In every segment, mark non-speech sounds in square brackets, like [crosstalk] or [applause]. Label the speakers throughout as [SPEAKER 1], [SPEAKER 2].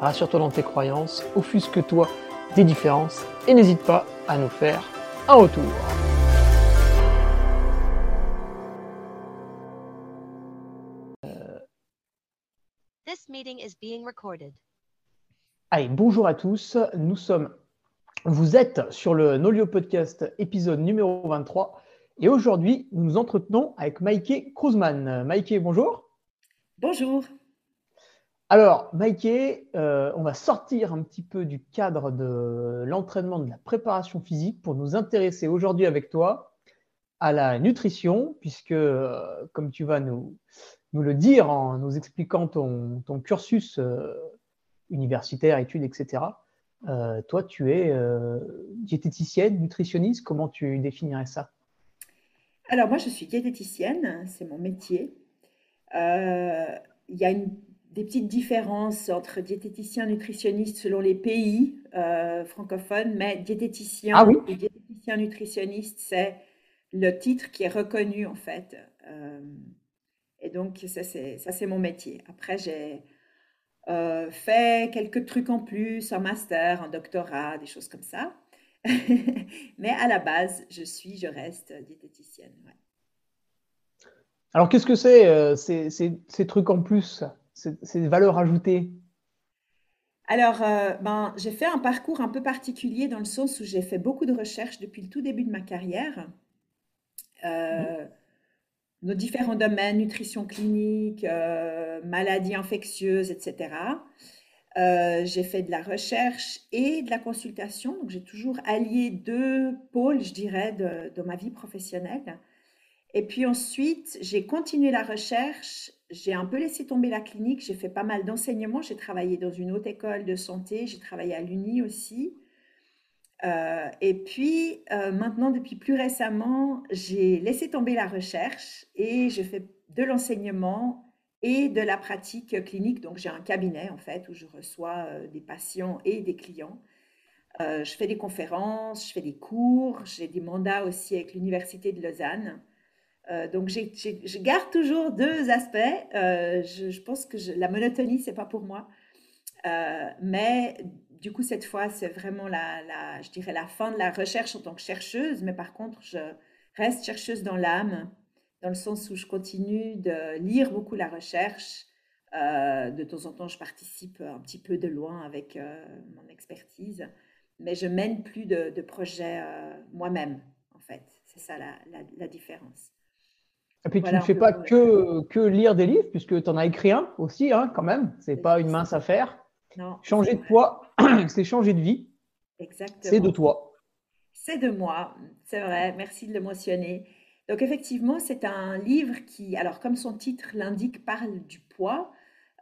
[SPEAKER 1] rassure-toi dans tes croyances, offusque-toi des différences et n'hésite pas à nous faire un retour.
[SPEAKER 2] This meeting is being recorded.
[SPEAKER 1] Allez, bonjour à tous. Nous sommes, vous êtes sur le Nolio Podcast épisode numéro 23 et aujourd'hui nous nous entretenons avec Maïké Kruzman. Maïké, bonjour.
[SPEAKER 3] Bonjour.
[SPEAKER 1] Alors, Maïké, euh, on va sortir un petit peu du cadre de l'entraînement, de la préparation physique pour nous intéresser aujourd'hui avec toi à la nutrition, puisque, euh, comme tu vas nous, nous, le dire en nous expliquant ton, cursus euh, universitaire, études, etc., toi, tu es diététicienne, nutritionniste, comment tu définirais ça?
[SPEAKER 3] Alors, moi, je suis diététicienne, c'est mon métier. Il y a une des petites différences entre diététicien nutritionniste selon les pays euh, francophones, mais diététicien
[SPEAKER 1] ah
[SPEAKER 3] et diététicien nutritionniste, c'est le titre qui est reconnu en fait. Euh, et donc, ça, c'est mon métier. Après, j'ai euh, fait quelques trucs en plus, un master, un doctorat, des choses comme ça. [laughs] mais à la base, je suis, je reste diététicienne.
[SPEAKER 1] Alors, qu'est-ce que c'est ces, ces trucs en plus? Ces, valeurs ajoutées
[SPEAKER 3] alors, euh, ben, j'ai fait un parcours un peu particulier dans le sens où j'ai fait beaucoup de recherches depuis le tout début de ma carrière. Euh, nos différents domaines, nutrition clinique, euh, maladies infectieuses, etc. j'ai fait de la recherche et de la consultation. Donc, j'ai toujours allié deux pôles, je dirais, de, de ma vie professionnelle. Et puis ensuite, j'ai continué la recherche j'ai un peu laissé tomber la clinique, j'ai fait pas mal d'enseignements, j'ai travaillé dans une haute école de santé, j'ai travaillé à l'Uni aussi. Euh, et puis euh, maintenant, depuis plus récemment, j'ai laissé tomber la recherche et je fais de l'enseignement et de la pratique clinique. Donc j'ai un cabinet en fait où je reçois euh, des patients et des clients. je fais des conférences, je fais des cours, j'ai des mandats aussi avec l'Université de Lausanne. Euh, donc, je garde toujours deux aspects. Euh, je, pense que la monotonie, c'est pas pour moi. Euh, mais du coup, cette fois, c'est vraiment la, je dirais la fin de la recherche en tant que chercheuse. Mais par contre, je reste chercheuse dans l'âme, dans le sens où je continue de lire beaucoup la recherche. de temps en temps, je participe un petit peu de loin avec mon expertise, mais je mène plus de, projets moi-même, en fait. C'est ça la différence.
[SPEAKER 1] Et puis tu ne fais pas que, que lire des livres, puisque tu en as écrit un aussi, hein, quand même. Ce n'est pas une mince affaire.
[SPEAKER 3] Non,
[SPEAKER 1] changer de poids, [clears throat] c'est changer de vie.
[SPEAKER 3] Exactement.
[SPEAKER 1] C'est de toi.
[SPEAKER 3] C'est de moi, c'est vrai. Merci de le mentionner. Donc effectivement, c'est un livre qui, alors comme son titre l'indique, parle du poids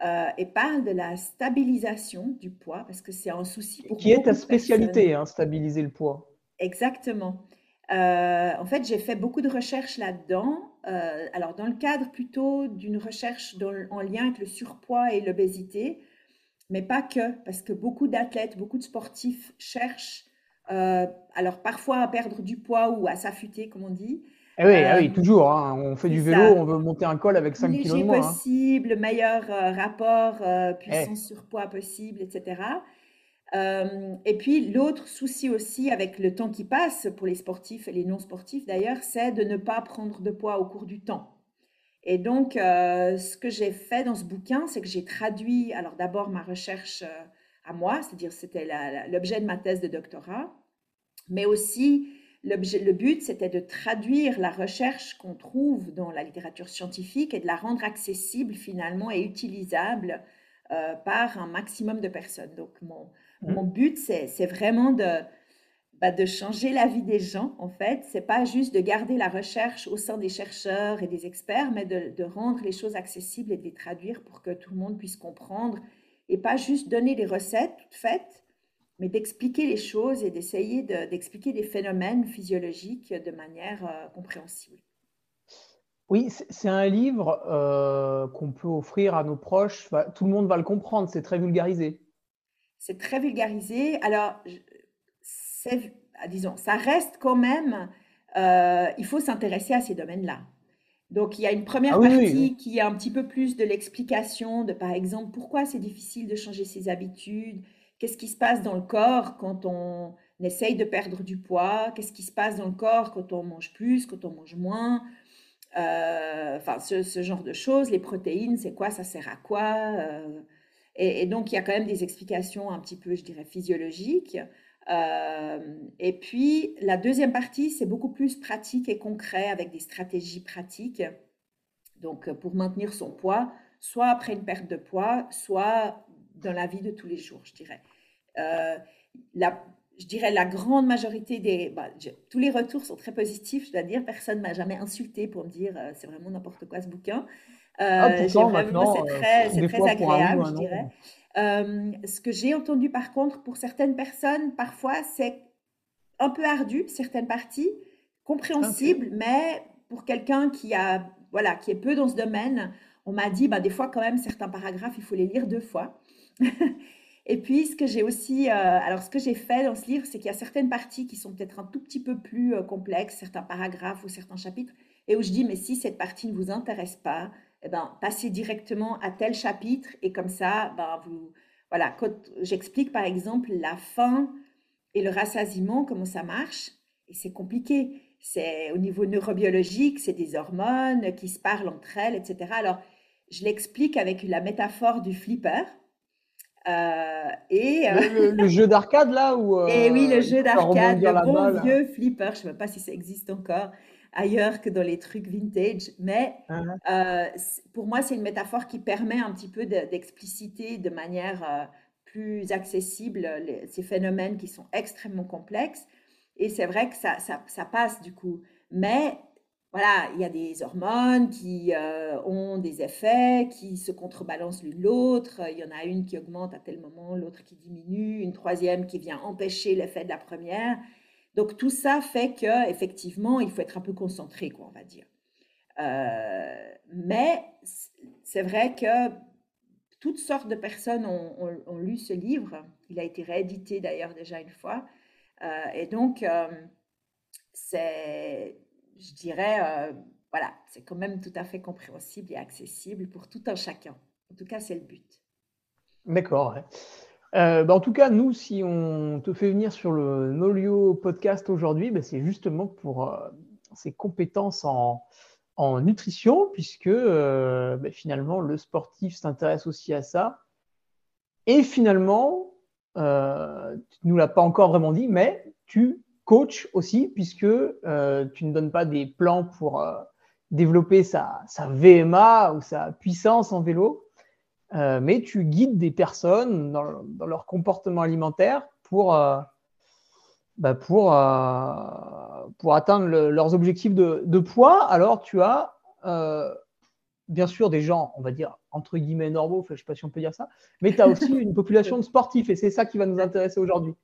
[SPEAKER 3] euh, et parle de la stabilisation du poids, parce que c'est un souci pour
[SPEAKER 1] Qui est ta spécialité, hein, stabiliser le poids?
[SPEAKER 3] Exactement. Euh, en fait, j'ai fait beaucoup de recherches là-dedans. Euh, alors, dans le cadre plutôt d'une recherche en lien avec le surpoids et l'obésité, mais pas que, parce que beaucoup d'athlètes, beaucoup de sportifs cherchent, euh, alors parfois à perdre du poids ou à s'affûter, comme on dit.
[SPEAKER 1] Eh oui, eh oui, toujours. Hein. On fait du vélo, on veut monter un col avec 5 kg de moins.
[SPEAKER 3] Hein. possible, meilleur rapport puissance-surpoids possible, etc. Euh, et puis l'autre souci aussi avec le temps qui passe pour les sportifs et les non sportifs d'ailleurs, c'est de ne pas prendre de poids au cours du temps. Et donc, euh, ce que j'ai fait dans ce bouquin, c'est que j'ai traduit, alors d'abord ma recherche euh, à moi, c'est-à-dire c'était l'objet de ma thèse de doctorat, mais aussi le but, c'était de traduire la recherche qu'on trouve dans la littérature scientifique et de la rendre accessible finalement et utilisable par un maximum de personnes. Donc, mon, mon but, c'est vraiment de, bah, de changer la vie des gens, en fait. C'est pas juste de garder la recherche au sein des chercheurs et des experts, mais de, de, rendre les choses accessibles et de les traduire pour que tout le monde puisse comprendre et pas juste donner des recettes toutes faites, mais d'expliquer les choses et d'essayer d'expliquer des phénomènes physiologiques de manière euh, compréhensible.
[SPEAKER 1] Oui, c'est un livre euh, qu'on peut offrir à nos proches. tout le monde va le comprendre, c'est très vulgarisé.
[SPEAKER 3] C'est très vulgarisé. Alors, disons, ça reste quand même, euh, il faut s'intéresser à ces domaines-là. Donc, il y a une première ah partie qui est un petit peu plus de l'explication de, par exemple, pourquoi c'est difficile de changer ses habitudes, qu'est-ce qui se passe dans le corps quand on essaye de perdre du poids, qu'est-ce qui se passe dans le corps quand on mange plus, quand on mange moins, euh, enfin, ce, genre de choses. Les protéines, c'est quoi, ça sert à quoi euh, et, donc, il y a quand même des explications un petit peu, je dirais, physiologiques. Euh, et puis, la deuxième partie, c'est beaucoup plus pratique et concret avec des stratégies pratiques. Donc, pour maintenir son poids, soit après une perte de poids, soit dans la vie de tous les jours, je dirais. Euh, la, je dirais la grande majorité des... Bah, tous les retours sont très positifs, je dois dire. Personne ne m'a jamais insulté pour me dire euh, c'est vraiment n'importe quoi ce bouquin.
[SPEAKER 1] Ah, euh, c'est
[SPEAKER 3] très, c'est très agréable, je dirais. Euh, ce que j'ai entendu par contre, pour certaines personnes, parfois, c'est un peu ardu, certaines parties, compréhensible, mais pour quelqu'un qui, a, voilà, qui est peu dans ce domaine, on m'a dit, bah, des fois quand même, certains paragraphes, il faut les lire deux fois. [laughs] Et puis, ce que j'ai aussi, euh, alors ce que j'ai fait dans ce livre, c'est qu'il y a certaines parties qui sont peut-être un tout petit peu plus euh, complexes, certains paragraphes ou certains chapitres, et où je dis, mais si cette partie ne vous intéresse pas, eh ben, passez directement à tel chapitre, et comme ça, ben, vous, voilà, j'explique par exemple la faim et le rassasiement, comment ça marche, et c'est compliqué. C'est au niveau neurobiologique, c'est des hormones qui se parlent entre elles, etc. Alors, je l'explique avec la métaphore du flipper.
[SPEAKER 1] Euh, et euh, le, jeu d'arcade là ou [laughs]
[SPEAKER 3] Et oui, le euh, jeu d'arcade, le bon vieux flipper. Je ne sais pas si ça existe encore ailleurs que dans les trucs vintage, mais uh-huh. pour moi, c'est une métaphore qui permet un petit peu d'expliciter de, manière plus accessible ces phénomènes qui sont extrêmement complexes. Et c'est vrai que ça, ça, ça, passe du coup. Mais voilà, il y a des hormones qui euh, ont des effets, qui se contrebalancent l'une l'autre. Il y en a une qui augmente à tel moment, l'autre qui diminue, une troisième qui vient empêcher l'effet de la première. Donc tout ça fait que effectivement, il faut être un peu concentré, quoi, on va dire. Euh, mais c'est vrai que toutes sortes de personnes ont, lu ce livre. Il a été réédité d'ailleurs déjà une fois. Euh, et donc, c'est je dirais, euh, voilà, c'est quand même tout à fait compréhensible et accessible pour tout un chacun. En tout cas, c'est le but.
[SPEAKER 1] D'accord. Euh, bah, en tout cas, nous, si on te fait venir sur le Nolio podcast aujourd'hui, bah, c'est justement pour euh, ses compétences en, nutrition, puisque bah, finalement, le sportif s'intéresse aussi à ça. Et finalement, tu ne nous l'as pas encore vraiment dit, mais tu coach aussi, puisque euh, tu ne donnes pas des plans pour euh, développer sa, VMA ou sa puissance en vélo, euh, mais tu guides des personnes dans, leur comportement alimentaire pour, bah, pour, pour atteindre leurs objectifs de, poids. Alors, tu as bien sûr des gens, on va dire, entre guillemets normaux, je ne sais pas si on peut dire ça, mais tu as aussi [laughs] une population de sportifs et c'est ça qui va nous intéresser aujourd'hui.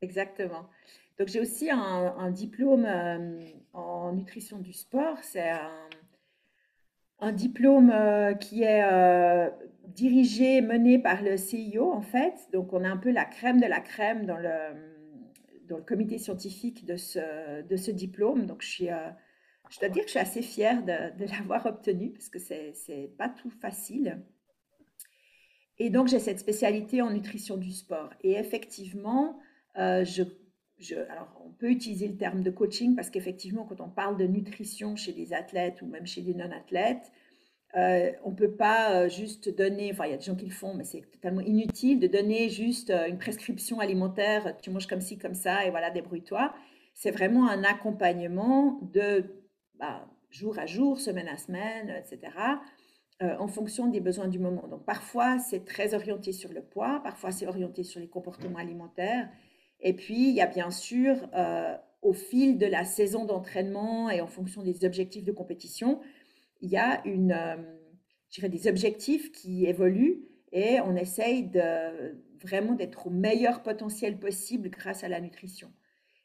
[SPEAKER 3] Exactement. Donc j'ai aussi un, diplôme euh, en nutrition du sport. C'est un, diplôme euh, qui est euh, dirigé, mené par le CIO en fait. Donc on a un peu la crème de la crème dans le, dans le comité scientifique de ce, de ce diplôme. Donc je suis... je dois dire que je suis assez fière de, l'avoir obtenu parce que c'est n'est pas tout facile. Et donc, j'ai cette spécialité en nutrition du sport. Et effectivement, je alors, on peut utiliser le terme de coaching parce qu'effectivement, quand on parle de nutrition chez des athlètes ou même chez des non-athlètes, euh, on ne peut pas euh, juste donner, enfin il y a des gens qui le font, mais c'est totalement inutile de donner juste euh, une prescription alimentaire, tu manges comme ci, comme ça, et voilà, débrouille-toi. C'est vraiment un accompagnement de bah, jour à jour, semaine à semaine, etc., en fonction des besoins du moment. Donc parfois, c'est très orienté sur le poids, parfois c'est orienté sur les comportements alimentaires, et puis, il y a bien sûr, au fil de la saison d'entraînement et en fonction des objectifs de compétition, il y a une, euh, des objectifs qui évoluent et on essaye de vraiment d'être au meilleur potentiel possible grâce à la nutrition.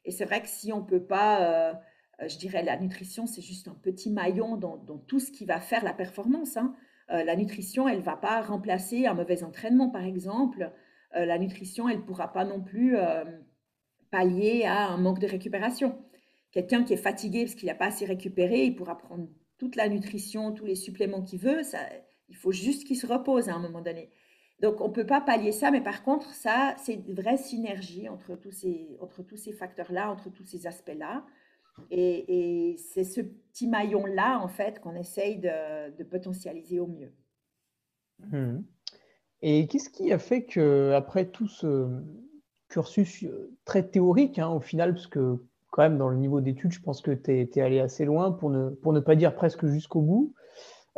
[SPEAKER 3] Et c'est vrai que si on ne peut pas, euh, je dirais, la nutrition, c'est juste un petit maillon dans, tout ce qui va faire la performance. Hein. Euh, la nutrition, elle ne va pas remplacer un mauvais entraînement, par exemple. Euh, la nutrition, elle ne pourra pas non plus pallier à un manque de récupération. Quelqu'un qui est fatigué parce qu'il n'a pas assez récupéré, il pourra prendre toute la nutrition, tous les suppléments qu'il veut. Ça, il faut juste qu'il se repose à un moment donné. Donc, on ne peut pas pallier ça, mais par contre, ça, c'est une vraie synergie entre tous ces, entre tous ces facteurs-là, entre tous ces aspects-là. Et, c'est ce petit maillon-là, en fait, qu'on essaye de, potentialiser au mieux.
[SPEAKER 1] Mmh. Et qu'est-ce qui a fait que, après tout ce cursus euh, très théorique, hein, au final, parce que quand même, dans le niveau d'études, je pense que tu es, allé assez loin, pour ne, pour ne pas dire presque jusqu'au bout,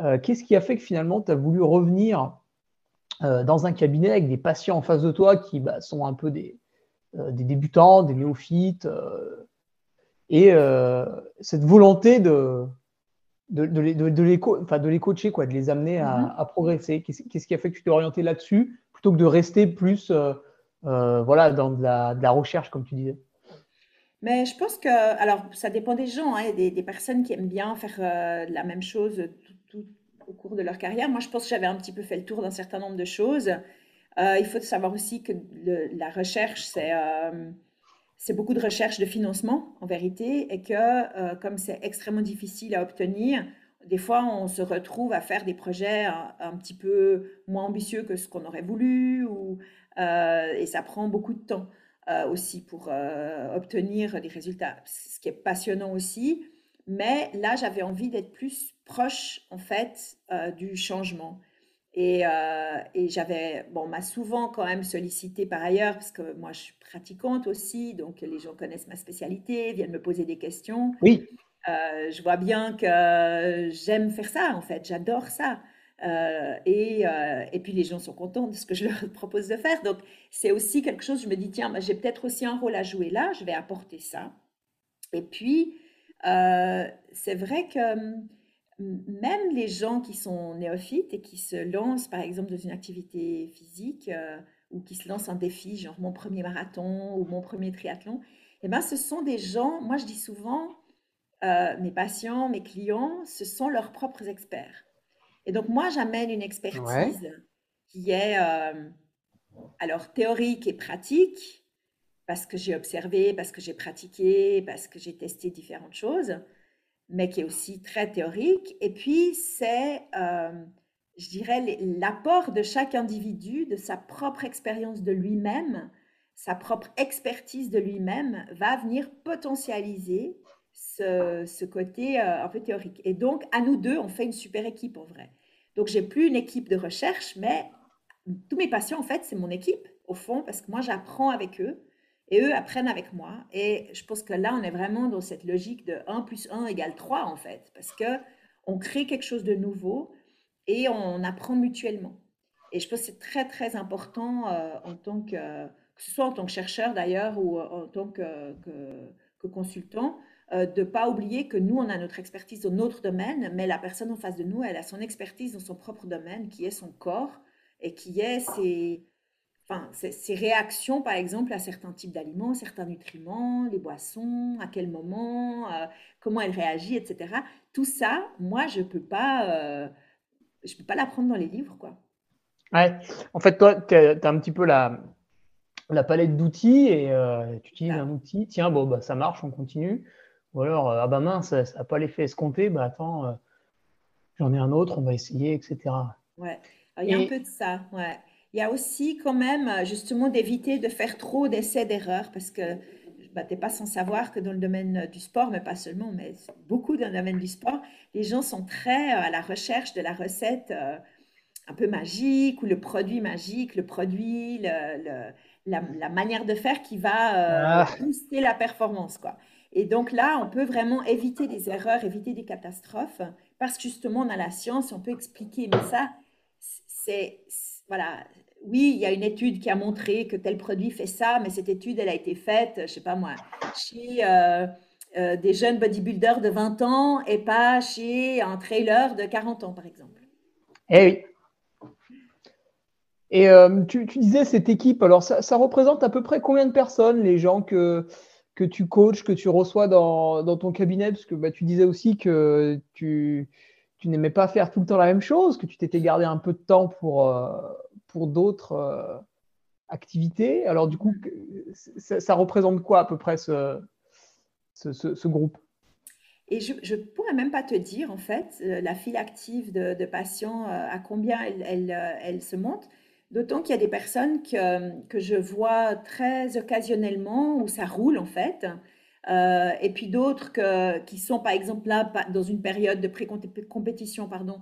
[SPEAKER 1] euh, qu'est-ce qui a fait que finalement, tu as voulu revenir euh, dans un cabinet avec des patients en face de toi qui bah, sont un peu des, euh, des, débutants, des néophytes, et cette volonté de, de, de, les, de, les, de les coacher, quoi, de les amener à, mm-hmm. à progresser. Qu'est-ce qui a fait que tu t'es orienté là-dessus plutôt que de rester plus voilà, dans la, de la, recherche, comme tu disais?
[SPEAKER 3] Mais je pense que, alors, ça dépend des gens. Hein, des, personnes qui aiment bien faire la même chose tout, au cours de leur carrière. Moi, je pense que j'avais un petit peu fait le tour d'un certain nombre de choses. Euh, il faut savoir aussi que la recherche, c'est euh, c'est beaucoup de recherche de financement, en vérité, et que euh, comme c'est extrêmement difficile à obtenir, des fois, on se retrouve à faire des projets un, petit peu moins ambitieux que ce qu'on aurait voulu, ou, et ça prend beaucoup de temps aussi pour obtenir des résultats, ce qui est passionnant aussi. Mais là, j'avais envie d'être plus proche, en fait, euh, du changement. Et, euh, et j'avais, bon, m'a souvent quand même sollicité par ailleurs, parce que moi, je suis pratiquante aussi, donc les gens connaissent ma spécialité, viennent me poser des questions.
[SPEAKER 1] Oui.
[SPEAKER 3] Euh, je vois bien que j'aime faire ça, en fait, j'adore ça. Et, et, puis les gens sont contents de ce que je leur [laughs] propose de faire. Donc c'est aussi quelque chose, je me dis, tiens, j'ai peut-être aussi un rôle à jouer là, je vais apporter ça. Et puis, c'est vrai que hum, même les gens qui sont néophytes et qui se lancent, par exemple, dans une activité physique euh, ou qui se lancent un défi, genre mon premier marathon ou mon premier triathlon, eh ben, ce sont des gens, moi je dis souvent, euh, mes patients, mes clients, ce sont leurs propres experts. Et donc moi, j'amène une expertise qui est euh, alors théorique et pratique, parce que j'ai observé, parce que j'ai pratiqué, parce que j'ai testé différentes choses mais qui est aussi très théorique. Et puis, c'est, euh, je dirais, l'apport de chaque individu, de sa propre expérience de lui-même, sa propre expertise de lui-même, va venir potentialiser ce, côté euh, un peu théorique. Et donc, à nous deux, on fait une super équipe en vrai. Donc, j'ai plus une équipe de recherche, mais tous mes patients, en fait, c'est mon équipe, au fond, parce que moi, j'apprends avec eux et eux apprennent avec moi. Et je pense que là, on est vraiment dans cette logique de 1 plus 1 égale 3, en fait, parce que on crée quelque chose de nouveau et on apprend mutuellement. Et je pense que c'est très, très important euh, en tant que, que ce soit en tant que chercheur d'ailleurs ou euh, en tant que, que, consultant, euh, de ne pas oublier que nous, on a notre expertise dans notre domaine, mais la personne en face de nous, elle a son expertise dans son propre domaine, qui est son corps et qui est ses, enfin, ces réactions, par exemple, à certains types d'aliments, certains nutriments, les boissons, à quel moment, euh, comment elles réagissent, etc. Tout ça, moi, je ne peux pas, euh, je peux pas l'apprendre dans les livres, quoi.
[SPEAKER 1] Ouais. En fait, toi, tu as, un petit peu la, la palette d'outils et euh, tu utilises un outil, tiens, bon, bah, ça marche, on continue. Ou alors, ah bah mince, ça n'a pas l'effet escompté, bah attends, j'en ai un autre, on va essayer, etc.
[SPEAKER 3] Ouais, il y a un peu de ça, ouais. Il y a aussi quand même euh, justement d'éviter de faire trop d'essais d'erreurs parce que bah, tu n'es pas sans savoir que dans le domaine euh, du sport, mais pas seulement, mais beaucoup dans le domaine du sport, les gens sont très euh, à la recherche de la recette un peu magique ou le produit magique, le produit, le, la, manière de faire qui va ah. booster la performance. Quoi. Et donc là, on peut vraiment éviter des erreurs, éviter des catastrophes parce que justement, on a la science, on peut expliquer. Mais ça, c'est voilà, oui, il y a une étude qui a montré que tel produit fait ça, mais cette étude, elle a été faite, je sais pas moi, chez euh, euh, des jeunes bodybuilders de 20 ans et pas chez un trailer de 40 ans, par exemple.
[SPEAKER 1] Eh oui. Et euh, tu, disais cette équipe, alors ça, représente à peu près combien de personnes, les gens que, que tu coaches, que tu reçois dans, ton cabinet Parce que bah, tu disais aussi que tu, tu n'aimais pas faire tout le temps la même chose, que tu t'étais gardé un peu de temps pour, euh, pour d'autres euh, activités. Alors du coup, ça, représente quoi à peu près ce, ce, groupe?
[SPEAKER 3] Et je ne pourrais même pas te dire, en fait, la file active de, patients, à combien elle, elle, elle se monte. D'autant qu'il y a des personnes que, que, je vois très occasionnellement où ça roule en fait. Euh, et puis d'autres qui sont par exemple là dans une période de pré-compétition, pardon.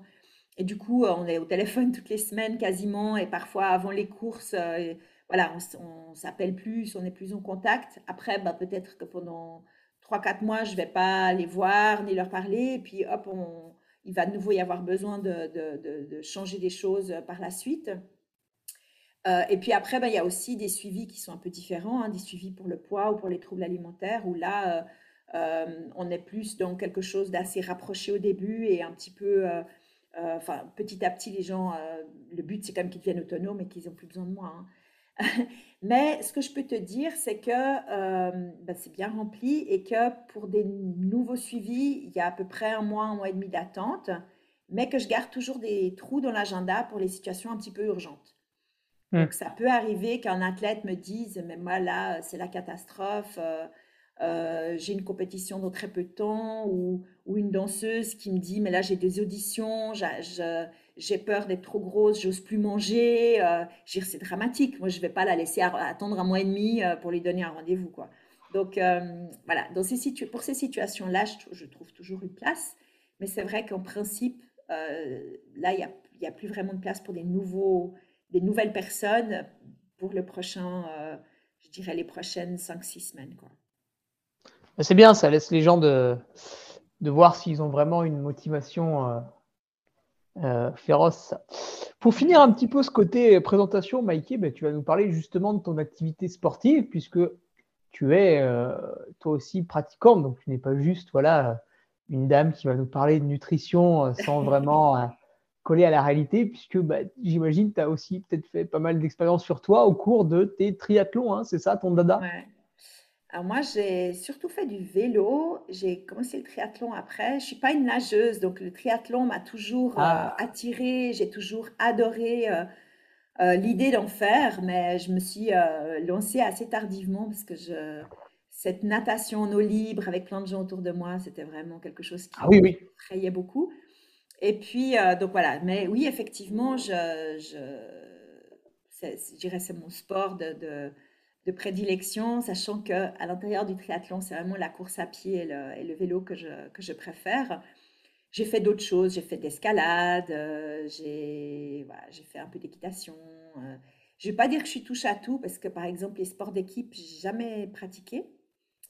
[SPEAKER 3] Et du coup, on est au téléphone toutes les semaines quasiment et parfois avant les courses, euh, voilà, on, s'appelle plus, on est plus en contact. Après, bah, peut-être que pendant 3-4 mois, je ne vais pas les voir ni leur parler. Et puis hop, on, il va de nouveau y avoir besoin de, de, de changer des choses par la suite. Euh, et puis après, ben, il y a aussi des suivis qui sont un peu différents, hein, des suivis pour le poids ou pour les troubles alimentaires, où là, euh, euh, on est plus dans quelque chose d'assez rapproché au début et un petit peu, enfin, petit à petit, les gens, le but, c'est quand même qu'ils deviennent autonomes et qu'ils n'ont plus besoin de moi. Hein. [laughs] Mais ce que je peux te dire, c'est que ben, c'est bien rempli et que pour des nouveaux suivis, il y a à peu près un mois, un mois et demi d'attente, mais que je garde toujours des trous dans l'agenda pour les situations un petit peu urgentes. Hmm. Donc, ça peut arriver qu'un athlète me dise, mais moi là, c'est la catastrophe, euh, euh, j'ai une compétition dans très peu de temps, ou, ou une danseuse qui me dit, mais là j'ai des auditions, j'ai peur d'être trop grosse, j'ose plus manger. Euh, c'est dramatique. Moi, je ne vais pas la laisser attendre un mois et demi pour lui donner un rendez-vous. quoi. Donc, voilà, dans ces pour ces situations-là, je, je, trouve toujours une place. Mais c'est vrai qu'en principe, là, il n'y a, a, plus vraiment de place pour des nouveaux des nouvelles personnes pour le prochain, euh, je dirais les prochaines 5-6 semaines.
[SPEAKER 1] C'est bien, ça laisse les gens de, de voir s'ils ont vraiment une motivation euh, euh, féroce. Pour finir un petit peu ce côté présentation, Mikey, ben, tu vas nous parler justement de ton activité sportive, puisque tu es toi aussi pratiquante, donc tu n'es pas juste voilà, une dame qui va nous parler de nutrition sans [laughs] vraiment collé à la réalité, puisque bah, j'imagine tu as aussi peut-être fait pas mal d'expériences sur toi au cours de tes triathlons, hein, c'est ça ton dada?
[SPEAKER 3] Ouais. Alors moi, j'ai surtout fait du vélo. J'ai commencé le triathlon après. Je ne suis pas une nageuse, donc le triathlon m'a toujours euh, ah. attirée. J'ai toujours adoré euh, euh, l'idée d'en faire, mais je me suis lancée assez tardivement parce que je, cette natation en eau libre avec plein de gens autour de moi, c'était vraiment quelque chose qui
[SPEAKER 1] ah, oui, oui.
[SPEAKER 3] me beaucoup. Et puis, euh, donc voilà, mais oui, effectivement, je, je, dirais c'est mon sport de, de, prédilection, sachant qu'à l'intérieur du triathlon, c'est vraiment la course à pied et le, et le vélo que je, que je préfère. J'ai fait d'autres choses, j'ai fait d'escalade, euh, j'ai voilà, fait un peu d'équitation. Euh. je ne vais pas dire que je suis touche à tout, parce que par exemple, les sports d'équipe, je n'ai jamais pratiqué.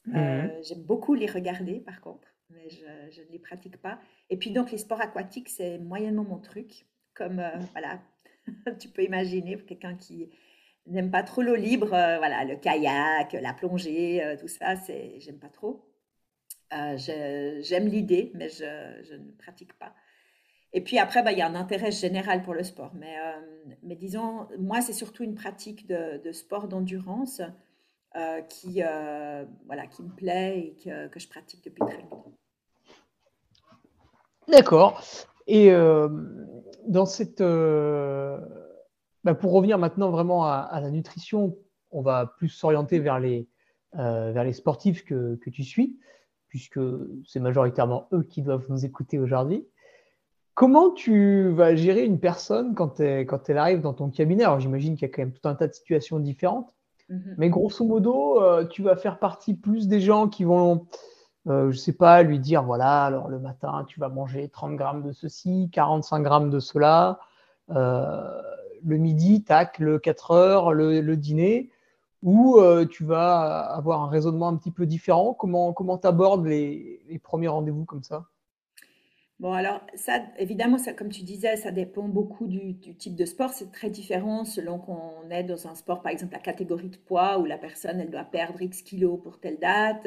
[SPEAKER 3] Mmh j'aime beaucoup les regarder, par contre mais je, ne les pratique pas. Et puis donc les sports aquatiques, c'est moyennement mon truc, comme euh, voilà, [laughs] tu peux imaginer pour quelqu'un qui n'aime pas trop l'eau libre, euh, voilà, le kayak, la plongée, euh, tout ça, c'est j'aime pas trop. j'aime l'idée, mais je, je, ne pratique pas. Et puis après, bah, il y a un intérêt général pour le sport. Mais, mais disons, moi, c'est surtout une pratique de, de sport d'endurance qui, voilà, qui me plaît et que, que je pratique depuis très longtemps.
[SPEAKER 1] D'accord. Et euh, dans cette, euh, bah, pour revenir maintenant vraiment à, la nutrition, on va plus s'orienter vers les, euh, vers les sportifs que, que, tu suis, puisque c'est majoritairement eux qui doivent nous écouter aujourd'hui. Comment tu vas gérer une personne quand, quand elle arrive dans ton cabinet? Alors j'imagine qu'il y a quand même tout un tas de situations différentes, mm-hmm. mais grosso modo, tu vas faire partie plus des gens qui vont euh, je ne sais pas, lui dire, voilà, alors le matin, tu vas manger 30 grammes de ceci, 45 grammes de cela. Euh, le midi, tac, le 4 heures, le, dîner. Ou euh, tu vas avoir un raisonnement un petit peu différent. Comment tu abordes les, premiers rendez-vous comme ça?
[SPEAKER 3] Bon, alors, ça, évidemment, ça, comme tu disais, ça dépend beaucoup du, type de sport. C'est très différent selon qu'on est dans un sport, par exemple, la catégorie de poids, où la personne, elle doit perdre X kilos pour telle date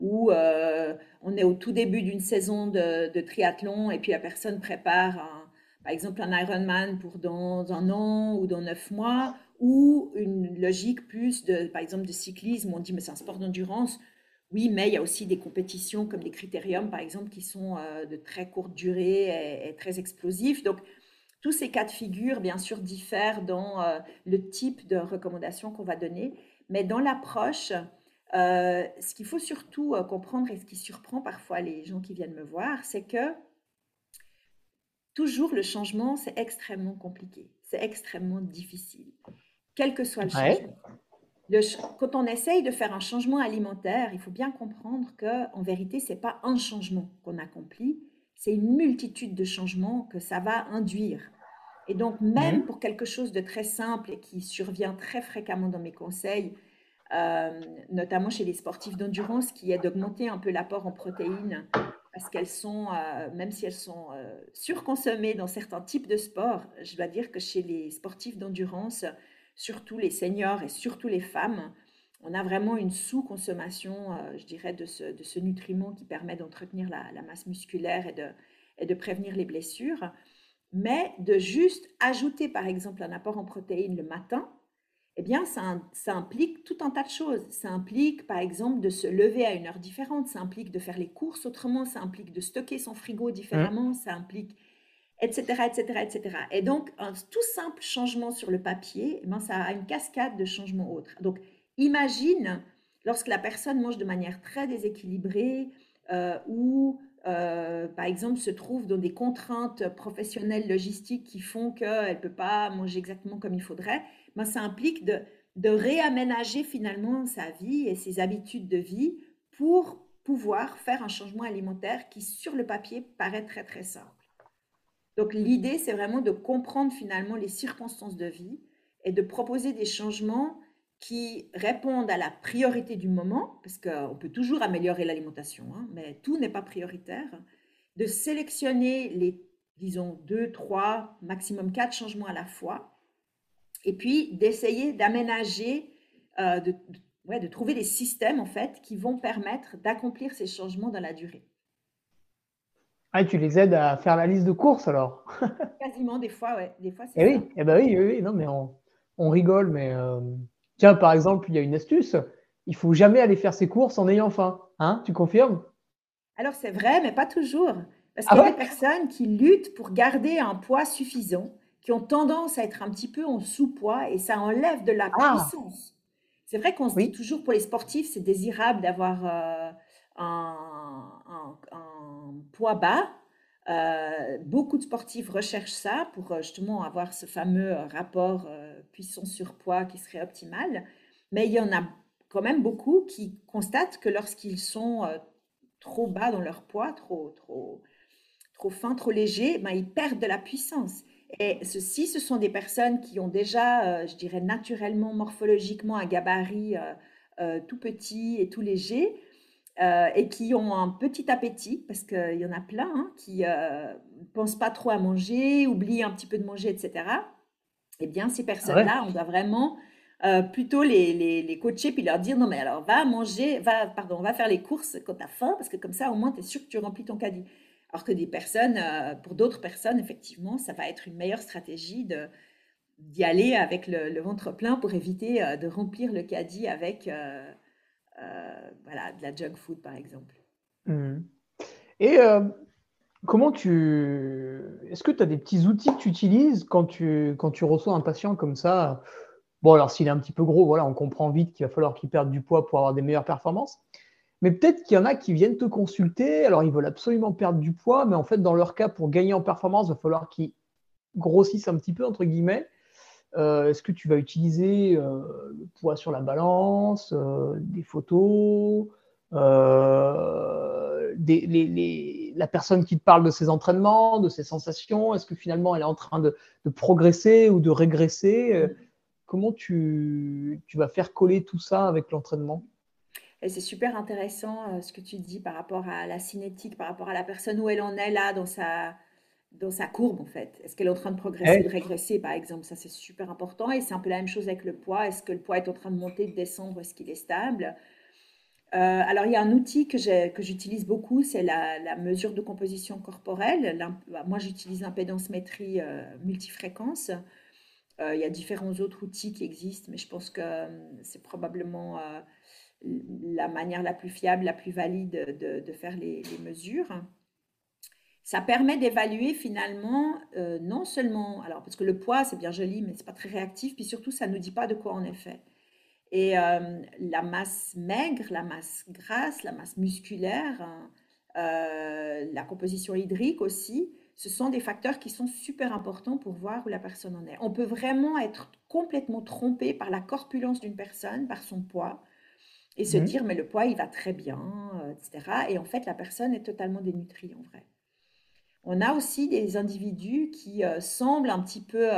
[SPEAKER 3] où euh, on est au tout début d'une saison de, triathlon et puis la personne prépare par exemple un Ironman pour dans un an ou dans neuf mois, ou une logique plus de, par exemple, de cyclisme. On dit, mais c'est un sport d'endurance. Oui, mais il y a aussi des compétitions comme les critériums, par exemple, qui sont euh, de très courte durée et, très explosifs. Donc, tous ces cas de figure, bien sûr, diffèrent dans euh, le type de recommandation qu'on va donner. Mais dans l'approche, euh, ce qu'il faut surtout comprendre et ce qui surprend parfois les gens qui viennent me voir, c'est que toujours le changement, c'est extrêmement compliqué, c'est extrêmement difficile, quel que soit le changement. Quand on essaye de faire un changement alimentaire, il faut bien comprendre que en vérité, c'est pas un changement qu'on accomplit, c'est une multitude de changements que ça va induire. Et donc, même pour quelque chose de très simple et qui survient très fréquemment dans mes conseils, euh, notamment chez les sportifs d'endurance, qui est d'augmenter un peu l'apport en protéines, parce qu'elles sont, euh, même si elles sont euh, surconsommées dans certains types de sports, je dois dire que chez les sportifs d'endurance, surtout les seniors et surtout les femmes, on a vraiment une sous-consommation, je dirais, de ce, nutriment qui permet d'entretenir la, masse musculaire et de, et de prévenir les blessures. Mais de juste ajouter, par exemple, un apport en protéines le matin, eh bien, ça, ça, implique tout un tas de choses. Ça implique, par exemple, de se lever à une heure différente, ça implique de faire les courses autrement, ça implique de stocker son frigo différemment, ça implique etc., etc., etc. Et donc, un tout simple changement sur le papier, eh ben, ça a une cascade de changements autres. Donc, imagine lorsque la personne mange de manière très déséquilibrée euh, ou, euh, par exemple, se trouve dans des contraintes professionnelles logistiques qui font qu'elle ne peut pas manger exactement comme il faudrait, ben, ça implique de, réaménager finalement sa vie et ses habitudes de vie pour pouvoir faire un changement alimentaire qui, sur le papier, paraît très, très simple. Donc l'idée, c'est vraiment de comprendre finalement les circonstances de vie et de proposer des changements qui répondent à la priorité du moment, parce qu'on peut toujours améliorer l'alimentation, hein, mais tout n'est pas prioritaire, de sélectionner les, disons, deux, trois, maximum quatre changements à la fois, et puis d'essayer d'aménager, euh, de, de trouver des systèmes en fait qui vont permettre d'accomplir ces changements dans la durée.
[SPEAKER 1] Ah, tu les aides à faire la liste de courses alors? [laughs]
[SPEAKER 3] Quasiment, des fois, ouais. Des fois,
[SPEAKER 1] c'est eh oui, eh ben oui, oui, non, mais on, rigole, mais euh, tiens, par exemple, il y a une astuce. Il faut jamais aller faire ses courses en ayant faim. Hein? Tu confirmes?
[SPEAKER 3] Alors, c'est vrai, mais pas toujours. Parce ah qu'il y a des personnes qui luttent pour garder un poids suffisant, qui ont tendance à être un petit peu en sous-poids et ça enlève de la ah. puissance. C'est vrai qu'on se dit toujours pour les sportifs, c'est désirable d'avoir euh, un, poids bas. Euh, beaucoup de sportifs recherchent ça pour euh, justement avoir ce fameux euh, rapport puissance-surpoids qui serait optimal. Mais il y en a quand même beaucoup qui constatent que lorsqu'ils sont trop bas dans leur poids, trop, trop, trop fins, trop légers, ben, ils perdent de la puissance. Et ceci, ce sont des personnes qui ont déjà, je dirais, naturellement, morphologiquement, un gabarit tout petit et tout léger, euh, et qui ont un petit appétit, parce qu'il y en a plein hein, qui ne euh, pensent pas trop à manger, oublient un petit peu de manger, etc. Eh bien, ces personnes-là, on doit vraiment euh, plutôt les, les, les, coacher puis leur dire non, mais alors va manger, va, pardon, va faire les courses quand tu as faim, parce que comme ça, au moins, tu es sûr que tu remplis ton caddie. Alors que des personnes, pour d'autres personnes, effectivement, ça va être une meilleure stratégie de d'y aller avec le, ventre plein pour éviter de remplir le caddie avec euh, voilà, de la junk food, par exemple.
[SPEAKER 1] Hmm. Et euh, comment tu. Est-ce que tu as des petits outils que tu utilises quand tu, quand tu reçois un patient comme ça? Bon, alors s'il est un petit peu gros, voilà, on comprend vite qu'il va falloir qu'il perde du poids pour avoir des meilleures performances. Mais peut-être qu'il y en a qui viennent te consulter, alors ils veulent absolument perdre du poids, mais en fait, dans leur cas, pour gagner en performance, il va falloir qu'ils grossissent un petit peu, entre guillemets. Euh, est-ce que tu vas utiliser euh, le poids sur la balance, euh, des photos, la personne qui te parle de ses entraînements, de ses sensations? Est-ce que finalement elle est en train de, progresser ou de régresser? Comment tu, vas faire coller tout ça avec l'entraînement?
[SPEAKER 3] C'est super intéressant ce que tu dis par rapport à la cinétique, par rapport à la personne où elle en est là dans sa, dans sa courbe, en fait. Est-ce qu'elle est en train de progresser ou de régresser, par exemple? Ça, c'est super important. Et c'est un peu la même chose avec le poids. Est-ce que le poids est en train de monter, de descendre? Est-ce qu'il est stable? Euh, alors, il y a un outil que j'utilise beaucoup, c'est la, mesure de composition corporelle. Bah, moi, j'utilise l'impédance-métrie euh, multifréquence. Euh, il y a différents autres outils qui existent, mais je pense que c'est probablement la manière la plus fiable, la plus valide de, faire les, mesures. Ça permet d'évaluer finalement non seulement, alors parce que le poids c'est bien joli, mais c'est pas très réactif, puis surtout ça nous dit pas de quoi on est fait. Et euh, la masse maigre, la masse grasse, la masse musculaire, euh, la composition hydrique aussi, ce sont des facteurs qui sont super importants pour voir où la personne en est. On peut vraiment être complètement trompé par la corpulence d'une personne, par son poids, et se mmh. dire, mais le poids, il va très bien, euh, etc. Et en fait, la personne est totalement dénutrie en vrai. On a aussi des individus qui semblent un petit peu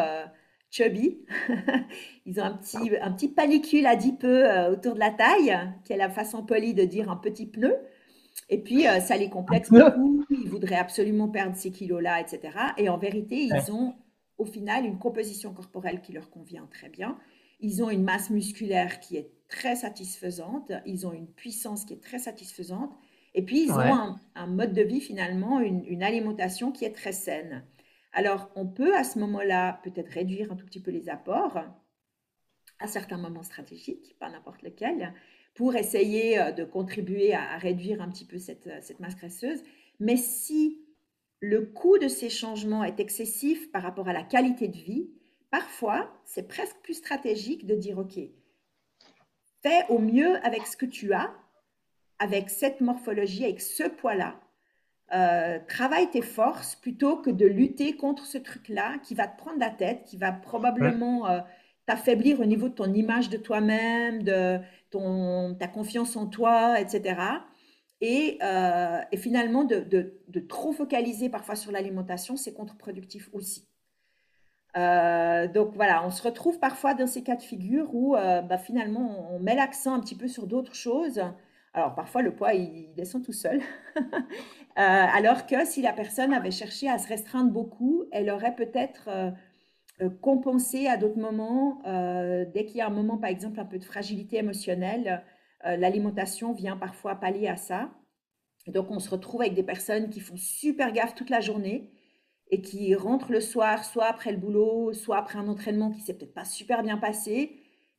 [SPEAKER 3] chubby. [laughs] Ils ont un petit, un petit panicule adipeux euh, autour de la taille, qui est la façon polie de dire un petit pneu. Et puis, euh, ça les complexe beaucoup. Ils voudraient absolument perdre ces kilos-là, etc. Et en vérité, ils ont au final une composition corporelle qui leur convient très bien. Ils ont une masse musculaire qui est très satisfaisante. Ils ont une puissance qui est très satisfaisante. Et puis, ils ont un, mode de vie, finalement, une, une alimentation qui est très saine. Alors, on peut à ce moment-là peut-être réduire un tout petit peu les apports à certains moments stratégiques, pas n'importe lequel, pour essayer euh, de contribuer à, réduire un petit peu cette, euh, cette masse graisseuse. Mais si le coût de ces changements est excessif par rapport à la qualité de vie, parfois, c'est presque plus stratégique de dire, OK, fais au mieux avec ce que tu as, avec cette morphologie, avec ce poids-là, euh, travaille tes forces plutôt que de lutter contre ce truc-là qui va te prendre la tête, qui va probablement euh, t'affaiblir au niveau de ton image de toi-même, de ton, ta confiance en toi, etc. Et, euh, et finalement, de, de, trop focaliser parfois sur l'alimentation, c'est contre-productif aussi. Donc voilà, on se retrouve parfois dans ces cas de figure où bah, finalement on met l'accent un petit peu sur d'autres choses alors parfois le poids il descend tout seul. [laughs] Euh, alors que si la personne avait cherché à se restreindre beaucoup, elle aurait peut-être euh, euh, compensé à d'autres moments, dès qu'il y a un moment par exemple un peu de fragilité émotionnelle, l'alimentation vient parfois pallier à ça. donc on se retrouve avec des personnes qui font super gaffe toute la journée et qui rentrent le soir, soit après le boulot, soit après un entraînement qui s'est peut-être pas super bien passé.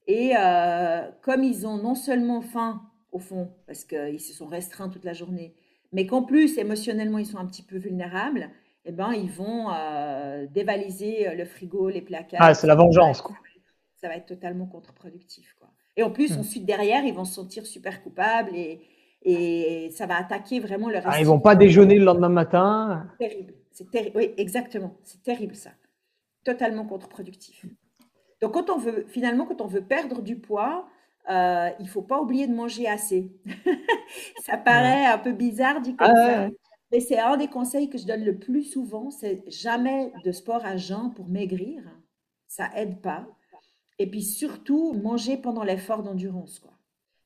[SPEAKER 3] Et comme ils ont non seulement faim au fond, parce qu'ils se sont restreints toute la journée, mais qu'en plus, émotionnellement, ils sont un petit peu vulnérables, eh ben, ils vont euh, dévaliser euh, le frigo, les placards.
[SPEAKER 1] Ah, c'est la vengeance, quoi.
[SPEAKER 3] Ça va être totalement contre-productif, quoi. Et en plus, hmm. ensuite, derrière, ils vont se sentir super coupables et, et ça va attaquer vraiment le reste.
[SPEAKER 1] Ah, ils vont pas déjeuner le lendemain matin.
[SPEAKER 3] Terrible. C'est terrible. Oui, exactement. C'est terrible, ça. Totalement contre-productif. Donc, quand on veut, finalement, quand on veut perdre du poids, euh, il faut pas oublier de manger assez. [laughs] ça paraît un peu bizarre dit comme ah ça. Mais c'est un des conseils que je donne le plus souvent, c'est jamais de sport à jeun pour maigrir. Ça aide pas. Et puis surtout, manger pendant l'effort d'endurance. Quoi.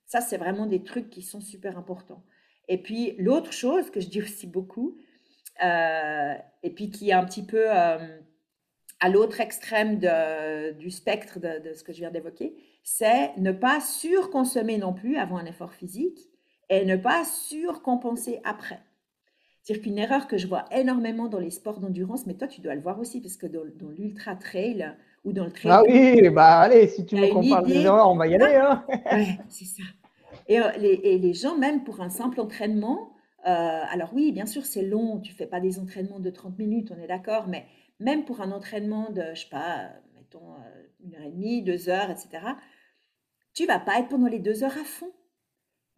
[SPEAKER 3] Ça, c'est vraiment des trucs qui sont super importants. Et puis l'autre chose que je dis aussi beaucoup, et puis qui est un petit peu euh, à l'autre extrême du spectre de, ce que je viens d'évoquer, c'est ne pas surconsommer non plus avant un effort physique et ne pas surcompenser après. C'est-à-dire qu'une erreur que je vois énormément dans les sports d'endurance, mais toi tu dois le voir aussi, parce que dans, l'ultra trail ou dans le trail.
[SPEAKER 1] Ah oui, bah allez, si tu veux qu'on parle des erreurs, on va y aller. Hein.
[SPEAKER 3] c'est ça. Et, euh, les, les, gens, même pour un simple entraînement, euh, alors oui, bien sûr, c'est long, tu fais pas des entraînements de 30 minutes, on est d'accord, mais même pour un entraînement de, je sais pas, mettons euh, une heure et demie, deux heures, etc., tu vas pas être pendant les deux heures à fond.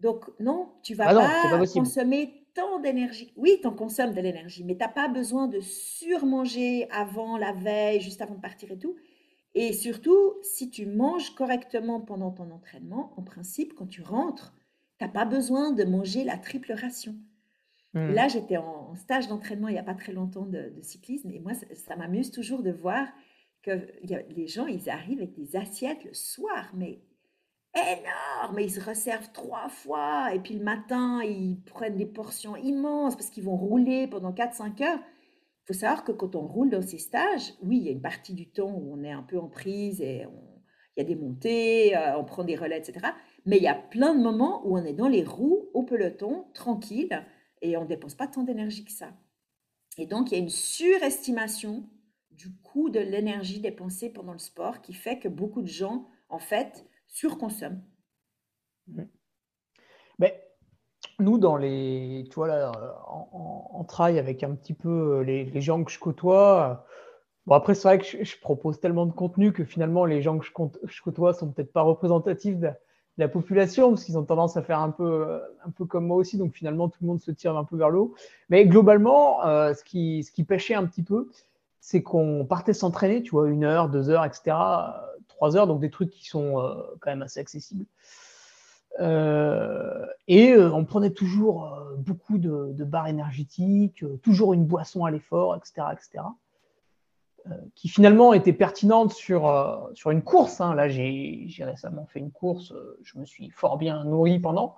[SPEAKER 3] Donc, non, tu vas ah pas, consommer tant d'énergie. Oui, tu en consommes de l'énergie, mais tu n'as pas besoin de surmanger avant, la veille, juste avant de partir et tout. Et surtout, si tu manges correctement pendant ton entraînement, en principe, quand tu rentres, tu n'as pas besoin de manger la triple ration. Mmh. Là, j'étais en, stage d'entraînement il n'y a pas très longtemps de, cyclisme, et moi, ça, m'amuse toujours de voir que les gens, ils arrivent avec des assiettes le soir, mais énorme. Ils se resservent trois fois. Et puis le matin, ils prennent des portions immenses parce qu'ils vont rouler pendant 4-5 heures. Il faut savoir que quand on roule dans ces stages, oui, il y a une partie du temps où on est un peu en prise et il y a des montées, on prend des relais, etc. Mais il y a plein de moments où on est dans les roues, au peloton, tranquille, et on ne dépense pas tant d'énergie que ça. Et donc, il y a une surestimation du coût de l'énergie dépensée pendant le sport qui fait que beaucoup de gens, en fait, surconsomment.
[SPEAKER 1] Mais nous, dans les, tu vois, là, on, travaille avec un petit peu les, gens que je côtoie. Bon, après, c'est vrai que je, propose tellement de contenu que finalement, les gens que je, je côtoie sont peut-être pas représentatifs de, la population, parce qu'ils ont tendance à faire un peu, un peu comme moi aussi. Donc finalement, tout le monde se tire un peu vers le haut. Mais globalement, euh, ce, qui, pêchait un petit peu, c'est qu'on partait s'entraîner, tu vois, une heure, deux heures, etc. Trois heures, donc des trucs qui sont euh, quand même assez accessibles. Euh, et on prenait toujours beaucoup de, de barres énergétiques, toujours une boisson à l'effort, etc., etc qui finalement était pertinente sur, euh, sur une course. Hein. Là, j'ai récemment fait une course, euh, je me suis fort bien nourri pendant.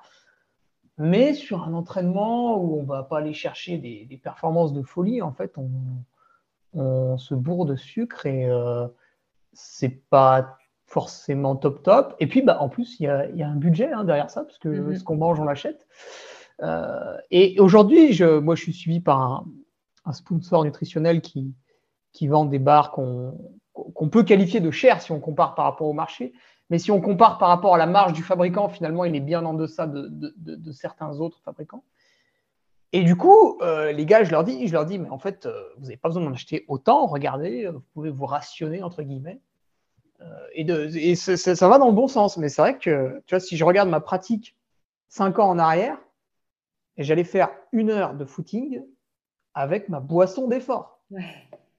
[SPEAKER 1] Mais sur un entraînement où on ne va pas aller chercher des, performances de folie, en fait, on, on se bourre de sucre et euh, c'est pas forcément top top. Et puis, bah, en plus, il y a, y a, un budget hein, derrière ça, parce que mm-hmm. ce qu'on mange, on l'achète. Euh, et aujourd'hui, je, moi, je suis suivi par un, un sponsor nutritionnel qui, qui vendent des barres qu'on peut qualifier de chères si on compare par rapport au marché. Mais si on compare par rapport à la marge du fabricant, finalement, il est bien en deçà de, certains autres fabricants. Et du coup, euh, les gars, je leur dis, je leur dis, mais en fait, euh, vous n'avez pas besoin d'en acheter autant. Regardez, euh, vous pouvez vous rationner entre guillemets. et, ça va dans le bon sens. Mais c'est vrai que, tu vois, si je regarde ma pratique cinq ans en arrière, j'allais faire une heure de footing avec ma boisson d'effort.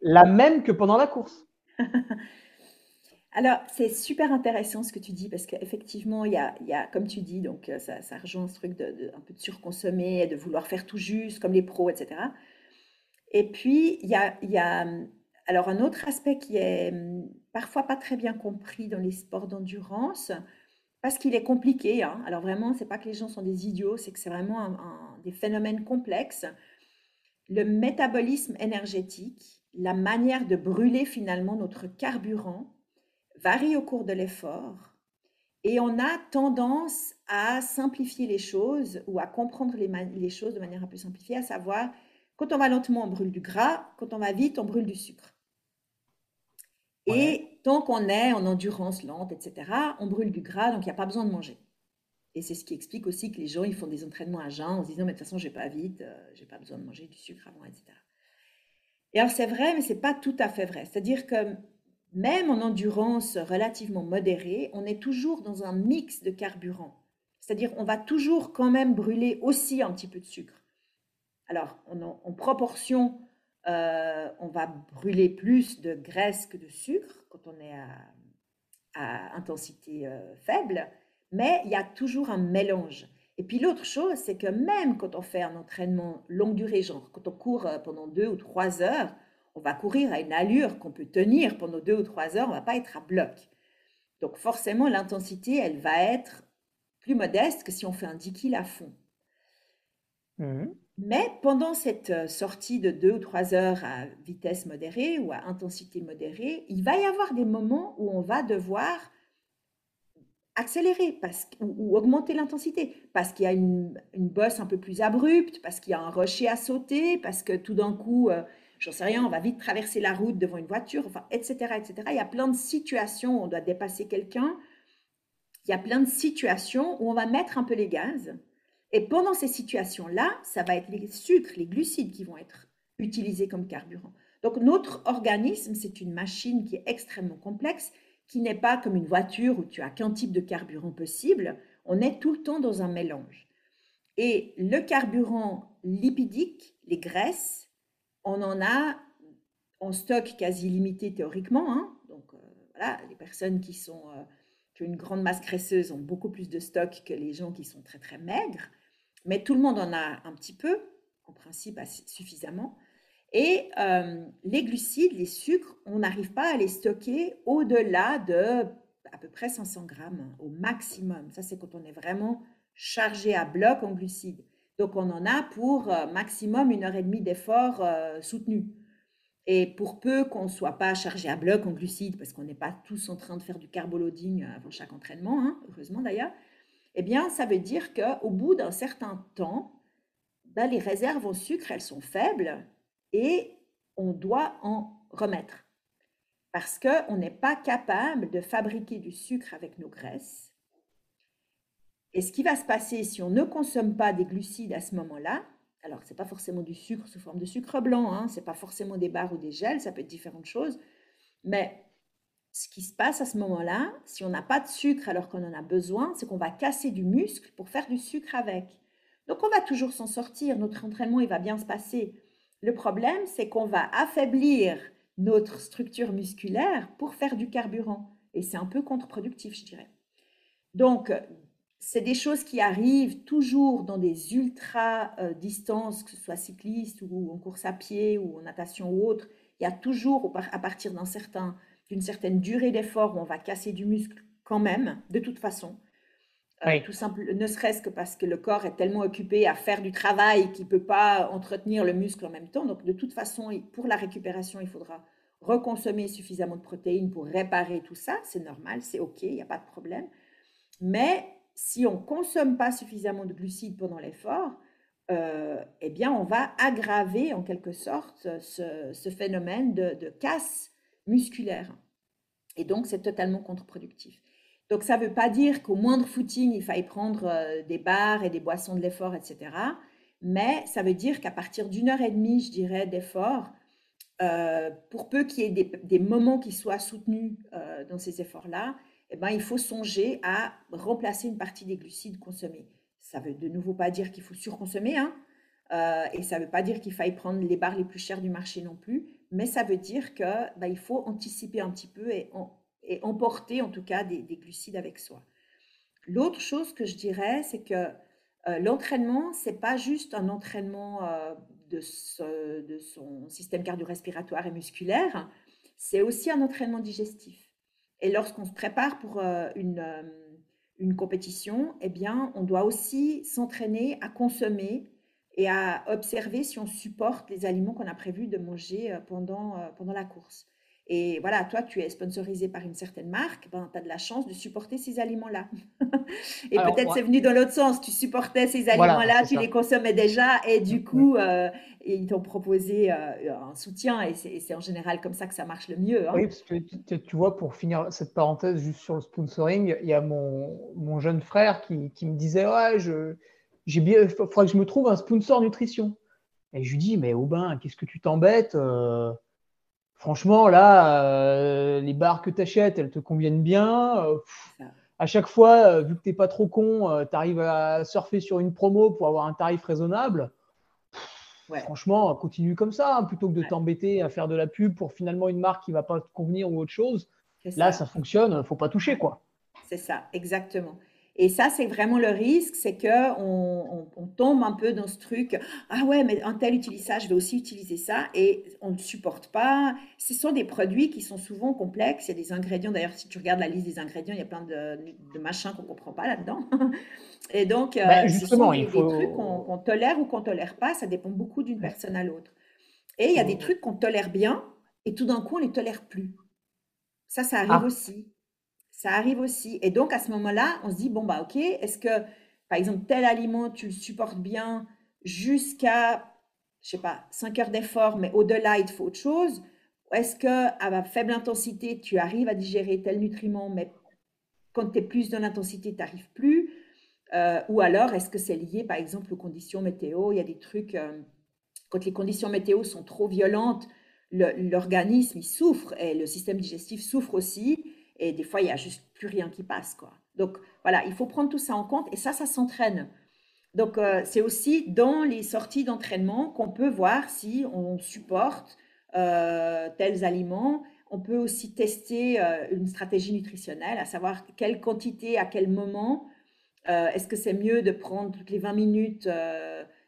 [SPEAKER 1] La même que pendant la course. [laughs]
[SPEAKER 3] Alors, c'est super intéressant ce que tu dis parce qu'effectivement, il a, y a, comme tu dis, donc euh, ça, ça rejoint ce truc de, un peu de surconsommer, de vouloir faire tout juste comme les pros, etc. Et puis, il y a, y a alors un autre aspect qui est hum, parfois pas très bien compris dans les sports d'endurance parce qu'il est compliqué. Hein. Alors vraiment, c'est pas que les gens sont des idiots, c'est que c'est vraiment des phénomènes complexes. Le métabolisme énergétique, la manière de brûler finalement notre carburant varie au cours de l'effort et on a tendance à simplifier les choses ou à comprendre les, choses de manière un peu simplifiée, à savoir quand on va lentement, on brûle du gras, quand on va vite, on brûle du sucre. Et tant qu'on est en endurance lente, etc., on brûle du gras, donc il n'y a pas besoin de manger. Et c'est ce qui explique aussi que les gens ils font des entraînements à jeun en se disant, mais de toute façon, je vais pas vite, euh, je n'ai pas besoin de manger du sucre avant, etc. Et alors c'est vrai, mais c'est pas tout à fait vrai. C'est-à-dire que même en endurance relativement modérée, on est toujours dans un mix de carburant. C'est-à-dire on va toujours quand même brûler aussi un petit peu de sucre. Alors en, proportion, euh, on va brûler plus de graisse que de sucre quand on est à, intensité euh, faible, mais il y a toujours un mélange. Et puis l'autre chose, c'est que même quand on fait un entraînement longue durée, genre quand on court euh, pendant deux ou trois heures, on va courir à une allure qu'on peut tenir pendant deux ou trois heures, on ne va pas être à bloc. Donc forcément, l'intensité, elle va être plus modeste que si on fait un 10 kg à fond. Mmh. Mais pendant cette euh, sortie de deux ou trois heures à vitesse modérée ou à intensité modérée, il va y avoir des moments où on va devoir accélérer parce, ou, augmenter l'intensité parce qu'il y a une, bosse un peu plus abrupte, parce qu'il y a un rocher à sauter, parce que tout d'un coup, euh, j'en sais rien, on va vite traverser la route devant une voiture, enfin, etc., etc. Il y a plein de situations où on doit dépasser quelqu'un. Il y a plein de situations où on va mettre un peu les gaz. Et pendant ces situations-là, ça va être les sucres, les glucides qui vont être utilisés comme carburant. Donc notre organisme, c'est une machine qui est extrêmement complexe qui n'est pas comme une voiture où tu as qu'un type de carburant possible. On est tout le temps dans un mélange. Et le carburant lipidique, les graisses, on en a en stock quasi limité théoriquement. Hein. Donc euh, voilà, les personnes qui, sont, euh, qui ont une grande masse graisseuse ont beaucoup plus de stock que les gens qui sont très très maigres. Mais tout le monde en a un petit peu, en principe suffisamment. Et euh, les glucides, les sucres, on n'arrive pas à les stocker au-delà de à peu près 500 grammes au maximum. Ça, c'est quand on est vraiment chargé à bloc en glucides. Donc, on en a pour euh, maximum une heure et demie d'effort euh, soutenu. Et pour peu qu'on ne soit pas chargé à bloc en glucides, parce qu'on n'est pas tous en train de faire du carboloading avant chaque entraînement, hein, heureusement d'ailleurs, eh bien, ça veut dire qu'au bout d'un certain temps, ben, les réserves en sucre, elles sont faibles et on doit en remettre. Parce qu'on n'est pas capable de fabriquer du sucre avec nos graisses. Et ce qui va se passer si on ne consomme pas des glucides à ce moment-là, alors ce n'est pas forcément du sucre sous forme de sucre blanc, hein, ce n'est pas forcément des barres ou des gels, ça peut être différentes choses, mais ce qui se passe à ce moment-là, si on n'a pas de sucre alors qu'on en a besoin, c'est qu'on va casser du muscle pour faire du sucre avec. Donc on va toujours s'en sortir, notre entraînement il va bien se passer. Le problème, c'est qu'on va affaiblir notre structure musculaire pour faire du carburant. Et c'est un peu contre-productif, je dirais. Donc, c'est des choses qui arrivent toujours dans des ultra-distances, que ce soit cycliste ou en course à pied ou en natation ou autre. Il y a toujours, à partir d'une certaine durée d'effort, on va casser du muscle quand même, de toute façon. Euh, tout simple, ne serait-ce que parce que le corps est tellement occupé à faire du travail qu'il ne peut pas entretenir le muscle en même temps. Donc, de toute façon, pour la récupération, il faudra reconsommer suffisamment de protéines pour réparer tout ça. C'est normal, c'est OK, il n'y a pas de problème. Mais si on ne consomme pas suffisamment de glucides pendant l'effort, euh, eh bien, on va aggraver en quelque sorte ce, phénomène de, de, casse musculaire. Et donc, c'est totalement contre-productif. Donc, ça ne veut pas dire qu'au moindre footing, il faille prendre euh, des bars et des boissons de l'effort, etc. Mais ça veut dire qu'à partir d'une heure et demie, je dirais, d'effort, euh, pour peu qu'il y ait des, moments qui soient soutenus euh, dans ces efforts-là, eh ben, il faut songer à remplacer une partie des glucides consommés. Ça veut de nouveau pas dire qu'il faut surconsommer, hein, et ça ne veut pas dire qu'il faille prendre les barres les plus chères du marché non plus, mais ça veut dire qu'il ben, faut anticiper un petit peu et et emporter en tout cas des, glucides avec soi. L'autre chose que je dirais, c'est que euh, l'entraînement, ce n'est pas juste un entraînement euh, de, son système cardio-respiratoire et musculaire, c'est aussi un entraînement digestif. Et lorsqu'on se prépare pour euh, une, une, compétition, eh bien, on doit aussi s'entraîner à consommer et à observer si on supporte les aliments qu'on a prévu de manger pendant, pendant la course. Et voilà, toi, tu es sponsorisé par une certaine marque, ben, tu as de la chance de supporter ces aliments-là. [laughs] et peut-être c'est venu dans l'autre sens, tu supportais ces aliments-là, tu les consommais déjà, et du coup, euh, ils t'ont proposé euh, un soutien, et c'est en général comme ça que ça marche le mieux.
[SPEAKER 1] Hein. Oui, parce que tu, vois, pour finir cette parenthèse juste sur le sponsoring, il y a mon, mon jeune frère qui, qui, me disait, ouais, je, j'ai bien, il faudrait que je me trouve un sponsor nutrition. Et je lui dis, mais Aubin, qu'est-ce que tu t'embêtes euh, franchement, là, euh, les barres que tu achètes, elles te conviennent bien. Euh, à chaque fois, euh, vu que tu n'es pas trop con, tu arrives à surfer sur une promo pour avoir un tarif raisonnable. Franchement, continue comme ça, hein, plutôt que de t'embêter à faire de la pub pour finalement une marque qui ne va pas te convenir ou autre chose. Là, ça fonctionne, il ne faut pas toucher. quoi.
[SPEAKER 3] C'est ça, exactement. Et ça, c'est vraiment le risque, c'est que on, tombe un peu dans ce truc. Ah ouais, mais un tel utilise ça, je vais aussi utiliser ça, et on ne supporte pas. Ce sont des produits qui sont souvent complexes. Il y a des ingrédients. D'ailleurs, si tu regardes la liste des ingrédients, il y a plein de, machins qu'on comprend pas là-dedans. [laughs] Et donc,
[SPEAKER 1] bah, justement,
[SPEAKER 3] des,
[SPEAKER 1] il faut...
[SPEAKER 3] trucs qu'on tolère ou qu'on tolère pas. Ça dépend beaucoup d'une personne à l'autre. Et il y a des trucs qu'on tolère bien, et tout d'un coup, on les tolère plus. Ça, ça arrive ah. aussi. Ça arrive aussi. Et donc, à ce moment-là, on se dit, bon, bah, OK, est-ce que, par exemple, tel aliment, tu le supportes bien jusqu'à, je sais pas, 5 heures d'effort, mais au-delà, il te faut autre chose est-ce que, à faible intensité, tu arrives à digérer tel nutriment, mais quand tu es plus dans l'intensité, tu n'arrives plus? Euh, Ou alors, est-ce que c'est lié, par exemple, aux conditions météo? Il y a des trucs, euh, quand les conditions météo sont trop violentes, l'organisme, il souffre et le système digestif souffre aussi. Et des fois, il n'y a juste plus rien qui passe. Quoi. Donc voilà, il faut prendre tout ça en compte et ça, ça s'entraîne. Donc euh, c'est aussi dans les sorties d'entraînement qu'on peut voir si on supporte euh, tels aliments. On peut aussi tester euh, une stratégie nutritionnelle, à savoir quelle quantité, à quel moment. Est-ce que c'est mieux de prendre toutes les 20 minutes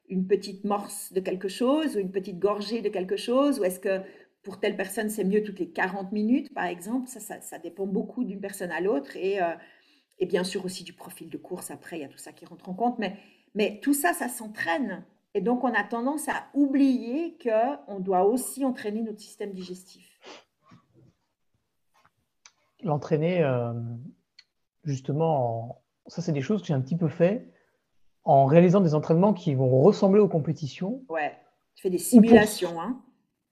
[SPEAKER 3] une petite morse de quelque chose ou une petite gorgée de quelque chose Ou est-ce que pour telle personne, c'est mieux toutes les 40 minutes, par exemple. Ça, ça, dépend beaucoup d'une personne à l'autre. Et, euh, et, bien sûr aussi du profil de course. Après, il y a tout ça qui rentre en compte. Mais, mais tout ça, ça s'entraîne. Et donc, on a tendance à oublier qu'on doit aussi entraîner notre système digestif.
[SPEAKER 1] L'entraîner, euh, justement, ça, c'est des choses que j'ai un petit peu fait en réalisant des entraînements qui vont ressembler aux compétitions.
[SPEAKER 3] Ouais, tu fais des simulations. hein.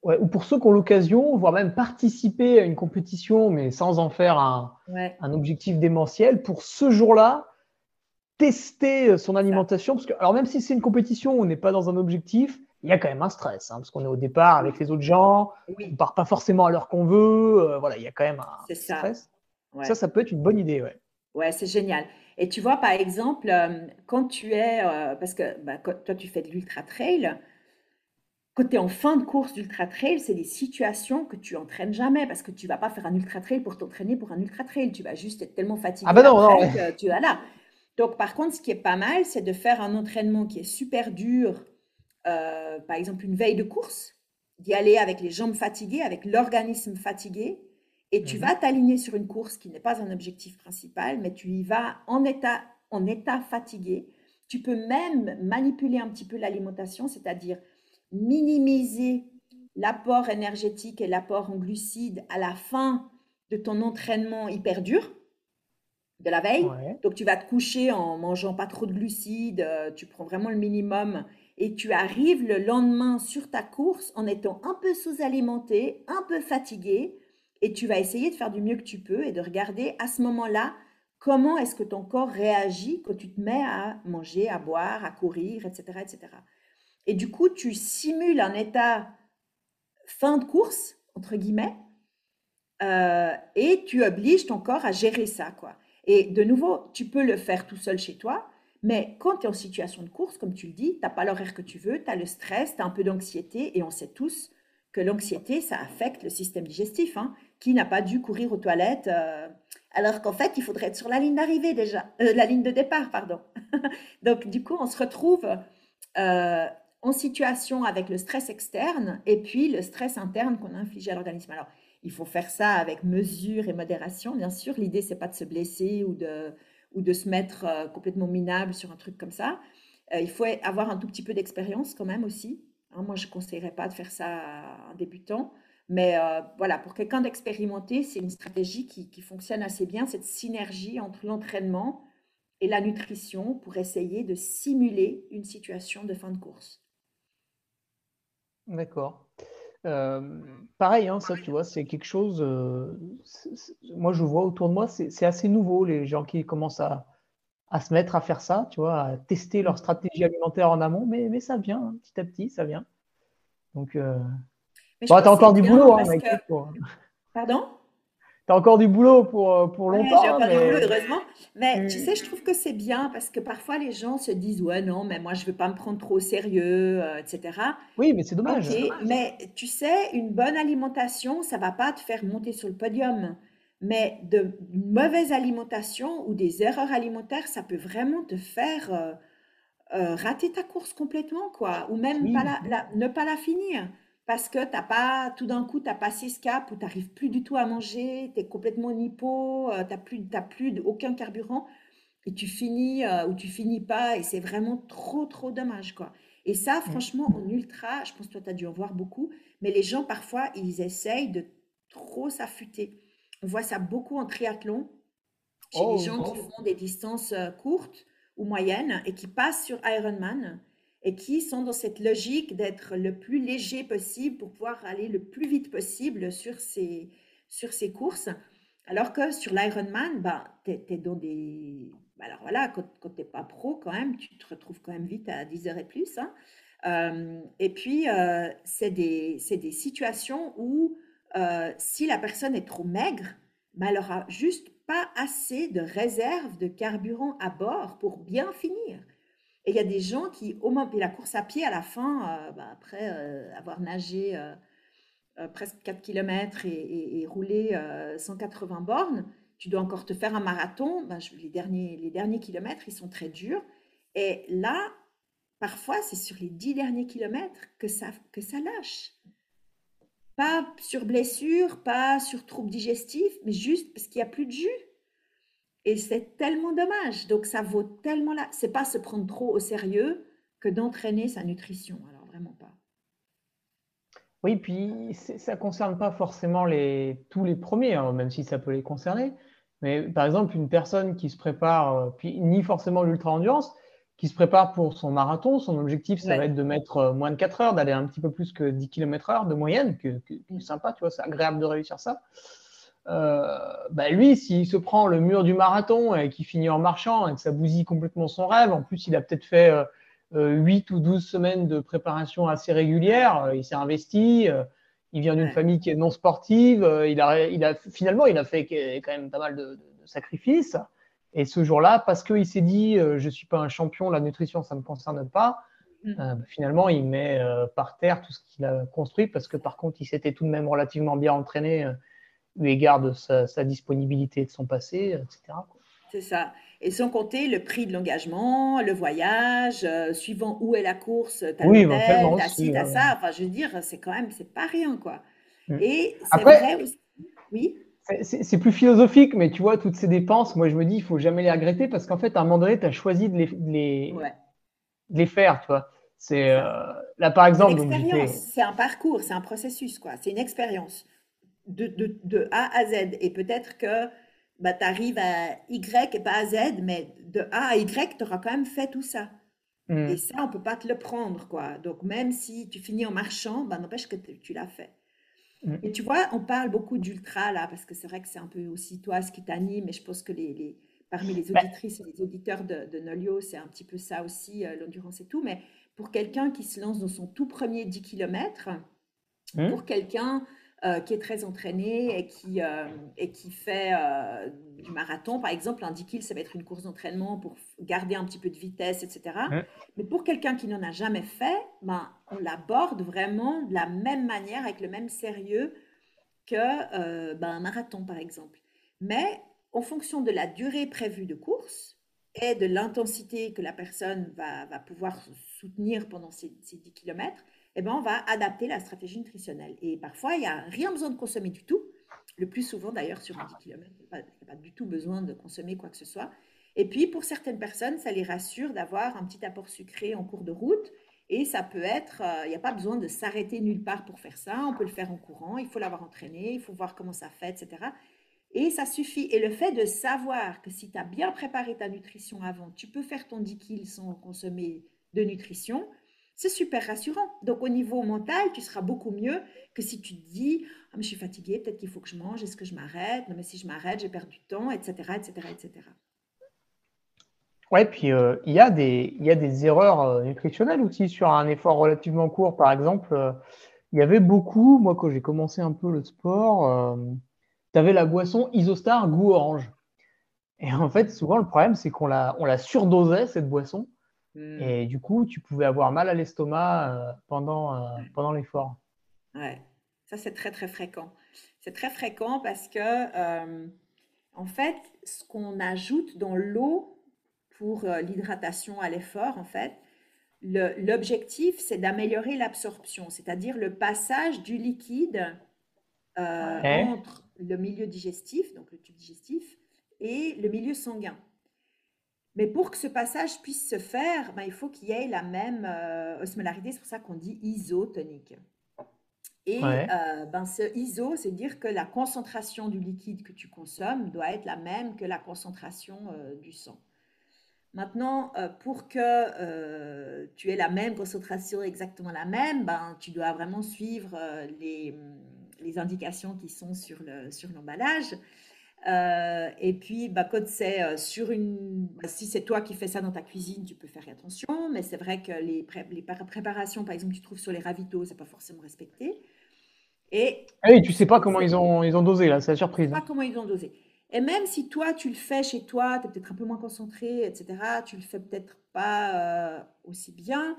[SPEAKER 1] Ouais, ou pour ceux qui ont l'occasion, voire même participer à une compétition, mais sans en faire un,
[SPEAKER 3] Ouais.
[SPEAKER 1] un objectif démentiel, pour ce jour-là, tester son alimentation. Parce que, alors même si c'est une compétition, on n'est pas dans un objectif, il y a quand même un stress, hein, parce qu'on est au départ avec les autres gens, on
[SPEAKER 3] Oui,
[SPEAKER 1] ne part pas forcément à l'heure qu'on veut, euh, voilà, il y a quand même un
[SPEAKER 3] ça.
[SPEAKER 1] stress.
[SPEAKER 3] Ouais.
[SPEAKER 1] Ça, ça peut être une bonne idée, ouais.
[SPEAKER 3] Ouais, c'est génial. Et tu vois, par exemple, euh, quand tu es, euh, parce que bah, toi, tu fais de l'ultra trail, quand tu es en fin de course d'ultra trail, c'est des situations que tu entraînes jamais, parce que tu vas pas faire un ultra trail pour t'entraîner pour un ultra trail. Tu vas juste être tellement fatigué
[SPEAKER 1] Ah bah non, non,
[SPEAKER 3] que tu vas là. Donc, par contre, ce qui est pas mal, c'est de faire un entraînement qui est super dur, euh, par exemple une veille de course, d'y aller avec les jambes fatiguées, avec l'organisme fatigué, et tu
[SPEAKER 1] Mhm.
[SPEAKER 3] vas t'aligner sur une course qui n'est pas un objectif principal, mais tu y vas en état, en état fatigué. Tu peux même manipuler un petit peu l'alimentation, c'est-à-dire minimiser l'apport énergétique et l'apport en glucides à la fin de ton entraînement hyper dur de la veille.
[SPEAKER 1] Ouais.
[SPEAKER 3] Donc, tu vas te coucher en mangeant pas trop de glucides, euh, tu prends vraiment le minimum et tu arrives le lendemain sur ta course en étant un peu sous-alimenté, un peu fatigué et tu vas essayer de faire du mieux que tu peux et de regarder à ce moment-là comment est-ce que ton corps réagit quand tu te mets à manger, à boire, à courir, etc., etc. Et du coup, tu simules un état fin de course, entre guillemets, euh, et tu obliges ton corps à gérer ça, quoi. Et de nouveau, tu peux le faire tout seul chez toi, mais quand tu es en situation de course, comme tu le dis, tu n'as pas l'horaire que tu veux, tu as le stress, tu as un peu d'anxiété, et on sait tous que l'anxiété, ça affecte le système digestif. hein. Qui n'a pas dû courir aux toilettes euh, alors qu'en fait, il faudrait être sur la ligne d'arrivée déjà, euh, la ligne de départ, pardon. [laughs] Donc, du coup, on se retrouve en situation avec le stress externe et puis le stress interne qu'on a infligé à l'organisme. Alors, il faut faire ça avec mesure et modération, bien sûr. L'idée, c'est pas de se blesser ou de, ou de se mettre euh, complètement minable sur un truc comme ça. Euh, il faut avoir un tout petit peu d'expérience quand même aussi. Hein, moi, je ne conseillerais pas de faire ça à un débutant. Mais euh, voilà, pour quelqu'un d'expérimenté, c'est une stratégie qui fonctionne assez bien, cette synergie entre l'entraînement et la nutrition pour essayer de simuler une situation de fin de course.
[SPEAKER 1] D'accord. Euh, pareil, hein, ça, tu vois, c'est quelque chose. euh, moi, je vois autour de moi, c'est assez nouveau, les gens qui commencent à, à se mettre à faire ça, tu vois, à tester leur stratégie alimentaire en amont, mais, mais ça vient, hein, petit à petit, ça vient. Donc, euh, bon, t'as encore du
[SPEAKER 3] bien
[SPEAKER 1] boulot, hein,
[SPEAKER 3] que...
[SPEAKER 1] pour-
[SPEAKER 3] Pardon?
[SPEAKER 1] T'as encore du boulot pour, euh, pour
[SPEAKER 3] Ouais,
[SPEAKER 1] longtemps,
[SPEAKER 3] j'ai encore du boulot,
[SPEAKER 1] mais
[SPEAKER 3] heureusement. Mais tu
[SPEAKER 1] tu-
[SPEAKER 3] sais, je trouve que c'est bien parce que parfois les gens se disent, ouais, non, mais moi, je ne veux pas me prendre trop au sérieux, euh, etc.
[SPEAKER 1] oui, mais c'est dommage.
[SPEAKER 3] Mais tu sais, une bonne alimentation, ça va pas te faire monter sur le podium. Mais de, mauvaise alimentation ou des erreurs alimentaires, ça peut vraiment te faire euh, euh, rater ta course complètement, quoi. Ou même
[SPEAKER 1] Oui,
[SPEAKER 3] pas la, la- ne pas la finir. Parce que t'as pas, tout d'un coup, tu as passé ce cap où tu n'arrives plus du tout à manger, tu es complètement en hypo, tu n'as plus, t'as plus aucun carburant et tu finis euh, ou tu finis pas et c'est vraiment trop, trop dommage, quoi. Et ça, franchement, en ultra, je pense que toi, tu as dû en voir beaucoup, mais les gens, parfois, ils essayent de trop s'affûter. On voit ça beaucoup en triathlon, chez les
[SPEAKER 1] Oh,
[SPEAKER 3] gens qui font des distances euh, courtes ou moyennes et qui passent sur Ironman et qui sont dans cette logique d'être le plus léger possible pour pouvoir aller le plus vite possible sur ces, sur ces courses. Alors que sur l'Ironman, bah, tu es, dans des... bah, Alors voilà, quand, quand tu n'es pas pro, quand même, tu te retrouves quand même vite à 10 heures et plus. hein. Euh, et puis, euh, c'est des, des situations où euh, si la personne est trop maigre, bah, elle aura juste pas assez de réserve de carburant à bord pour bien finir. Et il y a des gens qui, au moment, puis la course à pied, à la fin, euh, bah, après euh, avoir nagé euh, presque 4 km et, et- et roulé euh, 180 bornes, tu dois encore te faire un marathon. Ben, les derniers, kilomètres, ils sont très durs. Et là, parfois, c'est sur les 10 derniers kilomètres que ça, que ça lâche. Pas sur blessure, pas sur troubles digestifs, mais juste parce qu'il n'y a plus de jus. Et c'est tellement dommage. Donc ça vaut tellement là. C'est pas se prendre trop au sérieux, que d'entraîner sa nutrition. Alors, vraiment pas.
[SPEAKER 1] Oui, puis ça ne concerne pas forcément les, tous les premiers, hein, même si ça peut les concerner. Mais par exemple, une personne qui se prépare, euh, puis ni forcément l'ultra-endurance, qui se prépare pour son marathon, son objectif, ça va être de mettre euh, moins de 4 heures, d'aller un petit peu plus que 10 km heure de moyenne, que, mm. sympa, tu vois, c'est agréable de réussir ça. Euh, bah lui, s'il se prend le mur du marathon et qu'il finit en marchant et que ça bousille complètement son rêve, en plus, il a peut-être fait 8 ou 12 semaines de préparation assez régulière, il s'est investi, il vient d'une famille qui est non sportive. Euh, il a, il a, finalement, il a fait quand même pas mal de, sacrifices. Et ce jour-là, parce qu'il s'est dit, euh, je ne suis pas un champion, la nutrition, ça ne me concerne pas, mm. euh, finalement, il met par terre tout ce qu'il a construit, parce que par contre, il s'était tout de même relativement bien entraîné, eu égard de sa, sa, disponibilité de son passé, etc.
[SPEAKER 3] C'est ça. Et sans compter le prix de l'engagement, le voyage, euh, suivant où est la course,
[SPEAKER 1] ta oui, hôtel,
[SPEAKER 3] ta ci, ta ça. Enfin, je veux dire, c'est quand même, c'est pas rien, quoi. Mm. Et c'est vrai aussi. Oui.
[SPEAKER 1] C'est plus philosophique, mais tu vois, toutes ces dépenses, moi je me dis, il faut jamais les regretter parce qu'en fait, à un moment donné, tu as choisi de les, les, les, faire, tu vois. C'est euh, là, par exemple.
[SPEAKER 3] C'est un parcours, c'est un processus, quoi. C'est une expérience de, de, de, A à Z. Et peut-être que bah, tu arrives à Y et pas à Z, mais de A à Y, tu auras quand même fait tout ça. Mm. Et ça, on ne peut pas te le prendre, quoi. Donc, même si tu finis en marchant, bah, n'empêche que tu l'as fait. Mm. Et tu vois, on parle beaucoup d'ultra, là, parce que c'est vrai que c'est un peu aussi toi ce qui t'anime, et je pense que les, les parmi les auditrices et les auditeurs de, de Nolio, c'est un petit peu ça aussi, euh, l'endurance et tout. Mais pour quelqu'un qui se lance dans son tout premier 10 km, mm. pour quelqu'un euh, qui est très entraîné et qui, euh, et qui fait euh, du marathon, par exemple, un 10 kg, ça va être une course d'entraînement pour garder un petit peu de vitesse, etc. Mais pour quelqu'un qui n'en a jamais fait, ben, on l'aborde vraiment de la même manière, avec le même sérieux que ben, un marathon, par exemple. Mais en fonction de la durée prévue de course et de l'intensité que la personne va, va pouvoir soutenir pendant ces, ces 10 km, eh ben, on va adapter la stratégie nutritionnelle. Et parfois, il n'y a rien besoin de consommer du tout. Le plus souvent, d'ailleurs, sur 10 km, il n'y a, pas du tout besoin de consommer quoi que ce soit. Et puis, pour certaines personnes, ça les rassure d'avoir un petit apport sucré en cours de route. Et ça peut être, euh, il n'y a pas besoin de s'arrêter nulle part pour faire ça. On peut le faire en courant, il faut l'avoir entraîné, il faut voir comment ça fait, etc. Et ça suffit. Et le fait de savoir que si tu as bien préparé ta nutrition avant, tu peux faire ton 10 kg sans consommer de nutrition, c'est super rassurant. Donc au niveau mental, tu seras beaucoup mieux que si tu te dis ah, mais je suis fatiguée, peut-être qu'il faut que je mange, est-ce que je m'arrête? Non, mais si je m'arrête, j'ai perdu du temps, etc. etc., etc.
[SPEAKER 1] Ouais, puis euh, il y, a des, y a des erreurs euh, nutritionnelles aussi sur un effort relativement court. Par exemple, euh, il y avait beaucoup, moi quand j'ai commencé un peu le sport, tu avais la boisson Isostar goût orange. Et en fait, souvent le problème, c'est qu'on la, on la surdosait, cette boisson. Hmm. Et du coup, tu pouvais avoir mal à l'estomac euh, pendant, euh, pendant l'effort.
[SPEAKER 3] Ouais, ça c'est très très fréquent. C'est très fréquent parce que, euh, en fait, ce qu'on ajoute dans l'eau pour l'hydratation à l'effort, en fait, l'objectif c'est d'améliorer l'absorption, c'est-à-dire le passage du liquide entre le milieu digestif, donc le tube digestif, et le milieu sanguin. Mais pour que ce passage puisse se faire, ben, il faut qu'il y ait la même euh, osmolarité. C'est pour ça qu'on dit isotonique. Et euh, ben, ce iso, c'est dire que la concentration du liquide que tu consommes doit être la même que la concentration euh, du sang. Maintenant, pour que tu aies la même concentration, exactement la même, ben, tu dois vraiment suivre les, les, indications qui sont sur l'emballage. Sur euh, et puis, bah, quand c'est euh, sur une. Bah, si c'est toi qui fais ça dans ta cuisine, tu peux faire attention. Mais c'est vrai que les, les préparations, par exemple, que tu trouves sur les ravitaux, c'est pas forcément respecté.
[SPEAKER 1] Et. Ah oui, tu sais pas comment ils ont, ils ont dosé, là, c'est la surprise.
[SPEAKER 3] Tu sais pas comment ils ont dosé. Et même si toi, tu le fais chez toi, tu es peut-être un peu moins concentré, etc., tu le fais peut-être pas euh, aussi bien,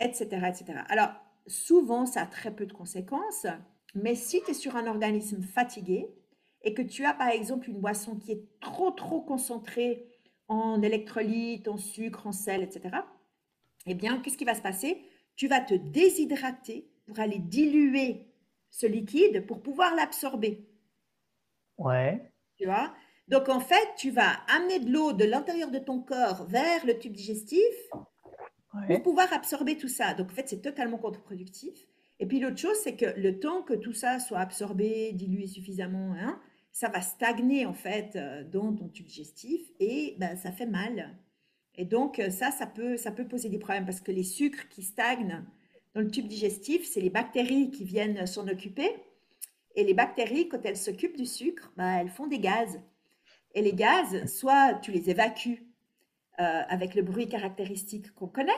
[SPEAKER 3] etc., etc. Alors, souvent, ça a très peu de conséquences. Mais si tu es sur un organisme fatigué, et que tu as par exemple une boisson qui est trop trop concentrée en électrolytes, en sucre, en sel, etc., eh bien, qu'est-ce qui va se passer? Tu vas te déshydrater pour aller diluer ce liquide pour pouvoir l'absorber.
[SPEAKER 1] Ouais.
[SPEAKER 3] Tu vois? Donc, en fait, tu vas amener de l'eau de l'intérieur de ton corps vers le tube digestif pour pouvoir absorber tout ça. Donc, en fait, c'est totalement contre-productif. Et puis, l'autre chose, c'est que le temps que tout ça soit absorbé, dilué suffisamment, hein, ça va stagner, en fait, euh, dans ton tube digestif et ben, ça fait mal. Et donc, euh, ça, ça peut, ça peut poser des problèmes parce que les sucres qui stagnent dans le tube digestif, c'est les bactéries qui viennent s'en occuper. Et les bactéries, quand elles s'occupent du sucre, ben, elles font des gaz. Et les gaz, soit tu les évacues euh, avec le bruit caractéristique qu'on connaît,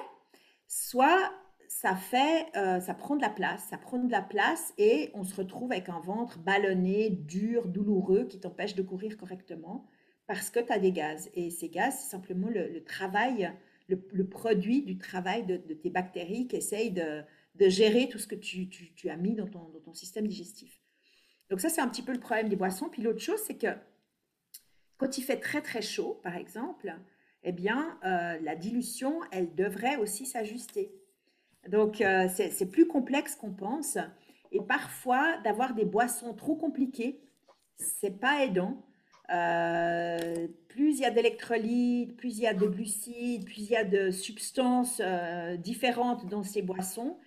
[SPEAKER 3] soit ça fait, euh, ça prend de la place, ça prend de la place et on se retrouve avec un ventre ballonné, dur, douloureux, qui t'empêche de courir correctement parce que tu as des gaz. Et ces gaz, c'est simplement le, travail, le, produit du travail de, tes bactéries qui essayent de, gérer tout ce que tu, as mis dans ton, système digestif. Donc ça, c'est un petit peu le problème des boissons. Puis l'autre chose, c'est que quand il fait très très chaud, par exemple, eh bien, euh, la dilution, elle devrait aussi s'ajuster. Donc, euh, c'est plus complexe qu'on pense. Et parfois, d'avoir des boissons trop compliquées, c'est pas aidant. Euh, plus il y a d'électrolytes, plus il y a de glucides, plus il y a de substances différentes dans ces boissons,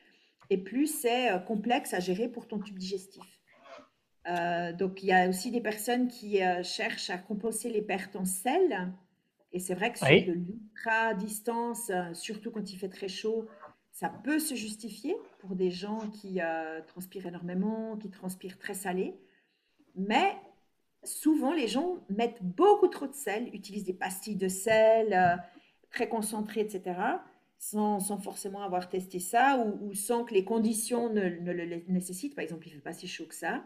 [SPEAKER 3] et plus c'est complexe à gérer pour ton tube digestif. donc, il y a aussi des personnes qui cherchent à compenser les pertes en sel et c'est vrai que sur de l'ultra-distance, euh, surtout quand il fait très chaud, ça peut se justifier pour des gens qui euh, transpirent énormément, qui transpirent très salé. Mais souvent, les gens mettent beaucoup trop de sel, utilisent des pastilles de sel euh, très concentrées, etc., sans, sans, forcément avoir testé ça ou, sans que les conditions ne, le nécessitent. Par exemple, il ne fait pas si chaud que ça.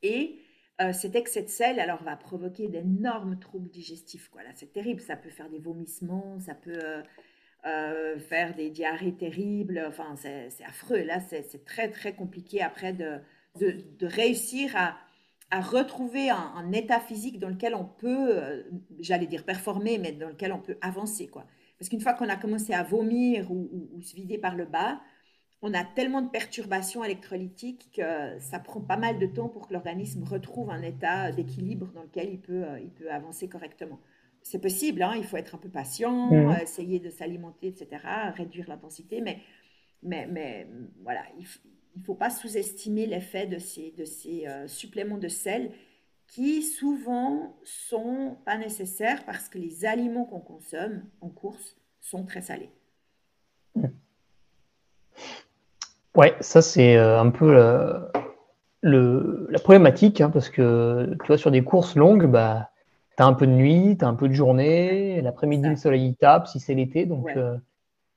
[SPEAKER 3] Et euh, cet excès de sel alors va provoquer d'énormes troubles digestifs. Quoi. c'est terrible. Ça peut faire des vomissements, ça peut euh, euh, faire des diarrhées terribles. Enfin, c'est, affreux. Là, c'est, très très compliqué après de, de, réussir à, retrouver un, état physique dans lequel on peut, j'allais dire performer, mais dans lequel on peut avancer. Quoi. Parce qu'une fois qu'on a commencé à vomir ou se vider par le bas, on a tellement de perturbations électrolytiques que ça prend pas mal de temps pour que l'organisme retrouve un état d'équilibre dans lequel il peut, euh, il peut avancer correctement. C'est possible, hein, il faut être un peu patient, mmh. euh, essayer de s'alimenter, etc., réduire l'intensité, mais, mais, mais voilà, il ne faut pas sous-estimer l'effet de ces, de ces euh, suppléments de sel qui souvent sont pas nécessaires parce que les aliments qu'on consomme en course sont très salés. Mmh.
[SPEAKER 1] Ouais, ça c'est euh, un peu la, le, la problématique, hein, parce que tu vois, sur des courses longues, bah, tu as un peu de nuit, tu as un peu de journée, l'après-midi le soleil tape si c'est l'été, donc euh,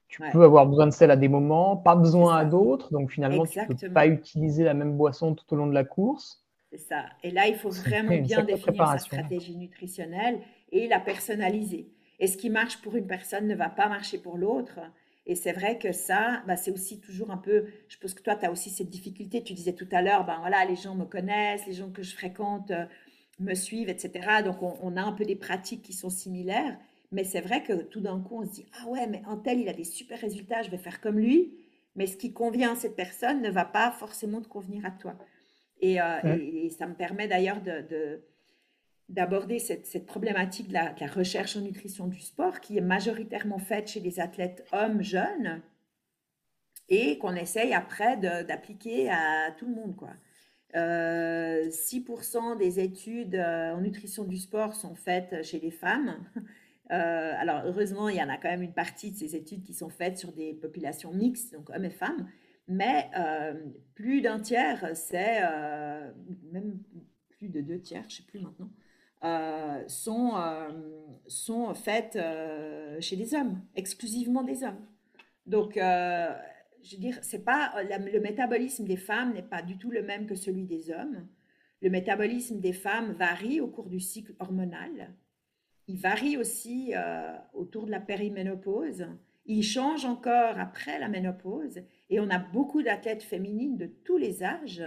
[SPEAKER 1] tu peux avoir besoin de sel à des moments, pas besoin à d'autres, donc finalement tu ne peux pas utiliser la même boisson tout au long de la course.
[SPEAKER 3] C'est ça. Et là, il faut vraiment bien définir sa stratégie nutritionnelle et la personnaliser. Et ce qui marche pour une personne ne va pas marcher pour l'autre. Et c'est vrai que ça, bah, c'est aussi toujours un peu, je pense que toi, tu as aussi cette difficulté. Tu disais tout à l'heure, ben voilà, les gens me connaissent, les gens que je fréquente euh, me suivent, etc. Donc, on, a un peu des pratiques qui sont similaires. Mais c'est vrai que tout d'un coup, on se dit, ah ouais, mais un tel, il a des super résultats, je vais faire comme lui. Mais ce qui convient à cette personne ne va pas forcément te convenir à toi. Et, euh, ça me permet d'ailleurs de d'aborder cette, problématique de la, recherche en nutrition du sport qui est majoritairement faite chez les athlètes hommes jeunes et qu'on essaye après d'appliquer à tout le monde. Quoi. 6% euh, des études euh, en nutrition du sport sont faites chez les femmes. [laughs] Euh, alors heureusement, il y en a quand même une partie de ces études qui sont faites sur des populations mixtes, donc hommes et femmes, mais plus d'un tiers, c'est même plus de deux tiers, je ne sais plus maintenant, euh, sont, euh, sont faites euh, chez des hommes, exclusivement des hommes. Donc, je veux dire, pas le métabolisme des femmes n'est pas du tout le même que celui des hommes. Le métabolisme des femmes varie au cours du cycle hormonal. Il varie aussi autour de la périménopause. Il change encore après la ménopause. Et on a beaucoup d'athlètes féminines de tous les âges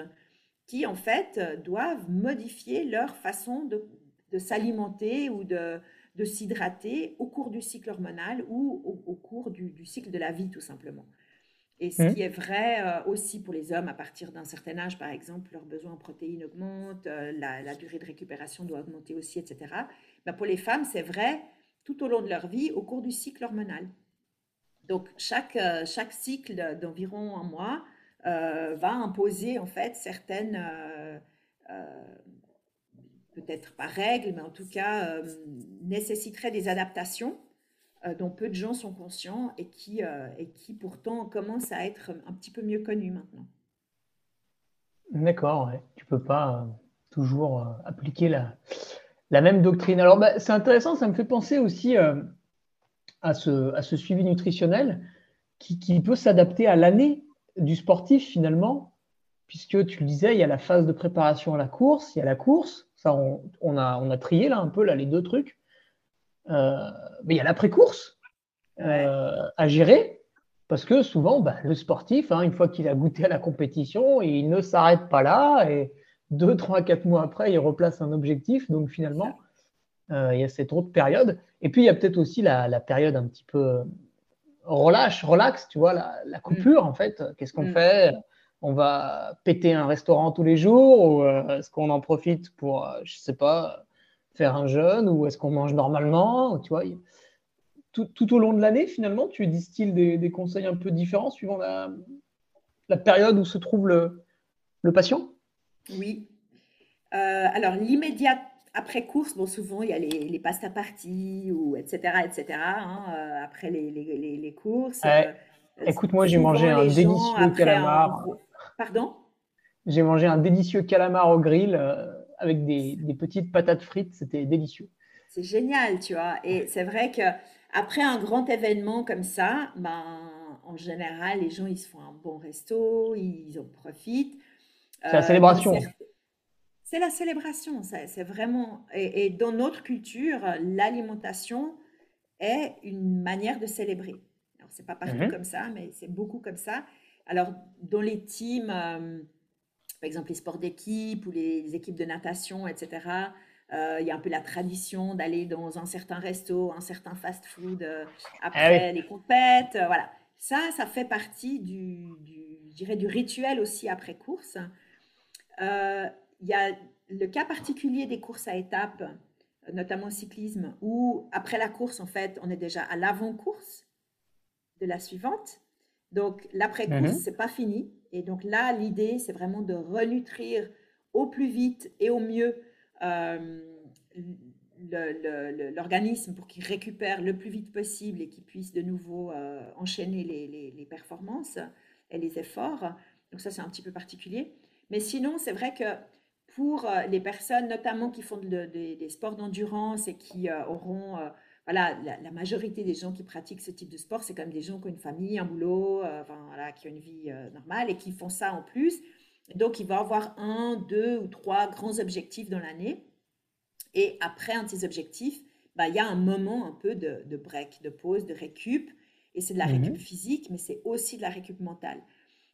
[SPEAKER 3] qui, en fait, doivent modifier leur façon de, s'alimenter ou de s'hydrater au cours du cycle hormonal ou au, cours du, cycle de la vie, tout simplement. Et ce mmh. qui est vrai euh, aussi pour les hommes, à partir d'un certain âge, par exemple, leurs besoins en protéines augmentent, euh, la, durée de récupération doit augmenter aussi, etc. Ben pour les femmes, c'est vrai tout au long de leur vie, au cours du cycle hormonal. Donc, chaque, chaque cycle d'environ un mois va imposer en fait certaines, peut-être pas règles, mais en tout cas nécessiterait des adaptations dont peu de gens sont conscients et qui, et qui pourtant commencent à être un petit peu mieux connus maintenant.
[SPEAKER 1] D'accord, ouais. tu peux pas toujours appliquer la, la même doctrine. Alors, bah, c'est intéressant, ça me fait penser aussi euh, à, ce, à, ce, suivi nutritionnel qui, qui peut s'adapter à l'année du sportif finalement, puisque tu le disais, il y a la phase de préparation à la course, il y a la course, ça on, on, a, on a, trié là un peu là, les deux trucs, euh, mais il y a l'après-course euh, à gérer, parce que souvent, bah, le sportif, hein, une fois qu'il a goûté à la compétition, il ne s'arrête pas là et deux, trois, quatre mois après, il replace un objectif. Donc finalement, euh, il y a cette autre période. Et puis, il y a peut-être aussi la, période un petit peu euh, relâche, relax, tu vois, la, mm. coupure en fait. Qu'est-ce qu'on mm. fait? On va péter un restaurant tous les jours ou euh, est-ce qu'on en profite pour, je sais pas, faire un jeûne ou est-ce qu'on mange normalement Tu vois, tout, au long de l'année, finalement, tu distilles des, des conseils un peu différents suivant la, période où se trouve le, le patient?
[SPEAKER 3] Oui. Euh, alors, l'immédiat après course, bon, souvent, il y a les, les pasta parties, ou etc., etc., hein, euh, après les, les, les courses. Euh,
[SPEAKER 1] écoute, moi, j'ai mangé un délicieux calamar.
[SPEAKER 3] Pardon?
[SPEAKER 1] J'ai mangé un délicieux calamar au grill avec des, des, petites patates frites. C'était délicieux.
[SPEAKER 3] C'est génial, tu vois. Et c'est vrai que après un grand événement comme ça, ben, en général, les gens, ils se font un bon resto, ils en profitent.
[SPEAKER 1] C'est la euh, célébration.
[SPEAKER 3] C'est la célébration, c'est vraiment. Et, dans notre culture, l'alimentation est une manière de célébrer. Alors, c'est pas partout mhm. comme ça, mais c'est beaucoup comme ça. Alors, dans les teams, euh, par exemple les sports d'équipe ou les, équipes de natation, etc., euh, il y a un peu la tradition d'aller dans un certain resto, un certain fast-food ah après les compètes. voilà. Ça, ça fait partie du, du, dirais, du rituel aussi après course. Euh, il y a le cas particulier des courses à étapes, notamment au cyclisme, où après la course, en fait, on est déjà à l'avant-course de la suivante. Donc, l'après-course, ce mhm. c'est pas fini. Et donc là, l'idée, c'est vraiment de renutrir au plus vite et au mieux euh, l'organisme pour qu'il récupère le plus vite possible et qu'il puisse de nouveau euh, enchaîner les, performances et les efforts. Donc ça, c'est un petit peu particulier. Mais sinon, c'est vrai que pour euh, les personnes, notamment qui font des sports d'endurance et qui auront, voilà, la, majorité des gens qui pratiquent ce type de sport, c'est quand même des gens qui ont une famille, un boulot, enfin, voilà, qui ont une vie normale et qui font ça en plus. Donc, il va avoir un, deux ou trois grands objectifs dans l'année. Et après un de ces objectifs, bah, il y a un moment un peu de, break, de pause, de récup. Et c'est de la mmh récup physique, mais c'est aussi de la récup mentale.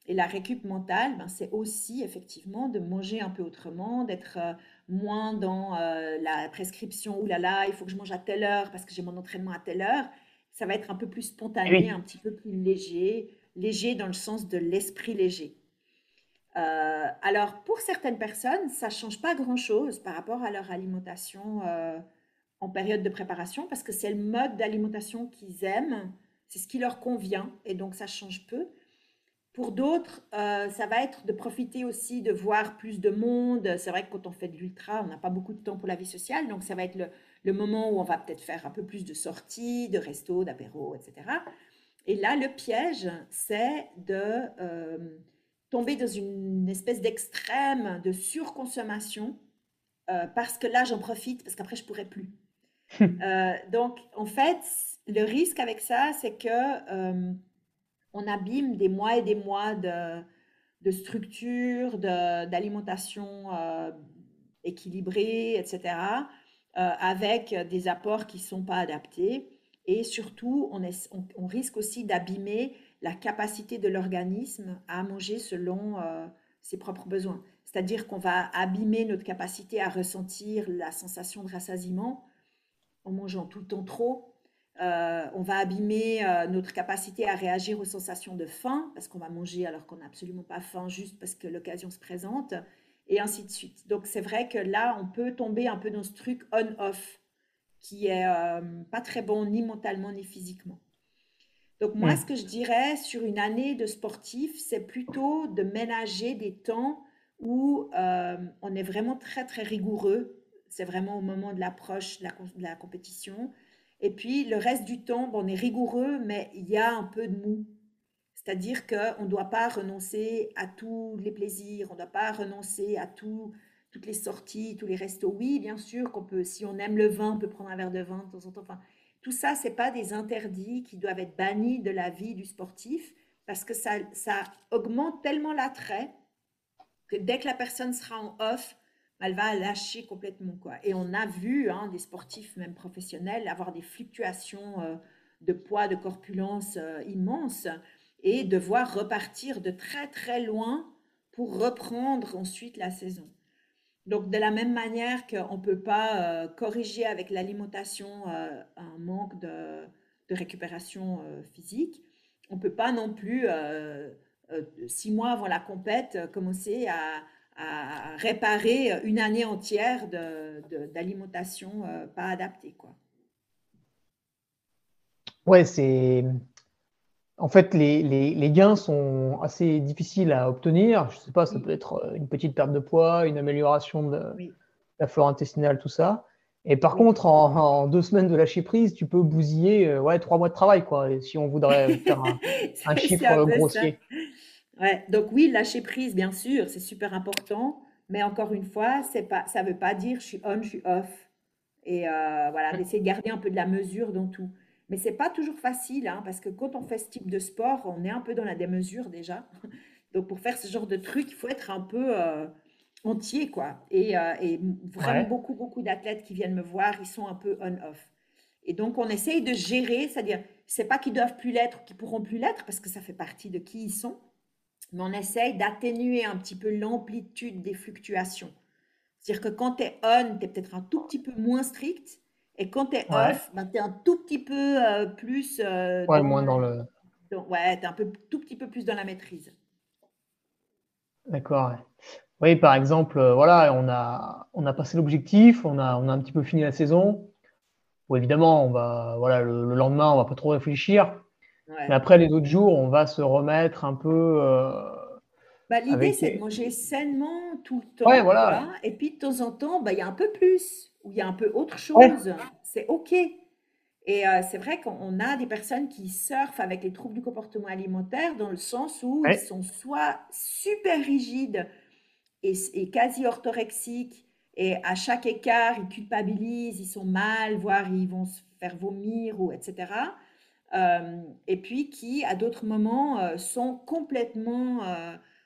[SPEAKER 3] Et la récup mentale, ben, c'est aussi effectivement de manger un peu autrement, d'être euh, moins dans euh, la prescription, ou là là, il faut que je mange à telle heure parce que j'ai mon entraînement à telle heure. Ça va être un peu plus spontané, un petit peu plus léger, léger dans le sens de l'esprit léger. Euh, alors, pour certaines personnes, ça ne change pas grand-chose par rapport à leur alimentation en période de préparation parce que c'est le mode d'alimentation qu'ils aiment, c'est ce qui leur convient et donc ça change peu. Pour d'autres, euh, ça va être de profiter aussi de voir plus de monde. C'est vrai que quand on fait de l'ultra, on n'a pas beaucoup de temps pour la vie sociale. Donc, ça va être le, moment où on va peut-être faire un peu plus de sorties, de restos, d'apéros, etc. Et là, le piège, c'est de euh, tomber dans une espèce d'extrême de surconsommation euh, parce que là, j'en profite, parce qu'après, je ne pourrai plus. [laughs] donc, en fait, le risque avec ça, c'est que on abîme des mois et des mois de, de structure, d'alimentation euh, équilibrée, etc., euh, avec des apports qui ne sont pas adaptés. Et surtout, on, risque aussi d'abîmer la capacité de l'organisme à manger selon euh, ses propres besoins. C'est-à-dire qu'on va abîmer notre capacité à ressentir la sensation de rassasiement en mangeant tout le temps trop, euh, on va abîmer euh, notre capacité à réagir aux sensations de faim, parce qu'on va manger alors qu'on n'a absolument pas faim, juste parce que l'occasion se présente, et ainsi de suite. Donc c'est vrai que là, on peut tomber un peu dans ce truc on-off, qui est euh, pas très bon ni mentalement ni physiquement. Donc moi,
[SPEAKER 1] Hmm.
[SPEAKER 3] ce que je dirais sur une année de sportif, c'est plutôt de ménager des temps où euh, on est vraiment très, très rigoureux. C'est vraiment au moment de l'approche de la, com- de la compétition. Et puis le reste du temps, bon, on est rigoureux, mais il y a un peu de mou. C'est-à-dire qu'on ne doit pas renoncer à tous les plaisirs, on ne doit pas renoncer à tout, toutes les sorties, tous les restos. Oui, bien sûr qu'on peut, si on aime le vin, on peut prendre un verre de vin de temps en temps. Enfin, tout ça, ce pas des interdits qui doivent être bannis de la vie du sportif parce que ça, ça augmente tellement l'attrait que dès que la personne sera en off, elle va lâcher complètement. Quoi. Et on a vu hein, des sportifs, même professionnels, avoir des fluctuations euh, de poids, de corpulence euh, immenses et devoir repartir de très très loin pour reprendre ensuite la saison. Donc de la même manière qu'on ne peut pas euh, corriger avec l'alimentation euh, un manque de, de récupération physique, on ne peut pas non plus, six mois avant la compète, commencer à, à réparer une année entière d'alimentation euh, pas adaptée. Quoi.
[SPEAKER 1] Ouais, c'est. En fait, les, les, les gains sont assez difficiles à obtenir. Je sais pas, ça
[SPEAKER 3] Oui,
[SPEAKER 1] peut être euh, une petite perte de poids, une amélioration de
[SPEAKER 3] oui,
[SPEAKER 1] la flore intestinale, tout ça. Et par
[SPEAKER 3] oui.
[SPEAKER 1] contre, en, en deux semaines de lâcher prise, tu peux bousiller euh, ouais, trois mois de travail, quoi. Si on voudrait faire un, [laughs] chiffre
[SPEAKER 3] ça. Ouais, donc oui, lâcher prise, bien sûr, c'est super important, mais encore une fois, c'est pas, ça ne veut pas dire je suis on, je suis off. Et euh, voilà, d'essayer de garder un peu de la mesure dans tout. Mais c'est pas toujours facile, hein, parce que quand on fait ce type de sport, on est un peu dans la démesure déjà. [laughs] Donc pour faire ce genre de truc, il faut être un peu euh, entier, quoi. Et, euh, et vraiment
[SPEAKER 1] Ouais.
[SPEAKER 3] beaucoup, beaucoup d'athlètes qui viennent me voir, ils sont un peu on-off. Et donc on essaye de gérer, c'est-à-dire, c'est pas qu'ils doivent plus l'être ou qu'ils pourront plus l'être, parce que ça fait partie de qui ils sont mais on essaye d'atténuer un petit peu l'amplitude des fluctuations. C'est-à-dire que quand tu es on, tu es peut-être un tout petit peu moins strict, et quand tu es
[SPEAKER 1] Ouais.
[SPEAKER 3] off, ben, tu es un tout petit peu euh, plus euh,
[SPEAKER 1] Ouais,
[SPEAKER 3] dans,
[SPEAKER 1] moins dans le.
[SPEAKER 3] ouais, t'es un peu, tout petit peu plus dans la maîtrise.
[SPEAKER 1] D'accord. ouais. Oui, par exemple, euh, voilà, on a, on a passé l'objectif, on a, on a un petit peu fini la saison. Bon, évidemment, on va, voilà, le, le lendemain, on va pas trop réfléchir. Mais
[SPEAKER 3] Ouais.
[SPEAKER 1] après, les autres jours, on va se remettre un peu euh,
[SPEAKER 3] Bah, l'idée,
[SPEAKER 1] avec.
[SPEAKER 3] c'est de manger sainement tout le
[SPEAKER 1] Ouais,
[SPEAKER 3] temps,
[SPEAKER 1] voilà.
[SPEAKER 3] quoi. Et puis de temps en temps, bah, il y a un peu plus, ou il y a un peu autre
[SPEAKER 1] Ouais.
[SPEAKER 3] chose. C'est OK. Et euh, c'est vrai qu'on a des personnes qui surfent avec les troubles du comportement alimentaire dans le sens où ils
[SPEAKER 1] Ouais.
[SPEAKER 3] sont soit super rigides et, et quasi orthorexiques, et à chaque écart, ils culpabilisent, ils sont mal, voire ils vont se faire vomir, ou etc. Euh, et puis qui, à d'autres moments, euh, sont complètement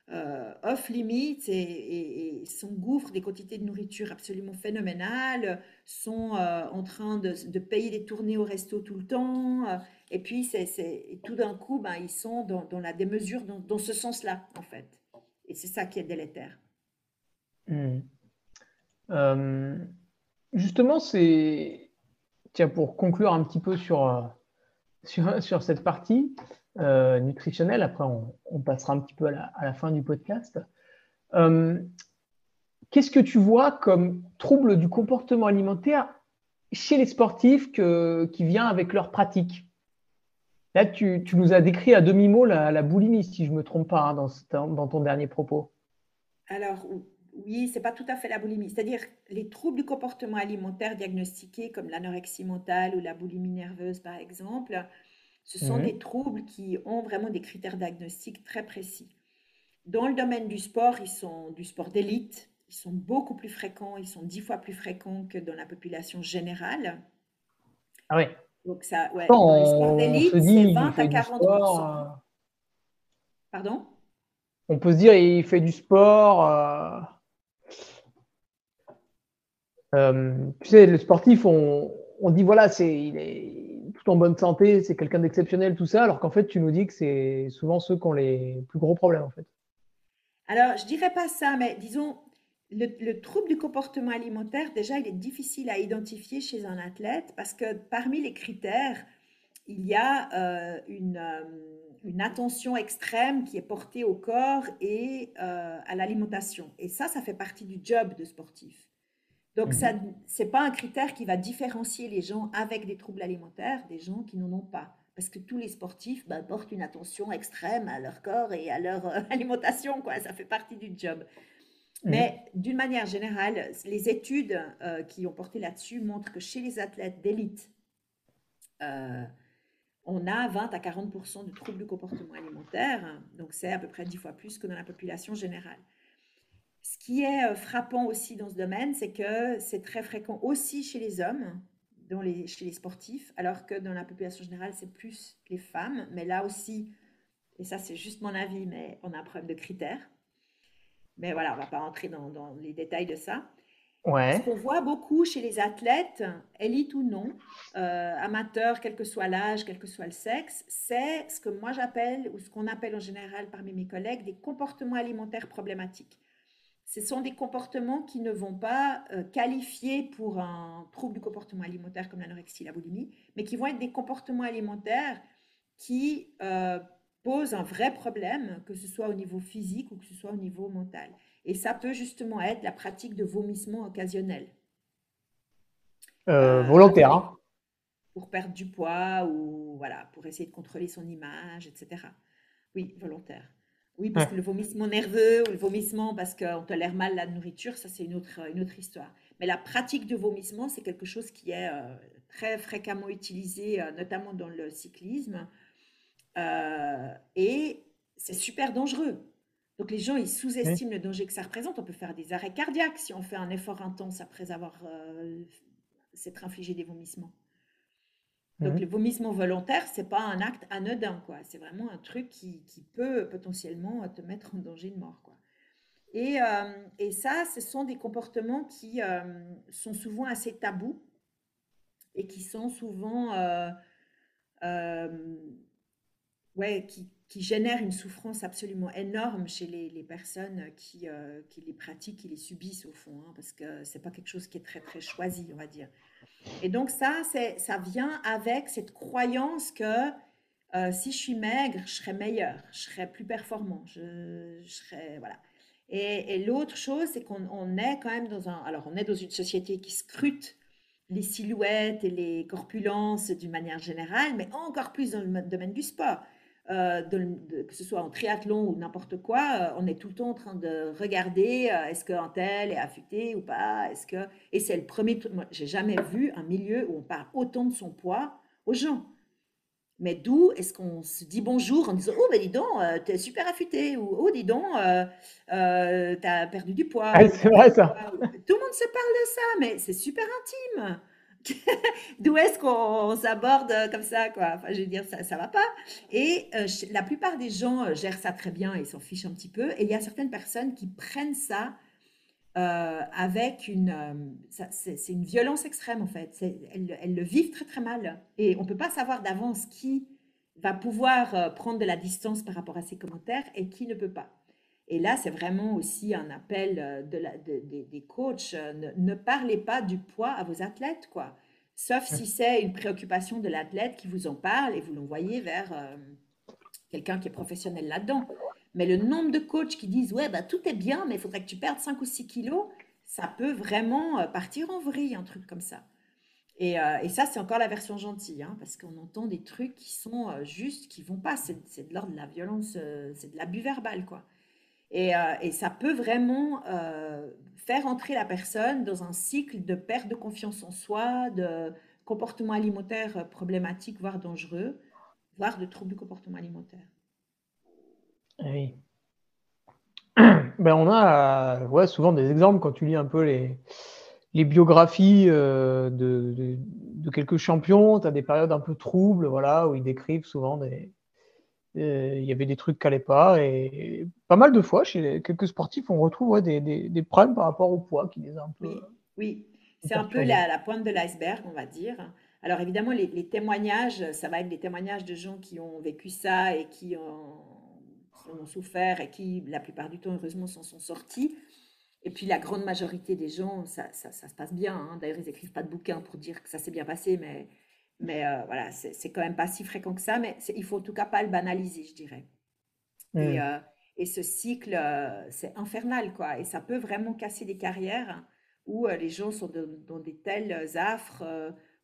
[SPEAKER 3] euh, off limits et, et, et s'engouffrent des quantités de nourriture absolument phénoménales, sont en train de, payer des tournées au resto tout le temps, et puis c'est, tout d'un coup, ben, ils sont dans, la démesure, dans, ce sens-là, en fait. Et c'est ça qui est délétère.
[SPEAKER 1] Hmm. Justement, c'est. Tiens, pour conclure un petit peu sur, sur, cette partie euh, nutritionnelle, après on, passera un petit peu à la, fin du podcast. Euh, Qu'est-ce que tu vois comme trouble du comportement alimentaire chez les sportifs qui vient avec leur pratique? Là, tu, tu nous as décrit à demi-mot la, boulimie, si je ne me trompe pas, hein, dans, ton dernier propos.
[SPEAKER 3] Alors, oui, c'est pas tout à fait la boulimie. C'est-à-dire les troubles du comportement alimentaire diagnostiqués comme l'anorexie mentale ou la boulimie nerveuse, par exemple, ce sont des troubles qui ont vraiment des critères diagnostiques très précis. Dans le domaine du sport, ils sont du sport d'élite, ils sont beaucoup plus fréquents, ils sont dix fois plus fréquents que dans la population générale.
[SPEAKER 1] Ah oui.
[SPEAKER 3] Donc ça, ouais,
[SPEAKER 1] Quand
[SPEAKER 3] dans les sports d'élite, c'est
[SPEAKER 1] il
[SPEAKER 3] 20 à
[SPEAKER 1] fait du
[SPEAKER 3] 40
[SPEAKER 1] sport, euh,
[SPEAKER 3] Pardon?
[SPEAKER 1] on peut se dire il fait du sport. euh, euh, tu sais, le sportif, on, dit voilà, c'est, il est tout en bonne santé, c'est quelqu'un d'exceptionnel, tout ça, alors qu'en fait, tu nous dis que c'est souvent ceux qui ont les plus gros problèmes, en fait.
[SPEAKER 3] Alors, je dirais pas ça, mais disons, le, le trouble du comportement alimentaire, déjà, il est difficile à identifier chez un athlète parce que parmi les critères, il y a euh, une, euh, une attention extrême qui est portée au corps et à l'alimentation. Et ça, ça fait partie du job de sportif. Donc,
[SPEAKER 1] Mhm.
[SPEAKER 3] ça, c'est pas un critère qui va différencier les gens avec des troubles alimentaires des gens qui n'en ont pas. parce que tous les sportifs bah, portent une attention extrême à leur corps et à leur euh, [laughs] alimentation, quoi. Ça fait partie du job. Mmh. Mais d'une manière générale, les études euh, qui ont porté là-dessus montrent que chez les athlètes d'élite, euh, on a 20 à 40% de troubles du comportement alimentaire. Donc, c'est à peu près 10 fois plus que dans la population générale. Ce qui est frappant aussi dans ce domaine, c'est que c'est très fréquent aussi chez les hommes les, chez les sportifs, alors que dans la population générale, c'est plus les femmes. Mais là aussi, et ça c'est juste mon avis, mais on a un problème de critères. Mais voilà, on ne va pas entrer dans, dans, les détails de ça. Ouais. Ce qu'on voit beaucoup chez les athlètes, élite ou non, euh, amateurs, quel que soit l'âge, quel que soit le sexe, c'est ce que moi j'appelle, ou ce qu'on appelle en général parmi mes collègues, des comportements alimentaires problématiques ce sont des comportements qui ne vont pas euh, qualifier pour un trouble du comportement alimentaire comme l'anorexie, la boulimie, mais qui vont être des comportements alimentaires qui euh, posent un vrai problème, que ce soit au niveau physique ou que ce soit au niveau mental. Et ça peut justement être la pratique de vomissement occasionnel.
[SPEAKER 1] Euh, volontaire. Hein.
[SPEAKER 3] Pour perdre du poids ou voilà, pour essayer de contrôler son image, etc. Oui, volontaire. Oui, parce que le vomissement nerveux ou le vomissement parce qu'on tolère mal la nourriture, ça c'est une autre, une autre histoire. Mais la pratique de vomissement, c'est quelque chose qui est euh, très fréquemment utilisé, euh, notamment dans le cyclisme. Euh, et c'est super dangereux. Donc les gens, ils sous-estiment le danger que ça représente. On peut faire des arrêts cardiaques si on fait un effort intense après avoir s'être infligé des vomissements. Donc, mhm. le vomissement volontaire, c'est pas un acte anodin, quoi. C'est vraiment un truc qui, qui, peut potentiellement te mettre en danger de mort, quoi. Et, euh, et ça, ce sont des comportements qui euh, sont souvent assez tabous et qui sont souvent, euh, ouais, qui, qui, génèrent une souffrance absolument énorme chez les, les personnes qui, qui, les pratiquent, qui les subissent au fond, hein, parce que c'est pas quelque chose qui est très très choisi, on va dire. Et donc ça, ça vient avec cette croyance que euh, si je suis maigre, je serai meilleur, je serai plus performant, je, serai voilà. Et, l'autre chose, c'est qu'on est quand même dans un, alors on est dans une société qui scrute les silhouettes et les corpulences d'une manière générale, mais encore plus dans le domaine du sport. Euh, que ce soit en triathlon ou n'importe quoi, euh, on est tout le temps en train de regarder euh, est-ce qu'un tel est affûté ou pas. Est-ce que et c'est le premier truc. Moi, j'ai jamais vu un milieu où on parle autant de son poids aux gens. Mais d'où est-ce qu'on se dit bonjour en disant oh ben dis donc t'es super affûté ou oh dis donc t'as perdu du poids. [laughs]
[SPEAKER 1] c'est vrai ça.
[SPEAKER 3] Tout le monde se parle de ça, mais c'est super intime. [laughs] D'où est-ce qu'on s'aborde comme ça, quoi? Enfin, je veux dire, ça, ça va pas. Et euh, la plupart des gens euh, gèrent ça très bien et s'en fichent un petit peu. Et il y a certaines personnes qui prennent ça euh, avec une, c'est une violence extrême en fait. Elles, elles, le vivent très très mal. Et on peut pas savoir d'avance qui va pouvoir prendre de la distance par rapport à ces commentaires et qui ne peut pas. Et là, c'est vraiment aussi un appel euh, de des coachs. Euh, ne, parlez pas du poids à vos athlètes, quoi. Sauf si c'est une préoccupation de l'athlète qui vous en parle et vous l'envoyez vers euh, quelqu'un qui est professionnel là-dedans. Mais le nombre de coachs qui disent Ouais, bah, tout est bien, mais il faudrait que tu perdes 5 ou 6 kilos, ça peut vraiment partir en vrille, un truc comme ça. Et, et ça, c'est encore la version gentille, hein, parce qu'on entend des trucs qui sont justes, qui vont pas. C'est de l'ordre de la violence, c'est de l'abus verbal, quoi. Euh, et, ça peut vraiment euh, faire entrer la personne dans un cycle de perte de confiance en soi, de comportement alimentaire problématique, voire dangereux, voire de troubles du comportement alimentaire.
[SPEAKER 1] Oui. [clears throat] Ben, on a ouais, souvent des exemples quand tu lis un peu les, biographies euh, de, quelques champions, tu as des périodes un peu troubles, voilà, où ils décrivent souvent des, euh, il y avait des trucs qui n'allaient pas. Et pas mal de fois, chez quelques sportifs, on retrouve des, des, problèmes par rapport au poids qui les a un peu.
[SPEAKER 3] Oui, c'est un peu la, pointe de l'iceberg, on va dire. Alors évidemment, les, témoignages, ça va être des témoignages de gens qui ont vécu ça et qui, ont, en ont souffert et qui, la plupart du temps, heureusement, s'en sont sortis. Et puis la grande majorité des gens, ça, ça, ça se passe bien. Hein. D'ailleurs, ils n'écrivent pas de bouquins pour dire que ça s'est bien passé, mais mais euh, voilà, c'est quand même pas si fréquent que ça, mais il faut en tout cas pas le banaliser, je dirais. Et, mmh. euh, et, ce cycle, euh, c'est infernal, quoi. Et ça peut vraiment casser des carrières où les gens sont dans des tels affres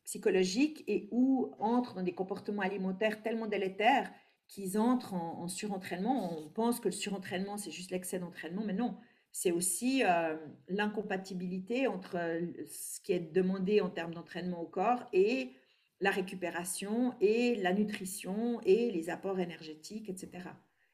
[SPEAKER 3] psychologiques et où entrent dans des comportements alimentaires tellement délétères qu'ils entrent en, surentraînement. On pense que le surentraînement, c'est juste l'excès d'entraînement, mais non, c'est aussi l'incompatibilité entre ce qui est demandé en termes d'entraînement au corps et la récupération et la nutrition et les apports énergétiques, etc.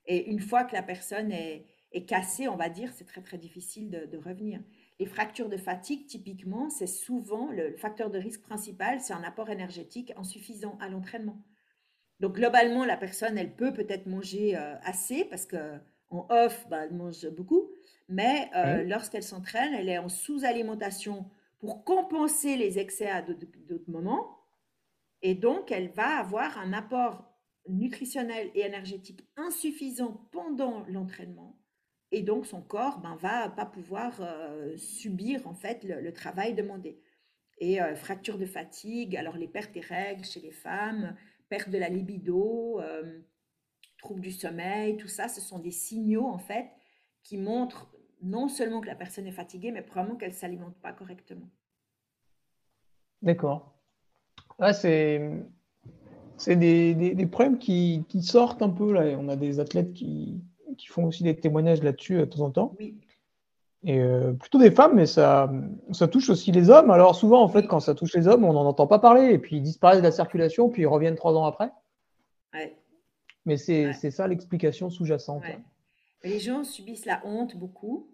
[SPEAKER 3] Et une fois que la personne est, cassée, on va dire, c'est très très difficile de, revenir. Les fractures de fatigue, typiquement, c'est souvent le facteur de risque principal, c'est un apport énergétique insuffisant à l'entraînement. Donc globalement, la personne, elle peut peut-être manger euh, assez parce que en off, bah, elle mange beaucoup, mais euh, lorsqu'elle s'entraîne, elle est en sous-alimentation pour compenser les excès à d'autres moments, et donc elle va avoir un apport nutritionnel et énergétique insuffisant pendant l'entraînement, et donc son corps ben, va pas pouvoir euh, subir en fait le, travail demandé. Et fracture de fatigue, alors les pertes des règles chez les femmes, perte de la libido, euh, trouble du sommeil, tout ça, ce sont des signaux en fait qui montrent non seulement que la personne est fatiguée, mais probablement qu'elle ne s'alimente pas correctement.
[SPEAKER 1] D'accord. C'est c'est des, des, problèmes qui, qui, sortent un peu. Là. On a des athlètes qui, qui font aussi des témoignages là-dessus de temps en temps. Oui. Et euh, plutôt des femmes, mais ça, ça touche aussi les hommes. Alors souvent, en fait, quand ça touche les hommes, on n'en entend pas parler, et puis ils disparaissent de la circulation, puis ils reviennent trois ans après. Ouais. Mais c'est ça l'explication sous-jacente.
[SPEAKER 3] Les gens subissent la honte beaucoup.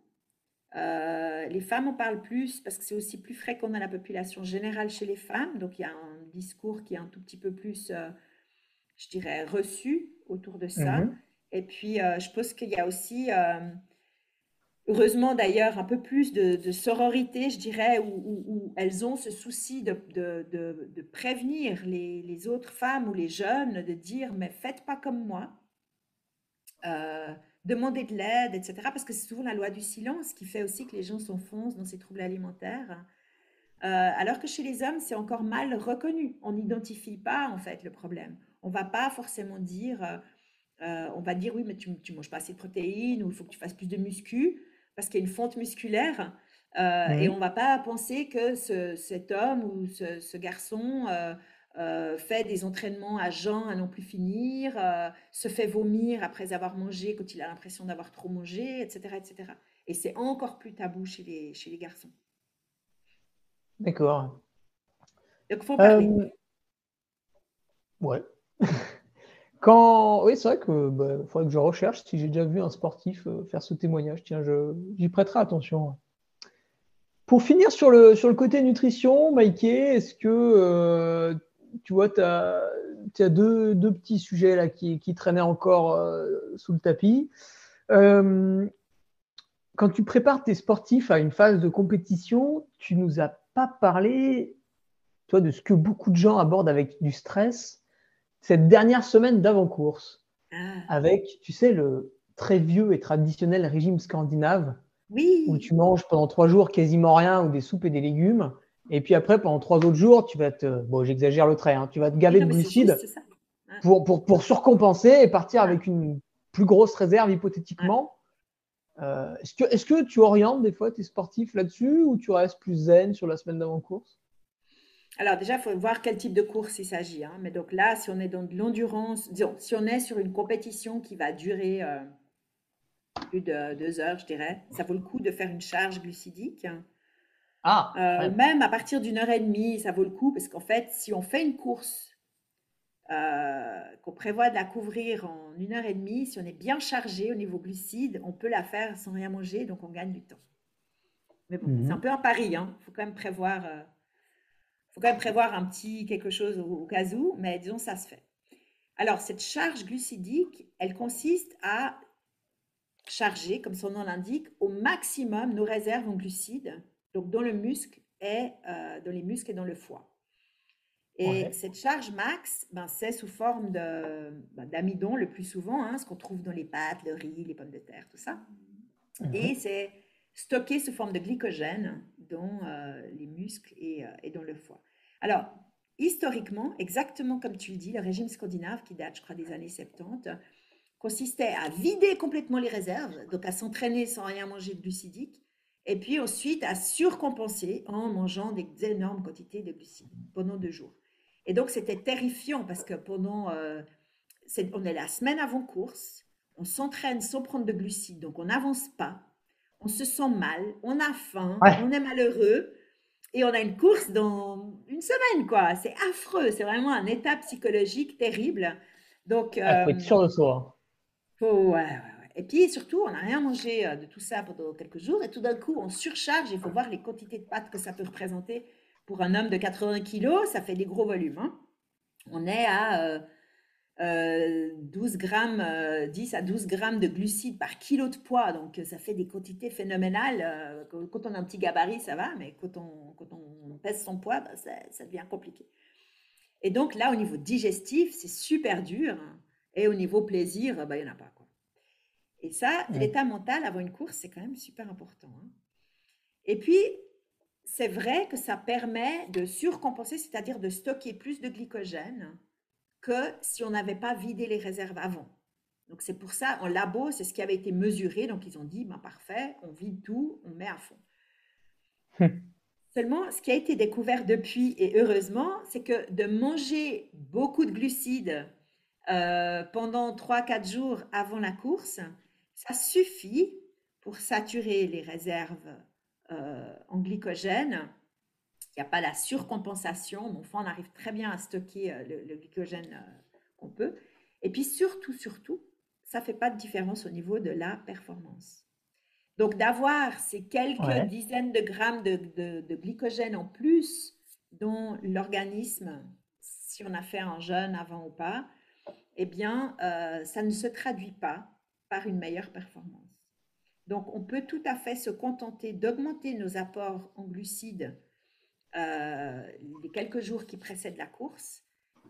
[SPEAKER 3] Euh, les femmes en parlent plus parce que c'est aussi plus fréquent dans la population générale chez les femmes. Donc il y a un discours qui est un tout petit peu plus, euh, je dirais, reçu autour de ça. Mhm. Et puis, je pense qu'il y a aussi heureusement d'ailleurs un peu plus de, sororité, je dirais, où, elles ont ce souci de, de, prévenir les, autres femmes ou les jeunes, de dire mais faites pas comme moi, euh, demandez de l'aide, etc. Parce que c'est souvent la loi du silence qui fait aussi que les gens s'enfoncent dans ces troubles alimentaires. Euh, alors que chez les hommes, c'est encore mal reconnu. On n'identifie pas en fait le problème. On va pas forcément dire, euh, on va dire oui, mais tu, tu manges pas assez de protéines ou il faut que tu fasses plus de muscu parce qu'il y a une fonte musculaire. Euh, et on ne va pas penser que cet homme ou ce, garçon euh, euh, fait des entraînements à jeun à non plus finir, se fait vomir après avoir mangé quand il a l'impression d'avoir trop mangé, etc. etc. Et c'est encore plus tabou chez les, chez les garçons.
[SPEAKER 1] D'accord.
[SPEAKER 3] Donc, il faut parler.
[SPEAKER 1] Ouais. [laughs] Quand... Oui, c'est vrai que bah, faudrait que je recherche si j'ai déjà vu un sportif euh, faire ce témoignage. Tiens, j'y prêterai attention. Pour finir sur le, sur le côté nutrition, Maïké, est-ce que euh, tu vois, tu as, as deux, deux, petits sujets là qui, qui traînaient encore euh, sous le tapis. quand tu prépares tes sportifs à une phase de compétition, tu nous as pas parlé toi, de ce que beaucoup de gens abordent avec du stress cette dernière semaine d'avant-course, ah. avec, tu sais, le très vieux et traditionnel régime scandinave,
[SPEAKER 3] oui.
[SPEAKER 1] où tu manges pendant trois jours quasiment rien ou des soupes et des légumes. Et puis après, pendant trois autres jours, tu vas te, bon, j'exagère le trait, hein, tu vas te gaver de glucides pour, pour, pour, surcompenser et partir avec une plus grosse réserve hypothétiquement. Euh, est-ce, que, est-ce que tu orientes des fois tes sportifs là-dessus ou tu restes plus zen sur la semaine d'avant-course?
[SPEAKER 3] Alors déjà, il faut voir quel type de course il s'agit. Hein. Mais donc là, si on est dans de l'endurance, si on est sur une compétition qui va durer euh, plus de deux heures, je dirais, ça vaut le coup de faire une charge glucidique.
[SPEAKER 1] Ah,
[SPEAKER 3] euh, même à partir d'une heure et demie, ça vaut le coup parce qu'en fait, si on fait une course euh, qu'on prévoit de la couvrir en une heure et demie, si on est bien chargé au niveau glucides, on peut la faire sans rien manger, donc on gagne du temps. Mais bon, c'est mhm. un peu un pari, il hein. faut quand même prévoir faut quand même prévoir un petit quelque chose au, cas où, mais disons, ça se fait. Alors, cette charge glucidique, elle consiste à charger, comme son nom l'indique, au maximum nos réserves en glucides, donc dans le muscle et euh, dans les muscles et dans le foie. Et cette charge max, ben, c'est sous forme ben, d'amidon le plus souvent, hein, ce qu'on trouve dans les pâtes, le riz, les pommes de terre, tout ça. Mhm. Et c'est stocké sous forme de glycogène dans euh, les muscles et, euh, et dans le foie. Alors, historiquement, exactement comme tu le dis, le régime scandinave, qui date, je crois, des années 70, consistait à vider complètement les réserves, donc à s'entraîner sans rien manger de glucidique, Et puis ensuite à surcompenser en mangeant des énormes quantités de glucides pendant deux jours. Et donc c'était terrifiant parce que pendant, euh, on est la semaine avant course, on s'entraîne sans prendre de glucides, donc on n'avance pas, on se sent mal, on a faim, on est malheureux. Et on a une course dans une semaine, quoi. C'est affreux. C'est vraiment un état psychologique terrible. Donc,
[SPEAKER 1] il faut être euh, sûr de soi.
[SPEAKER 3] Faut, ouais, ouais, Et puis surtout, on n'a rien mangé euh, de tout ça pendant quelques jours. Et tout d'un coup, on surcharge. Il faut voir les quantités de pâtes que ça peut représenter. Pour un homme de 80 kilos, ça fait des gros volumes. Hein. On est à euh, 12 euh, grammes, 10 euh, à 12 grammes de glucides par kilo de poids. Donc, ça fait des quantités phénoménales. Euh, quand on a un petit gabarit, ça va, mais quand on, quand on pèse son poids, ben, ça, devient compliqué. Et donc, là, au niveau digestif, c'est super dur. Et au niveau plaisir, ben, il n'y en a pas. Quoi. Et ça, l'état mental avant une course, c'est quand même super important. Hein. Et puis, c'est vrai que ça permet de surcompenser, c'est-à-dire de stocker plus de glycogène que si on n'avait pas vidé les réserves avant. Donc c'est pour ça, en labo, c'est ce qui avait été mesuré. Donc ils ont dit, ben, parfait, on vide tout, on met à fond. Hum. [laughs] Seulement, ce qui a été découvert depuis, et heureusement, c'est que de manger beaucoup de glucides euh, pendant 3-4 jours avant la course, ça suffit pour saturer les réserves euh, en glycogène il n'y a pas la surcompensation. Mon on arrive très bien à stocker euh, le, glycogène euh, qu'on peut. Et puis surtout, surtout, ça ne fait pas de différence au niveau de la performance. Donc d'avoir ces quelques dizaines de grammes de, glycogène en plus dont l'organisme, si on a fait un jeûne avant ou pas, eh bien, euh, ça ne se traduit pas par une meilleure performance. Donc on peut tout à fait se contenter d'augmenter nos apports en glucides euh, les quelques jours qui précèdent la course,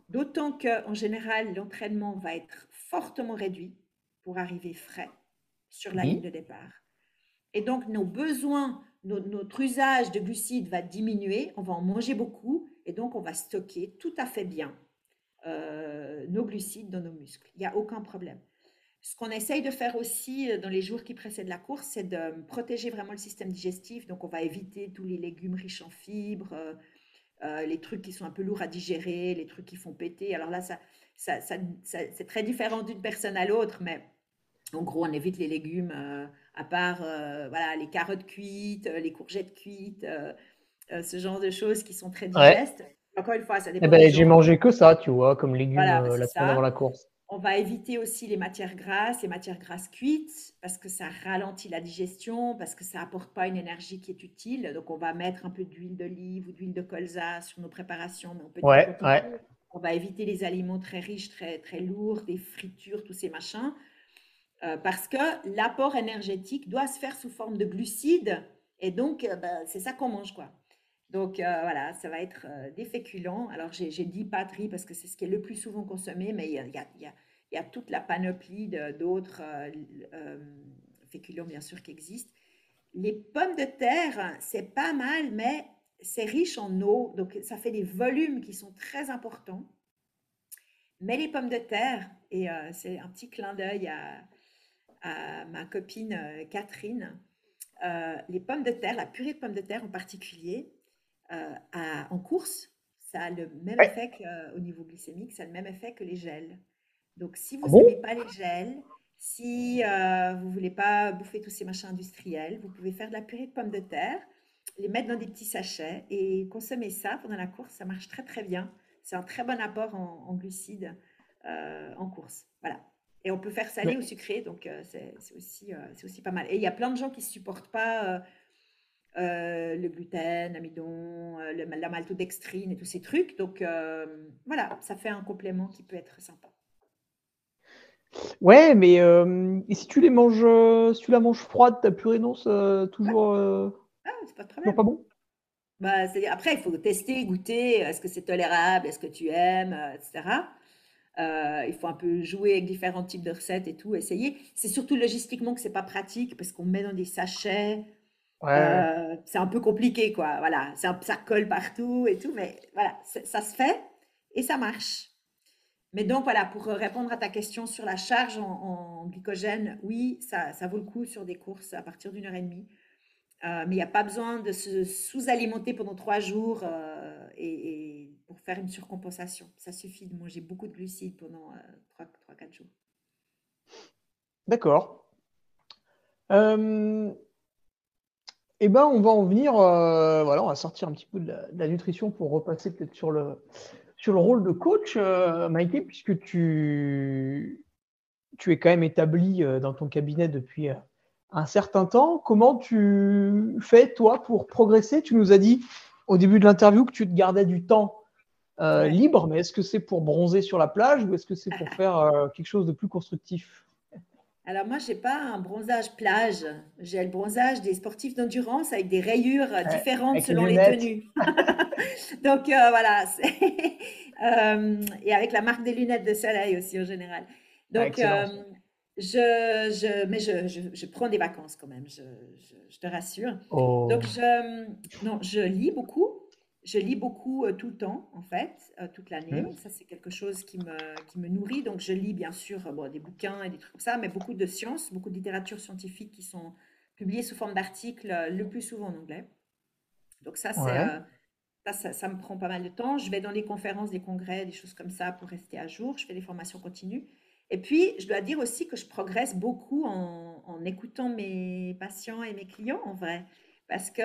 [SPEAKER 3] d'autant qu'en général, l'entraînement va être fortement réduit pour arriver frais sur la ligne de départ. Et donc, nos besoins, notre usage de glucides va diminuer, on va en manger beaucoup, et donc on va stocker tout à fait bien euh, nos glucides dans nos muscles. Il n'y a aucun problème. Ce qu'on essaye de faire aussi euh, dans les jours qui précèdent la course, c'est de protéger vraiment le système digestif. Donc, on va éviter tous les légumes riches en fibres, euh, euh, les trucs qui sont un peu lourds à digérer, les trucs qui font péter. Alors là, ça, ça, c'est très différent d'une personne à l'autre, mais en gros, on évite les légumes, à part voilà, les carottes cuites, les courgettes cuites, ce genre de choses qui sont très digestes.
[SPEAKER 1] Encore une fois, ça eh dépend. Eh ben, j'ai mangé que ça, tu vois, comme légumes la semaine avant la course.
[SPEAKER 3] On va éviter aussi les matières grasses, les matières grasses cuites, parce que ça ralentit la digestion, parce que ça apporte pas une énergie qui est utile. Donc, on va mettre un peu d'huile d'olive ou d'huile de colza sur nos préparations, mais on peut
[SPEAKER 1] ouais, ouais.
[SPEAKER 3] On va éviter les aliments très riches, très, très lourds, des fritures, tous ces machins, euh, parce que l'apport énergétique doit se faire sous forme de glucides, et donc, euh, ben, c'est ça qu'on mange, quoi. Donc euh, voilà, ça va être euh, des féculents. Alors j'ai dit pâtes, riz parce que c'est ce qui est le plus souvent consommé, mais il y a toute la panoplie d'autres euh, féculents bien sûr qui existent. Les pommes de terre, c'est pas mal, mais c'est riche en eau, donc ça fait des volumes qui sont très importants. Mais les pommes de terre, et c'est un petit clin d'œil à, à, ma copine Catherine, les pommes de terre, la purée de pommes de terre en particulier, euh, en course, ça a le même effet qu'au euh, niveau glycémique, ça a le même effet que les gels. Donc, si ah vous n'aimez pas les gels, si euh, vous ne voulez pas bouffer tous ces machins industriels, vous pouvez faire de la purée de pommes de terre, les mettre dans des petits sachets et consommer ça pendant la course. Ça marche très très bien. C'est un très bon apport en, glucides en course. Voilà. Et on peut faire salé ou sucré, donc c'est aussi, c'est aussi pas mal. Et il y a plein de gens qui ne supportent pas euh, le gluten, l'amidon, euh, la maltodextrine et tous ces trucs. Donc euh, voilà, ça fait un complément qui peut être sympa.
[SPEAKER 1] Ouais, mais et si tu les manges, si tu la manges froide, ta purée non, toujours.
[SPEAKER 3] Ah, c'est pas problème.
[SPEAKER 1] pas bon?
[SPEAKER 3] Bah, après, il faut tester, goûter. Est-ce que c'est tolérable Est-ce que tu aimes Etc. il faut un peu jouer avec différents types de recettes et tout, essayer. C'est surtout logistiquement que c'est pas pratique parce qu'on met dans des sachets. Euh, c'est un peu compliqué, quoi. Voilà, ça, ça, colle partout et tout, mais voilà, ça se fait et ça marche. Mais donc voilà, pour répondre à ta question sur la charge en, glycogène, oui, ça, ça, vaut le coup sur des courses à partir d'une heure et demie. mais il n'y a pas besoin de se sous-alimenter pendant trois jours et, pour faire une surcompensation. Ça suffit de manger beaucoup de glucides pendant 3-4 jours.
[SPEAKER 1] D'accord. Euh, eh ben, on va en venir, euh, voilà, on va sortir un petit peu de la, nutrition pour repasser peut-être sur le, sur le rôle de coach, euh, Maïté, puisque tu, tu es quand même établi dans ton cabinet depuis un certain temps. Comment tu fais, toi, pour progresser? Tu nous as dit au début de l'interview que tu te gardais du temps libre, mais est-ce que c'est pour bronzer sur la plage ou est-ce que c'est pour faire quelque chose de plus constructif?
[SPEAKER 3] Alors moi, je n'ai pas un bronzage plage. J'ai le bronzage des sportifs d'endurance avec des rayures différentes selon les, tenues. [laughs] Donc euh, voilà. [laughs] Euh, et avec la marque des lunettes de soleil aussi en général. Donc euh, je, je, mais je, je, prends des vacances quand même, je, te rassure.
[SPEAKER 1] Oh.
[SPEAKER 3] Donc je, non, je lis beaucoup. Je lis beaucoup euh, tout le temps, en fait, euh, toute l'année. Mmh. Ça, c'est quelque chose qui me, qui me nourrit. Donc, je lis bien sûr bon, des bouquins et des trucs comme ça, mais beaucoup de sciences, beaucoup de littérature scientifique qui sont publiées sous forme d'articles, euh, le plus souvent en anglais. Donc, ça, c'est, ça, ça, me prend pas mal de temps. Je vais dans les conférences, des congrès, des choses comme ça pour rester à jour. Je fais des formations continues. Et puis, je dois dire aussi que je progresse beaucoup en, en écoutant mes patients et mes clients, en vrai. Parce que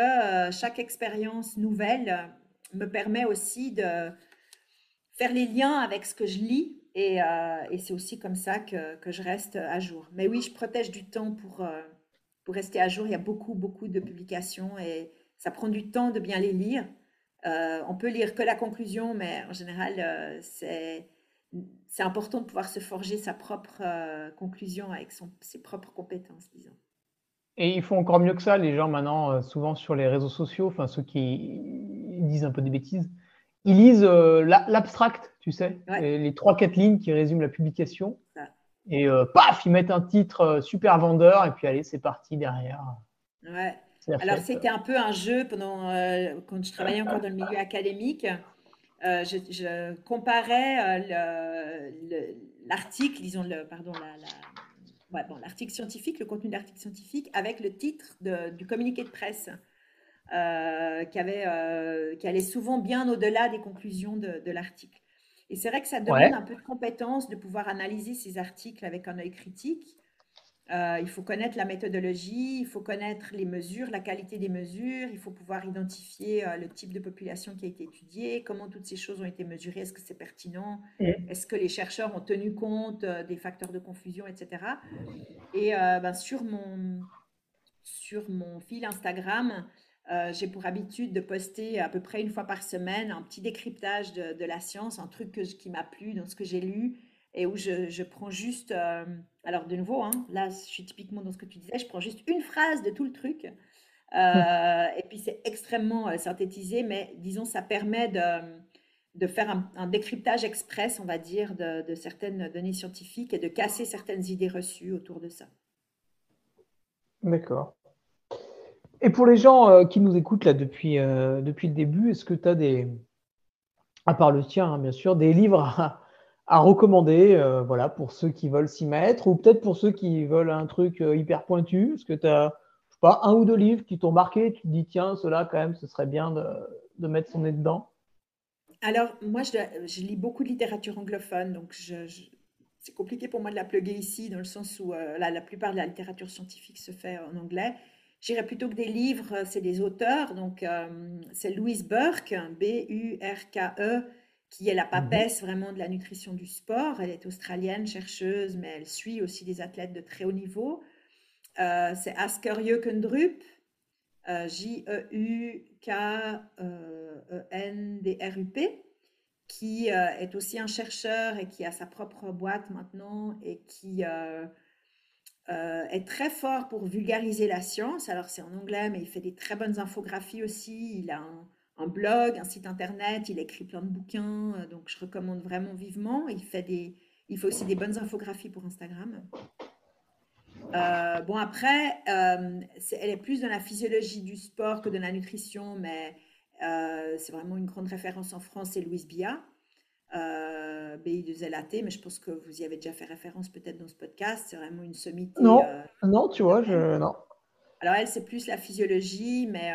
[SPEAKER 3] chaque expérience nouvelle me permet aussi de faire les liens avec ce que je lis et, euh, c'est aussi comme ça que, je reste à jour. Mais oui, je protège du temps pour, euh, pour rester à jour. Il y a beaucoup, beaucoup de publications et ça prend du temps de bien les lire. Euh, on peut lire que la conclusion, mais en général, c'est, c'est important de pouvoir se forger sa propre conclusion avec son, ses propres compétences, disons.
[SPEAKER 1] Et ils font encore mieux que ça, les gens maintenant, souvent sur les réseaux sociaux, enfin ceux qui disent un peu des bêtises. Ils lisent euh, l'abstract, tu sais, les trois, quatre lignes qui résument la publication. Et euh, paf, ils mettent un titre euh, super vendeur, et puis allez, c'est parti derrière.
[SPEAKER 3] Ouais. Alors, c'était un peu un jeu pendant, quand je travaillais encore dans le milieu académique. Je, comparais l'article, disons, le, pardon, la, bon, l'article scientifique, le contenu de l'article scientifique, avec le titre du communiqué de presse. Euh, qui, avait, euh, qui allait souvent bien au-delà des conclusions de, l'article. Et c'est vrai que ça demande un peu de compétence de pouvoir analyser ces articles avec un œil critique. Euh, il faut connaître la méthodologie, il faut connaître les mesures, la qualité des mesures, il faut pouvoir identifier le type de population qui a été étudiée, comment toutes ces choses ont été mesurées, est-ce que c'est pertinent, est-ce que les chercheurs ont tenu compte des facteurs de confusion, etc. Et ben, sur, mon, sur mon fil Instagram, euh, j'ai pour habitude de poster à peu près une fois par semaine un petit décryptage de, la science, un truc qui m'a plu dans ce que j'ai lu et où je, prends juste, euh, alors de nouveau, hein, là je suis typiquement dans ce que tu disais, je prends juste une phrase de tout le truc euh, [laughs] et puis c'est extrêmement synthétisé, mais disons ça permet de, faire un, décryptage express, on va dire, de certaines données scientifiques et de casser certaines idées reçues autour de ça.
[SPEAKER 1] D'accord. Et pour les gens euh, qui nous écoutent là depuis, euh, depuis le début, est-ce que tu as des, à part le tien hein, bien sûr, des livres à, recommander euh, voilà, pour ceux qui veulent s'y mettre ou peut-être pour ceux qui veulent un truc hyper pointu Est-ce que tu as pas, un ou deux livres qui t'ont marqué Tu te dis, tiens, cela quand même, ce serait bien de, de mettre son nez dedans
[SPEAKER 3] Alors, moi, je, je, lis beaucoup de littérature anglophone, donc c'est compliqué pour moi de la plugger ici, dans le sens où la plupart de la littérature scientifique se fait en anglais. J'irais plutôt que des livres, c'est des auteurs. Donc, euh, c'est Louise Burke, B-U-R-K-E, qui est la papesse mhm. vraiment de la nutrition du sport. Elle est australienne, chercheuse, mais elle suit aussi des athlètes de très haut niveau. Euh, c'est Asker Jökendrup, euh, J-E-U-K-E-N-D-R-U-P, qui est aussi un chercheur et qui a sa propre boîte maintenant et qui euh, est très fort pour vulgariser la science. Alors c'est en anglais, mais il fait des très bonnes infographies aussi. Il a un, blog, un site internet, il écrit plein de bouquins, euh, donc je recommande vraiment vivement. Il fait, des, il fait aussi des bonnes infographies pour Instagram. Euh, bon, après, elle est plus dans la physiologie du sport que de la nutrition, mais c'est vraiment une grande référence en France, c'est Louise Bia euh, BI2LAT, mais je pense que vous y avez déjà fait référence peut-être dans ce podcast. C'est vraiment une sommité.
[SPEAKER 1] Non, euh, non, tu vois, je, non.
[SPEAKER 3] Alors elle, c'est plus la physiologie, mais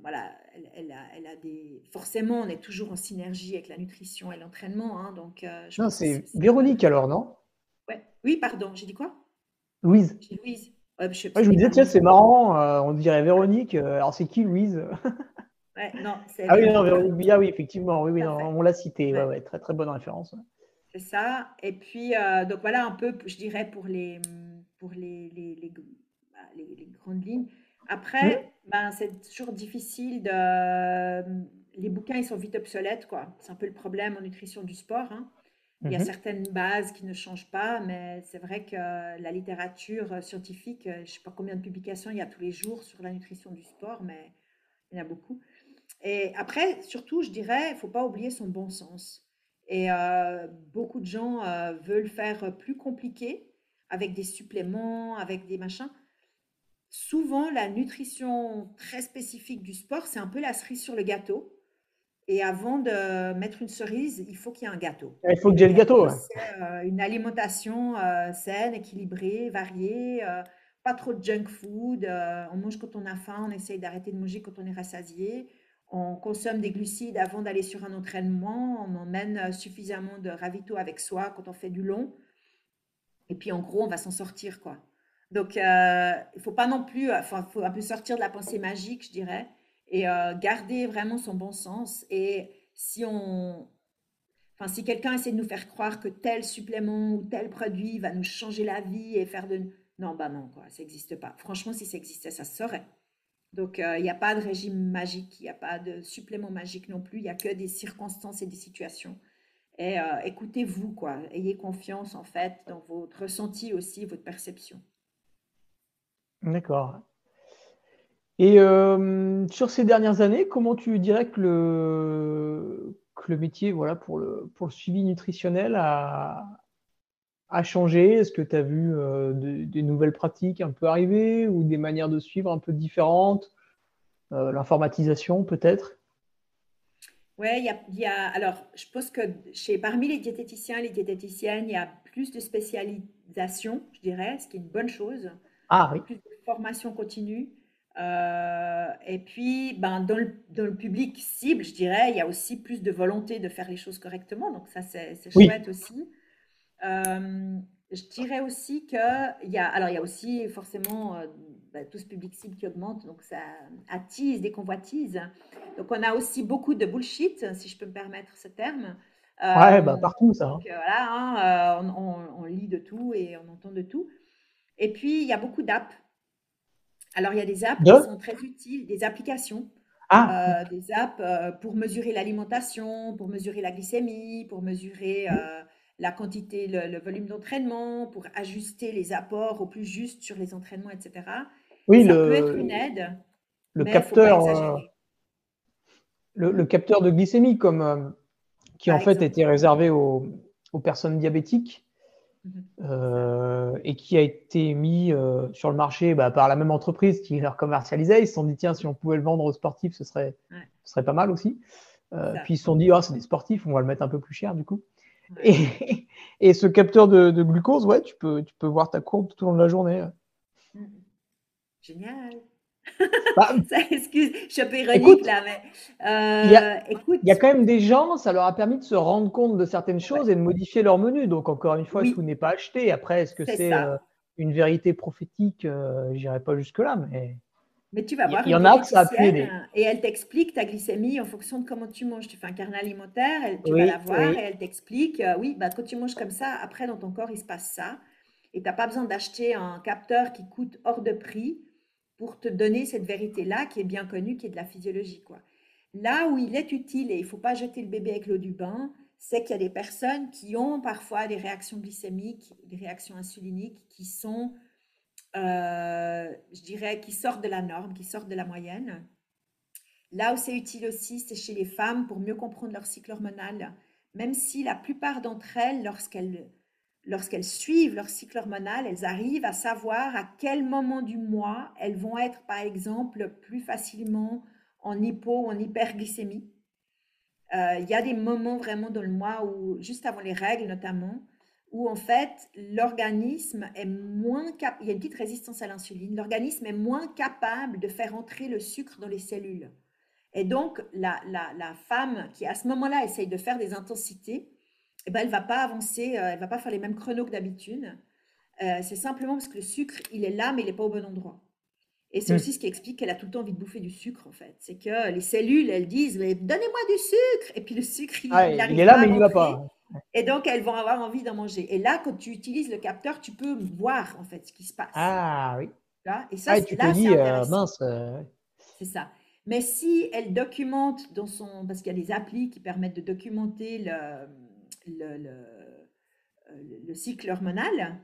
[SPEAKER 3] voilà, elle, a, elle, a, des... Forcément, on est toujours en synergie avec la nutrition et l'entraînement. Hein, donc,
[SPEAKER 1] non, c'est Véronique alors, non?
[SPEAKER 3] Ouais. Oui, pardon, j'ai dit quoi?
[SPEAKER 1] Louise.
[SPEAKER 3] Louise.
[SPEAKER 1] je, je me disais, tiens, c'est marrant, on dirait Véronique. alors, c'est qui Louise?
[SPEAKER 3] Non,
[SPEAKER 1] ah oui, non, Véronique oui, effectivement, oui, oui on l'a cité, ouais. très très bonne référence.
[SPEAKER 3] C'est ça. Et puis, euh, donc voilà un peu, je dirais, pour les, pour les, les, les, les grandes lignes. Après, ben, c'est toujours difficile de. Les bouquins, ils sont vite obsolètes, quoi. C'est un peu le problème en nutrition du sport. Hein. Il y a mhm. certaines bases qui ne changent pas, mais c'est vrai que la littérature scientifique, je ne sais pas combien de publications il y a tous les jours sur la nutrition du sport, mais il y en a beaucoup. Et après, surtout, je dirais, il ne faut pas oublier son bon sens. Et euh, beaucoup de gens euh, veulent faire plus compliqué avec des suppléments, avec des machins. Souvent, la nutrition très spécifique du sport, c'est un peu la cerise sur le gâteau. Et avant de mettre une cerise, il faut qu'il y ait un gâteau.
[SPEAKER 1] Il faut que j'ai le gâteau.
[SPEAKER 3] Euh, une alimentation saine, équilibrée, variée, pas trop de junk food. on mange quand on a faim, on essaye d'arrêter de manger quand on est rassasié on consomme des glucides avant d'aller sur un entraînement, on emmène euh, suffisamment de ravito avec soi quand on fait du long. Et puis en gros, on va s'en sortir quoi. Donc euh, il faut pas non plus, enfin faut un peu sortir de la pensée magique, je dirais, et euh, garder vraiment son bon sens. Et si on, enfin si quelqu'un essaie de nous faire croire que tel supplément ou tel produit va nous changer la vie et faire de, non bah non quoi, ça n'existe pas. Franchement, si ça existait, ça se saurait. Donc, euh, il n'y a pas de régime magique, il n'y a pas de supplément magique non plus, il n'y a que des circonstances et des situations. Et euh, écoutez-vous, quoi. Ayez confiance, en fait, dans votre ressenti aussi, votre perception.
[SPEAKER 1] D'accord. Et euh, sur ces dernières années, comment tu dirais que le, que le métier voilà, pour, le, pour le suivi nutritionnel a, a changé? Est-ce que tu as vu euh, des nouvelles pratiques un peu arriver ou des manières de suivre un peu différentes? Euh, L'informatisation peut-être?
[SPEAKER 3] Oui, il y, a, alors je pense que chez, parmi les diététiciens et les diététiciennes, il y a plus de spécialisation, je dirais, ce qui est une bonne chose.
[SPEAKER 1] Ah oui.
[SPEAKER 3] Plus de formation continue. Euh, et puis, ben, dans, le, dans, le, public cible, je dirais, il y a aussi plus de volonté de faire les choses correctement. Donc ça, c'est chouette aussi. Euh, je dirais aussi qu'il y a, alors il y a aussi forcément euh, bah, tout ce public cible qui augmente, donc ça attise des convoitises. Donc on a aussi beaucoup de bullshit, si je peux me permettre ce terme.
[SPEAKER 1] ouais, euh, partout ça. Hein.
[SPEAKER 3] voilà, hein, on, on, lit de tout et on entend de tout. Et puis il y a beaucoup d'apps. Alors il y a des apps qui sont très utiles, des applications. Ah. des apps pour mesurer l'alimentation, pour mesurer la glycémie, pour mesurer la quantité, le, volume d'entraînement, pour ajuster les apports au plus juste sur les entraînements, etc.
[SPEAKER 1] Oui,
[SPEAKER 3] ça peut être une aide.
[SPEAKER 1] Le capteur, euh, le, capteur de glycémie, comme euh, qui en fait était réservé aux, personnes diabétiques. Mhm. Euh, et qui a été mis sur le marché bah, par la même entreprise qui leur commercialisait. Ils se sont dit, tiens, si on pouvait le vendre aux sportifs, ce serait, ce serait pas mal aussi. puis ils se sont dit, ah, c'est des sportifs, on va le mettre un peu plus cher du coup. Et, [laughs] et, ce capteur de, glucose, ouais, tu peux, tu peux voir ta courbe tout au long de la journée.
[SPEAKER 3] Mm. Génial. [laughs] Bah, excuse, je suis un peu ironique là, mais
[SPEAKER 1] euh, il, y a, écoute. Il y a quand même des gens, ça leur a permis de se rendre compte de certaines choses et de modifier leur menu. Donc, encore une fois, tout n'est pas acheté. Après, est-ce que c'est euh, une vérité prophétique euh, J'irai pas jusque-là, mais.
[SPEAKER 3] Mais tu vas voir.
[SPEAKER 1] Il y en a que ça a pu aider.
[SPEAKER 3] Et elle t'explique ta glycémie en fonction de comment tu manges. Tu fais un carnet alimentaire, elle, tu vas la voir et elle t'explique euh, oui, bah, quand tu manges comme ça, après dans ton corps, il se passe ça. Et tu n'as pas besoin d'acheter un capteur qui coûte hors de prix pour te donner cette vérité-là qui est bien connue, qui est de la physiologie. Quoi. Là où il est utile, et il ne faut pas jeter le bébé avec l'eau du bain, c'est qu'il y a des personnes qui ont parfois des réactions glycémiques, des réactions insuliniques qui sont euh, je dirais, qui sortent de la norme, qui sortent de la moyenne. Là où c'est utile aussi, c'est chez les femmes pour mieux comprendre leur cycle hormonal, même si la plupart d'entre elles, lorsqu'elles lorsqu'elles suivent leur cycle hormonal, elles arrivent à savoir à quel moment du mois elles vont être, par exemple, plus facilement en hypo ou en hyperglycémie. Euh, il y a des moments vraiment dans le mois où, juste avant les règles notamment, où en fait l'organisme est moins capable, il y a une petite résistance à l'insuline, l'organisme est moins capable de faire entrer le sucre dans les cellules. Et donc la, la, femme qui à ce moment-là essaye de faire des intensités, eh ben, elle ne va pas avancer, euh, elle va pas faire les mêmes chronos que d'habitude. Euh, c'est simplement parce que le sucre, il est là, mais il n'est pas au bon endroit. Et c'est hmm. aussi ce qui explique qu'elle a tout le temps envie de bouffer du sucre, en fait. C'est que les cellules, elles disent, mais donnez-moi du sucre. Et puis le sucre, il,
[SPEAKER 1] ah, il, est là, mais il ne va pas.
[SPEAKER 3] Et donc, elles vont avoir envie d'en manger. Et là, quand tu utilises le capteur, tu peux voir, en fait, ce qui se passe.
[SPEAKER 1] Ah oui.
[SPEAKER 3] Là,
[SPEAKER 1] et ça, ah, tu te dis, euh, mince. Euh,
[SPEAKER 3] c'est ça. Mais si elle documente dans son... Parce qu'il y a des applis qui permettent de documenter le, le, le, le cycle hormonal,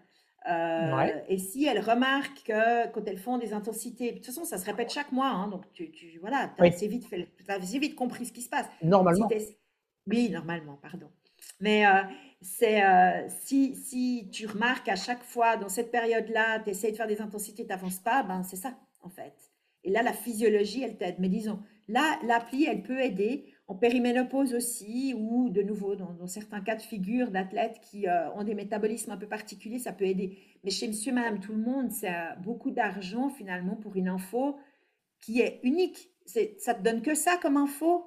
[SPEAKER 3] euh, et si elles remarquent que quand elles font des intensités, de toute façon, ça se répète chaque mois, hein, donc tu, tu voilà, as assez, vite vite compris ce qui se passe.
[SPEAKER 1] Normalement.
[SPEAKER 3] oui, normalement, pardon. Mais euh, c'est euh, si, si tu remarques à chaque fois dans cette période-là, tu essaies de faire des intensités, tu n'avances pas, ben c'est ça en fait. Et là, la physiologie, elle t'aide. Mais disons, là, l'appli, elle peut aider en périménopause aussi, ou de nouveau, dans, certains cas de figure d'athlètes qui euh, ont des métabolismes un peu particuliers, ça peut aider. Mais chez monsieur, madame, tout le monde, c'est beaucoup d'argent finalement pour une info qui est unique. ça te donne que ça comme info?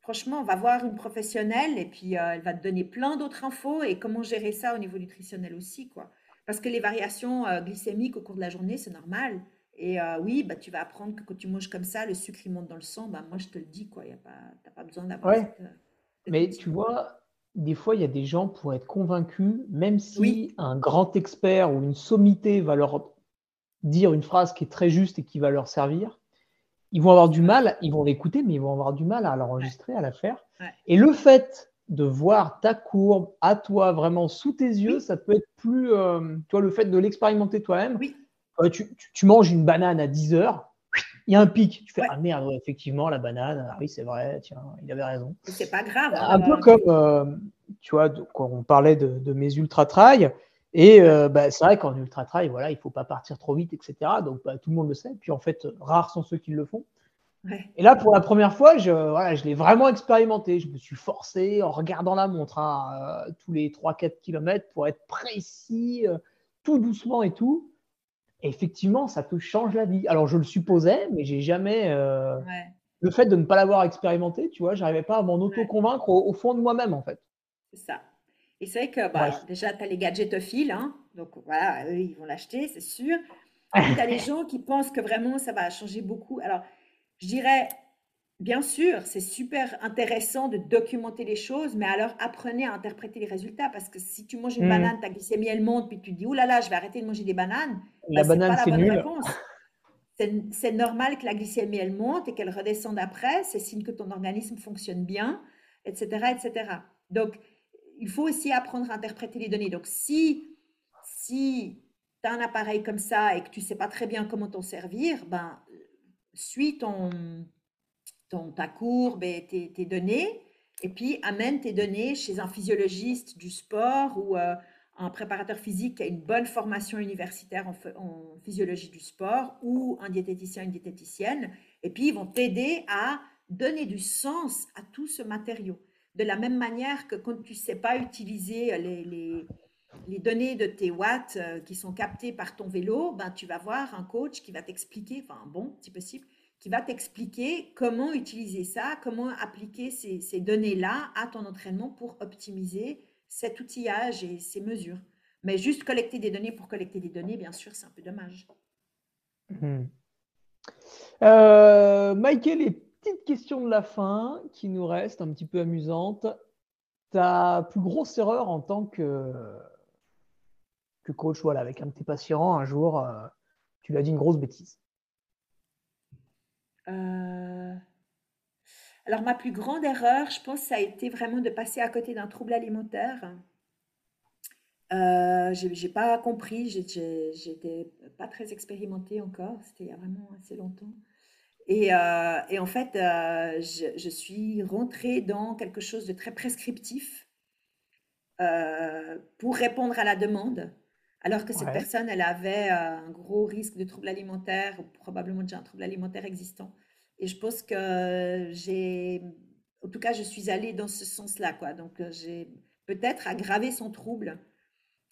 [SPEAKER 3] Franchement, on va voir une professionnelle et puis euh, elle va te donner plein d'autres infos et comment gérer ça au niveau nutritionnel aussi, quoi. Parce que les variations euh, glycémiques au cours de la journée, c'est normal. Et euh, oui, bah, tu vas apprendre que quand tu manges comme ça, le sucre il monte dans le sang. Bah, moi, je te le dis, quoi. Tu n'as pas besoin d'avoir.
[SPEAKER 1] Ouais. Euh, Mais tu vois, des fois, il y a des gens pour être convaincus, même si un grand expert ou une sommité va leur dire une phrase qui est très juste et qui va leur servir, ils vont avoir du mal, ils vont l'écouter, mais ils vont avoir du mal à l'enregistrer, à la faire. Et le fait de voir ta courbe à toi vraiment sous tes yeux, ça peut être plus, euh, tu vois, le fait de l'expérimenter toi-même,
[SPEAKER 3] oui.
[SPEAKER 1] Euh, tu, manges une banane à 10 heures, il y a un pic. Tu fais Ah merde, effectivement, la banane, ah oui, c'est vrai, tiens, il avait raison.
[SPEAKER 3] C'est pas grave.
[SPEAKER 1] Un peu comme, euh, tu vois, quand on parlait de, mes ultra-trails. Et euh, bah, c'est vrai qu'en ultra-trail, voilà, il ne faut pas partir trop vite, etc. Donc bah, tout le monde le sait. Puis en fait, rares sont ceux qui le font. Et là, pour la première fois, je, voilà, je l'ai vraiment expérimenté. Je me suis forcé en regardant la montre hein, tous les 3-4 km pour être précis, tout doucement et tout effectivement, ça te change la vie. Alors, je le supposais, mais j'ai jamais. Euh, le fait de ne pas l'avoir expérimenté, tu vois, j'arrivais pas à m'en auto-convaitre au, fond de moi-même, en fait.
[SPEAKER 3] C'est ça. Et c'est vrai que bah, déjà, tu as les gadgetophiles, hein, donc voilà, eux, ils vont l'acheter, c'est sûr. [laughs] tu as les gens qui pensent que vraiment ça va changer beaucoup. Alors, je dirais, Bien sûr, c'est super intéressant de documenter les choses, mais alors apprenez à interpréter les résultats parce que si tu manges une hmm. banane, ta glycémie elle monte, puis tu te dis oh là là, je vais arrêter de manger des bananes,
[SPEAKER 1] la bah, banane c'est nul.
[SPEAKER 3] C'est normal que la glycémie elle monte et qu'elle redescende après, c'est signe que ton organisme fonctionne bien, etc., etc. Donc il faut aussi apprendre à interpréter les données. Donc si si tu as un appareil comme ça et que tu sais pas très bien comment t'en servir, ben suis ton ta courbe et tes, données, et puis amène tes données chez un physiologiste du sport ou euh, un préparateur physique qui a une bonne formation universitaire en, physiologie du sport ou un diététicien, une diététicienne, et puis ils vont t'aider à donner du sens à tout ce matériau. De la même manière que quand tu ne sais pas utiliser les, les, les, données de tes watts euh, qui sont captées par ton vélo, ben, tu vas voir un coach qui va t'expliquer, enfin bon, si possible, qui va t'expliquer comment utiliser ça, comment appliquer ces, données-là à ton entraînement pour optimiser cet outillage et ces mesures. Mais juste collecter des données pour collecter des données, bien sûr, c'est un peu dommage.
[SPEAKER 1] Hmm. Euh, Michael, les petites questions de la fin qui nous restent un petit peu amusantes. Ta plus grosse erreur en tant que, coach, voilà, avec un de tes patients, un jour, euh, tu lui as dit une grosse bêtise.
[SPEAKER 3] Euh, alors, ma plus grande erreur, je pense, ça a été vraiment de passer à côté d'un trouble alimentaire. Euh, j'ai pas compris, j'étais pas très expérimentée encore, c'était il y a vraiment assez longtemps. Et, euh, en fait, euh, je, je, suis rentrée dans quelque chose de très prescriptif pour répondre à la demande, alors que cette personne, elle avait un gros risque de trouble alimentaire, ou probablement déjà un trouble alimentaire existant. Et je pense que j'ai, en tout cas, je suis allée dans ce sens-là, quoi. Donc, j'ai peut-être aggravé son trouble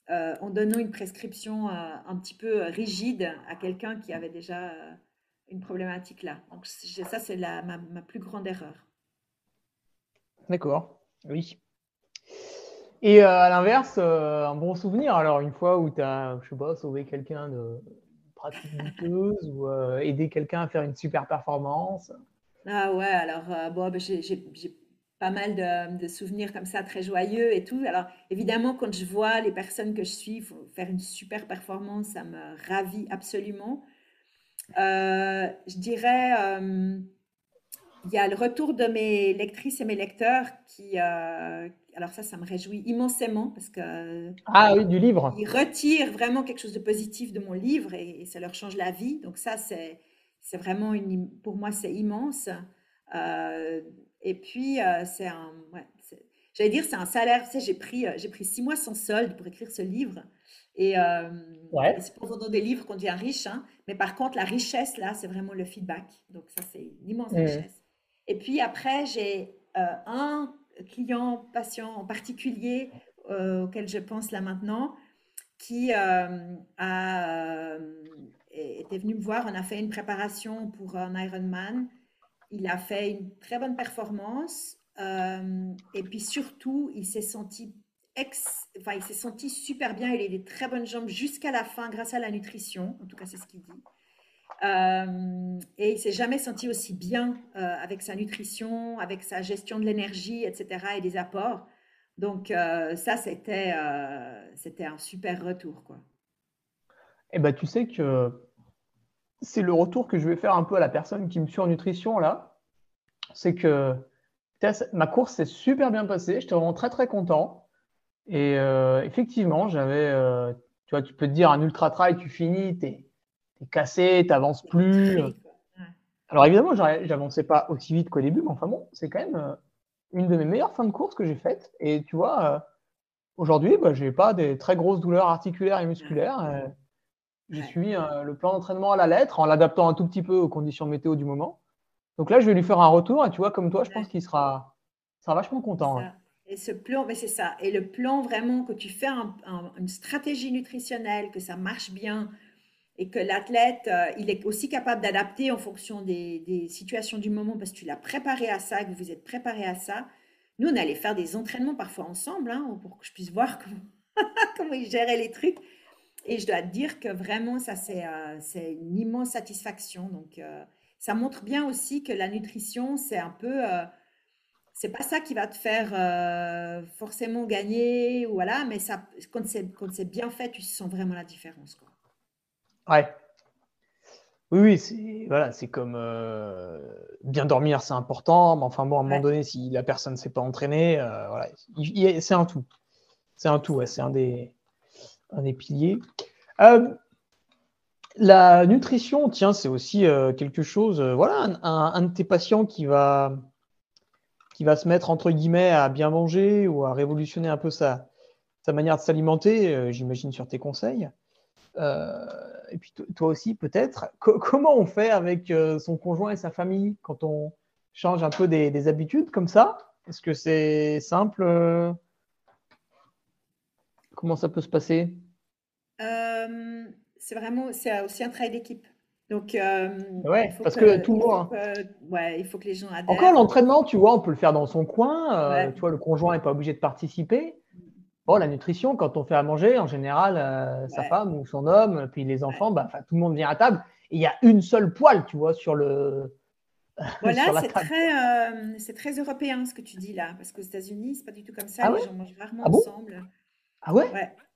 [SPEAKER 3] en donnant une prescription un petit peu rigide à quelqu'un qui avait déjà une problématique là. Donc ça, c'est ma, ma plus grande erreur.
[SPEAKER 1] D'accord, oui. Et à l'inverse, un bon souvenir, alors une fois où tu as, je sais pas, sauvé quelqu'un de pratique douteuse ou aider quelqu'un à faire une super performance
[SPEAKER 3] ah ouais, alors euh, bon, ben, j'ai pas mal de, souvenirs comme ça, très joyeux et tout. Alors évidemment, quand je vois les personnes que je suis faire une super performance, ça me ravit absolument. Euh, je dirais, euh, il y a le retour de mes lectrices et mes lecteurs qui, alors ça, ça me réjouit immensément parce que
[SPEAKER 1] ah oui, du livre.
[SPEAKER 3] Ils retirent vraiment quelque chose de positif de mon livre et ça leur change la vie. Donc ça, c'est c'est vraiment une, pour moi, c'est immense. Euh, et puis, euh, c'est un, ouais, j'allais dire, c'est un salaire. Tu sais, j'ai pris, euh, j'ai pris six mois sans solde pour écrire ce livre. Et, c'est pour vendre des livres qu'on devient riche. Hein. Mais par contre, la richesse, là, c'est vraiment le feedback. Donc, ça, c'est une immense richesse. Et puis après, j'ai un client, patient en particulier auquel je pense là maintenant, qui a était venu me voir. On a fait une préparation pour un Ironman. Il a fait une très bonne performance. Euh, et puis surtout, il s'est senti ex, enfin, il s'est senti super bien. Il a des très bonnes jambes jusqu'à la fin grâce à la nutrition. En tout cas, c'est ce qu'il dit. Euh, et il s'est jamais senti aussi bien euh, avec sa nutrition, avec sa gestion de l'énergie, etc. et des apports. Donc ça, c'était c'était un super retour, quoi.
[SPEAKER 1] Eh ben, tu sais que c'est le retour que je vais faire un peu à la personne qui me suit en nutrition là. C'est que ma course s'est super bien passée. J'étais vraiment très très content. Et euh, effectivement, j'avais, euh, tu vois, tu peux te dire un ultra trail, tu finis, tu cassé, tu n'avances plus. Alors évidemment, j'avançais pas aussi vite qu'au début, mais enfin bon, c'est quand même euh, une de mes meilleures fins de course que j'ai faites. Et tu vois, aujourd'hui, bah, je n'ai pas des très grosses douleurs articulaires et musculaires. J'ai suivi euh, le plan d'entraînement à la lettre en l'adaptant un tout petit peu aux conditions météo du moment. Donc là, je vais lui faire un retour et tu vois, comme toi, je pense qu'il sera, sera vachement content. Hein.
[SPEAKER 3] Et ce plan, mais c'est ça. Et le plan vraiment que tu fais une stratégie nutritionnelle, que ça marche bien et que l'athlète, euh, il est aussi capable d'adapter en fonction des, situations du moment parce que tu l'as préparé à ça, que vous êtes préparé à ça. Nous, on allait faire des entraînements parfois ensemble hein, pour que je puisse voir [laughs] comment, il gérait les trucs. Et je dois te dire que vraiment, ça, c'est euh, une immense satisfaction. Donc, euh, ça montre bien aussi que la nutrition, c'est un peu. C'est pas ça qui va te faire forcément gagner, voilà, mais ça, quand c'est bien fait, tu sens vraiment la différence.
[SPEAKER 1] Ouais. Oui, oui, c'est voilà, c'est comme bien dormir, c'est important, mais enfin bon, à un moment donné, si la personne ne s'est pas entraînée, voilà, c'est un tout. C'est un tout, ouais, c'est un des, un des piliers. Euh, la nutrition, tiens, c'est aussi euh, quelque chose. Euh, voilà, un, de tes patients qui va, qui va se mettre entre guillemets à bien manger ou à révolutionner un peu sa, sa manière de s'alimenter, j'imagine sur tes conseils. Et puis toi aussi, peut-être. comment on fait avec son conjoint et sa famille quand on change un peu des, des habitudes comme ça? Est-ce que c'est simple Comment ça peut se passer?
[SPEAKER 3] Euh, C'est vraiment, c'est aussi un travail d'équipe. Donc, euh,
[SPEAKER 1] ouais, parce que, tout le monde.
[SPEAKER 3] ouais, il faut que les gens adhèrent.
[SPEAKER 1] Encore l'entraînement, tu vois, on peut le faire dans son coin. Euh, tu vois, le conjoint n'est pas obligé de participer. Bon, la nutrition, quand on fait à manger, en général, sa femme ou son homme, puis les enfants, bah, tout le monde vient à table. Et il y a une seule poêle, tu vois, sur le. [laughs]
[SPEAKER 3] Voilà, c'est très, c'est très européen ce que tu dis là, parce qu'aux États-Unis, c'est pas du tout comme ça. Ah les gens mangent rarement ah ensemble.
[SPEAKER 1] Ah ouais?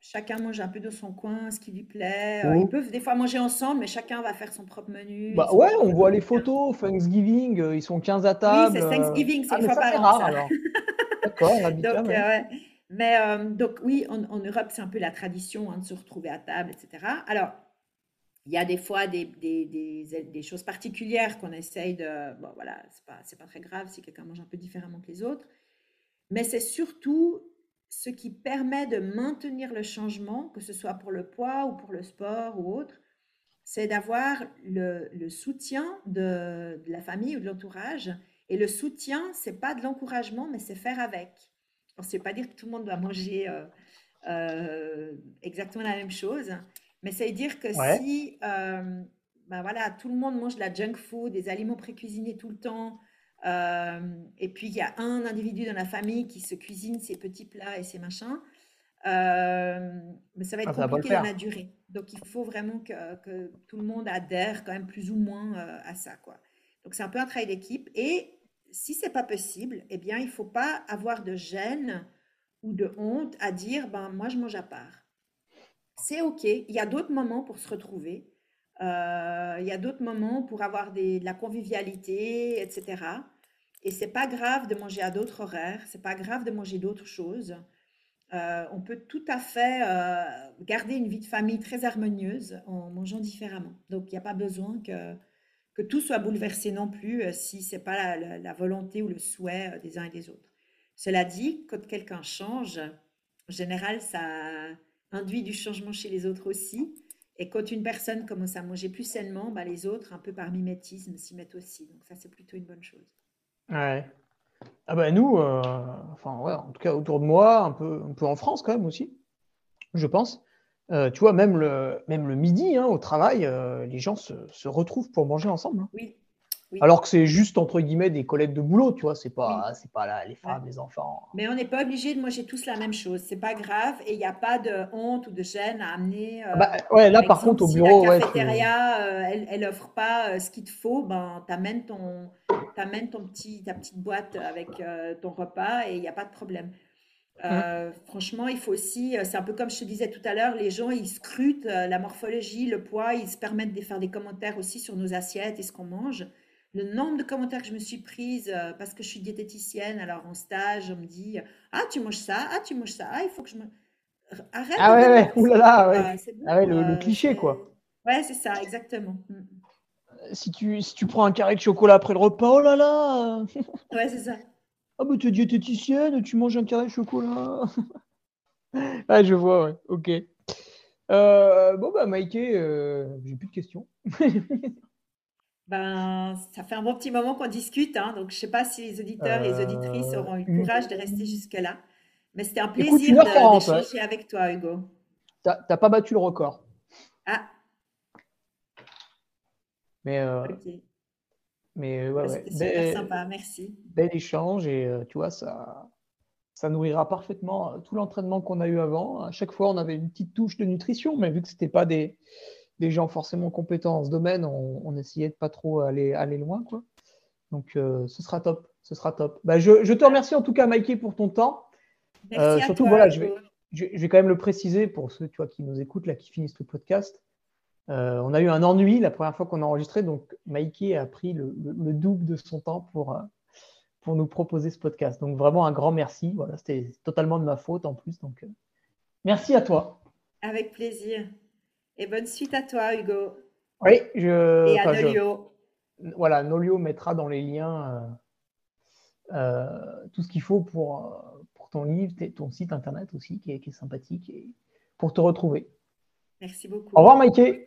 [SPEAKER 3] Chacun mange un peu de son coin, ce qui lui plaît. Euh, ils peuvent des fois manger ensemble, mais chacun va faire son propre menu.
[SPEAKER 1] Bah ouais, on voit les photos, Thanksgiving, euh, ils sont 15 à table.
[SPEAKER 3] Oui, c'est Thanksgiving, c'est ah, une fois par an, [laughs] D'accord, donc, euh, Mais donc oui, en, Europe, c'est un peu la tradition hein, de se retrouver à table, etc. Alors, il y a des fois des, choses particulières qu'on essaye de... Bon, voilà, c'est pas, pas très grave si quelqu'un mange un peu différemment que les autres. Mais c'est surtout ce qui permet de maintenir le changement, que ce soit pour le poids ou pour le sport ou autre, c'est d'avoir le, soutien de, la famille ou de l'entourage. Et le soutien, c'est pas de l'encouragement, mais c'est faire avec. Ce n'est pas dire que tout le monde doit manger euh, euh, exactement la même chose. Mais ça veut dire que
[SPEAKER 1] Ouais.
[SPEAKER 3] si ben voilà, tout le monde mange de la junk food, des aliments pré-cuisinés tout le temps, et puis il y a un individu dans la famille qui se cuisine ses petits plats et ses machins, euh, mais ça va être
[SPEAKER 1] Ah, ça va
[SPEAKER 3] compliqué dans la durée. Donc il faut vraiment que, que tout le monde adhère quand même plus ou moins euh, à ça, quoi. Donc c'est un peu un travail d'équipe. Et si c'est pas possible, eh bien il faut pas avoir de gêne ou de honte à dire, ben moi je mange à part. C'est OK. Il y a d'autres moments pour se retrouver. Euh, il y a d'autres moments pour avoir de la convivialité, etc. Et c'est pas grave de manger à d'autres horaires. C'est pas grave de manger d'autres choses. Euh, on peut tout à fait euh, garder une vie de famille très harmonieuse en mangeant différemment. Donc, il n'y a pas besoin que, que tout soit bouleversé non plus euh, si ce n'est pas la, volonté ou le souhait euh, des uns et des autres. Cela dit, quand quelqu'un change, en général, ça induit du changement chez les autres aussi. Et quand une personne commence à manger plus sainement, bah, les autres, un peu par mimétisme, s'y mettent aussi. Donc ça, c'est plutôt une bonne chose.
[SPEAKER 1] Ouais. Ah bah nous, euh, enfin ouais, en tout cas autour de moi, un peu, un peu en France quand même aussi, je pense. Euh, tu vois, même le, même le midi, hein, au travail, euh, les gens se, se retrouvent pour manger ensemble. hein.
[SPEAKER 3] Oui, oui.
[SPEAKER 1] Alors que c'est juste entre guillemets des collègues de boulot, tu vois, c'est
[SPEAKER 3] Oui.
[SPEAKER 1] pas, c'est pas là, les femmes, les enfants.
[SPEAKER 3] Mais on n'est pas obligé de manger tous la même chose. C'est pas grave et il n'y a pas de honte ou de gêne à amener.
[SPEAKER 1] Ah
[SPEAKER 3] euh,
[SPEAKER 1] bah, ouais, là
[SPEAKER 3] par
[SPEAKER 1] par contre au
[SPEAKER 3] si
[SPEAKER 1] bureau,
[SPEAKER 3] la
[SPEAKER 1] ouais, tu-
[SPEAKER 3] cafétéria, euh, elle, elle offre pas ce qu'il te faut, ben t'amènes ton, t'amènes ton petit, ta petite boîte avec ton repas et il n'y a pas de problème. Euh, franchement, il faut aussi, euh, c'est un peu comme je te disais tout à l'heure, les gens ils scrutent euh, la morphologie, le poids, ils se permettent de faire des commentaires aussi sur nos assiettes et ce qu'on mange. Le nombre de commentaires que je me suis prise parce que je suis diététicienne, alors en stage, on me dit Ah, tu manges ça, ah, tu manges ça, ah, il faut que je me. Arrête
[SPEAKER 1] Ah ouais, ouais, oulala, ouais.
[SPEAKER 3] bon,
[SPEAKER 1] Ah ouais, le- le cliché, quoi.
[SPEAKER 3] Ouais, c'est ça, exactement. Mm.
[SPEAKER 1] si tu, si tu prends un carré de chocolat après le repas, oh là là,
[SPEAKER 3] Ouais, c'est ça.
[SPEAKER 1] Ah bah tu es diététicienne, tu manges un carré de chocolat. [laughs] Ah, je vois, ouais, ok. Euh, bon bah Mikey, euh, j'ai plus de questions. [laughs]
[SPEAKER 3] Ben, ça fait un bon petit moment qu'on discute, hein, donc je sais pas si les auditeurs et les auditrices
[SPEAKER 1] Euh,
[SPEAKER 3] auront eu le courage de rester jusque-là. Mais c'était un plaisir
[SPEAKER 1] 1h40,
[SPEAKER 3] de- d'échanger avec toi, Hugo.
[SPEAKER 1] T'as pas battu le record,
[SPEAKER 3] Ah,
[SPEAKER 1] mais, euh,
[SPEAKER 3] ok.
[SPEAKER 1] Mais ouais, ouais.
[SPEAKER 3] Super
[SPEAKER 1] Bel-
[SPEAKER 3] sympa, merci.
[SPEAKER 1] bel échange et euh, tu vois, ça, ça nourrira parfaitement euh, tout l'entraînement qu'on a eu avant. À chaque fois, on avait une petite touche de nutrition, mais vu que c'était pas des, des gens forcément compétents dans ce domaine, on, on essayait de pas trop aller, aller loin, quoi. Donc, euh, ce sera top, ce sera top. Bah, je, je te remercie en tout cas, Mikey, pour ton temps.
[SPEAKER 3] Merci
[SPEAKER 1] Euh,
[SPEAKER 3] à
[SPEAKER 1] surtout,
[SPEAKER 3] toi,
[SPEAKER 1] voilà, je vais, je, je vais quand même le préciser pour ceux tu vois, qui nous écoutent, là, qui finissent le podcast. Euh, on a eu un ennui la première fois qu'on a enregistré, donc Mikey a pris le, le- le double de son temps pour, euh, pour nous proposer ce podcast. Donc vraiment un grand merci. Voilà, c'était totalement de ma faute en plus. Donc euh, merci à toi.
[SPEAKER 3] Avec plaisir. Et bonne suite à toi, Hugo.
[SPEAKER 1] Oui, je,
[SPEAKER 3] Et à
[SPEAKER 1] enfin, je-
[SPEAKER 3] Nolio.
[SPEAKER 1] voilà, Nolio mettra dans les liens euh, tout ce qu'il faut pour, pour ton livre, ton site internet aussi, qui est, qui est sympathique, et pour te retrouver.
[SPEAKER 3] Merci beaucoup.
[SPEAKER 1] Au revoir, Mikey.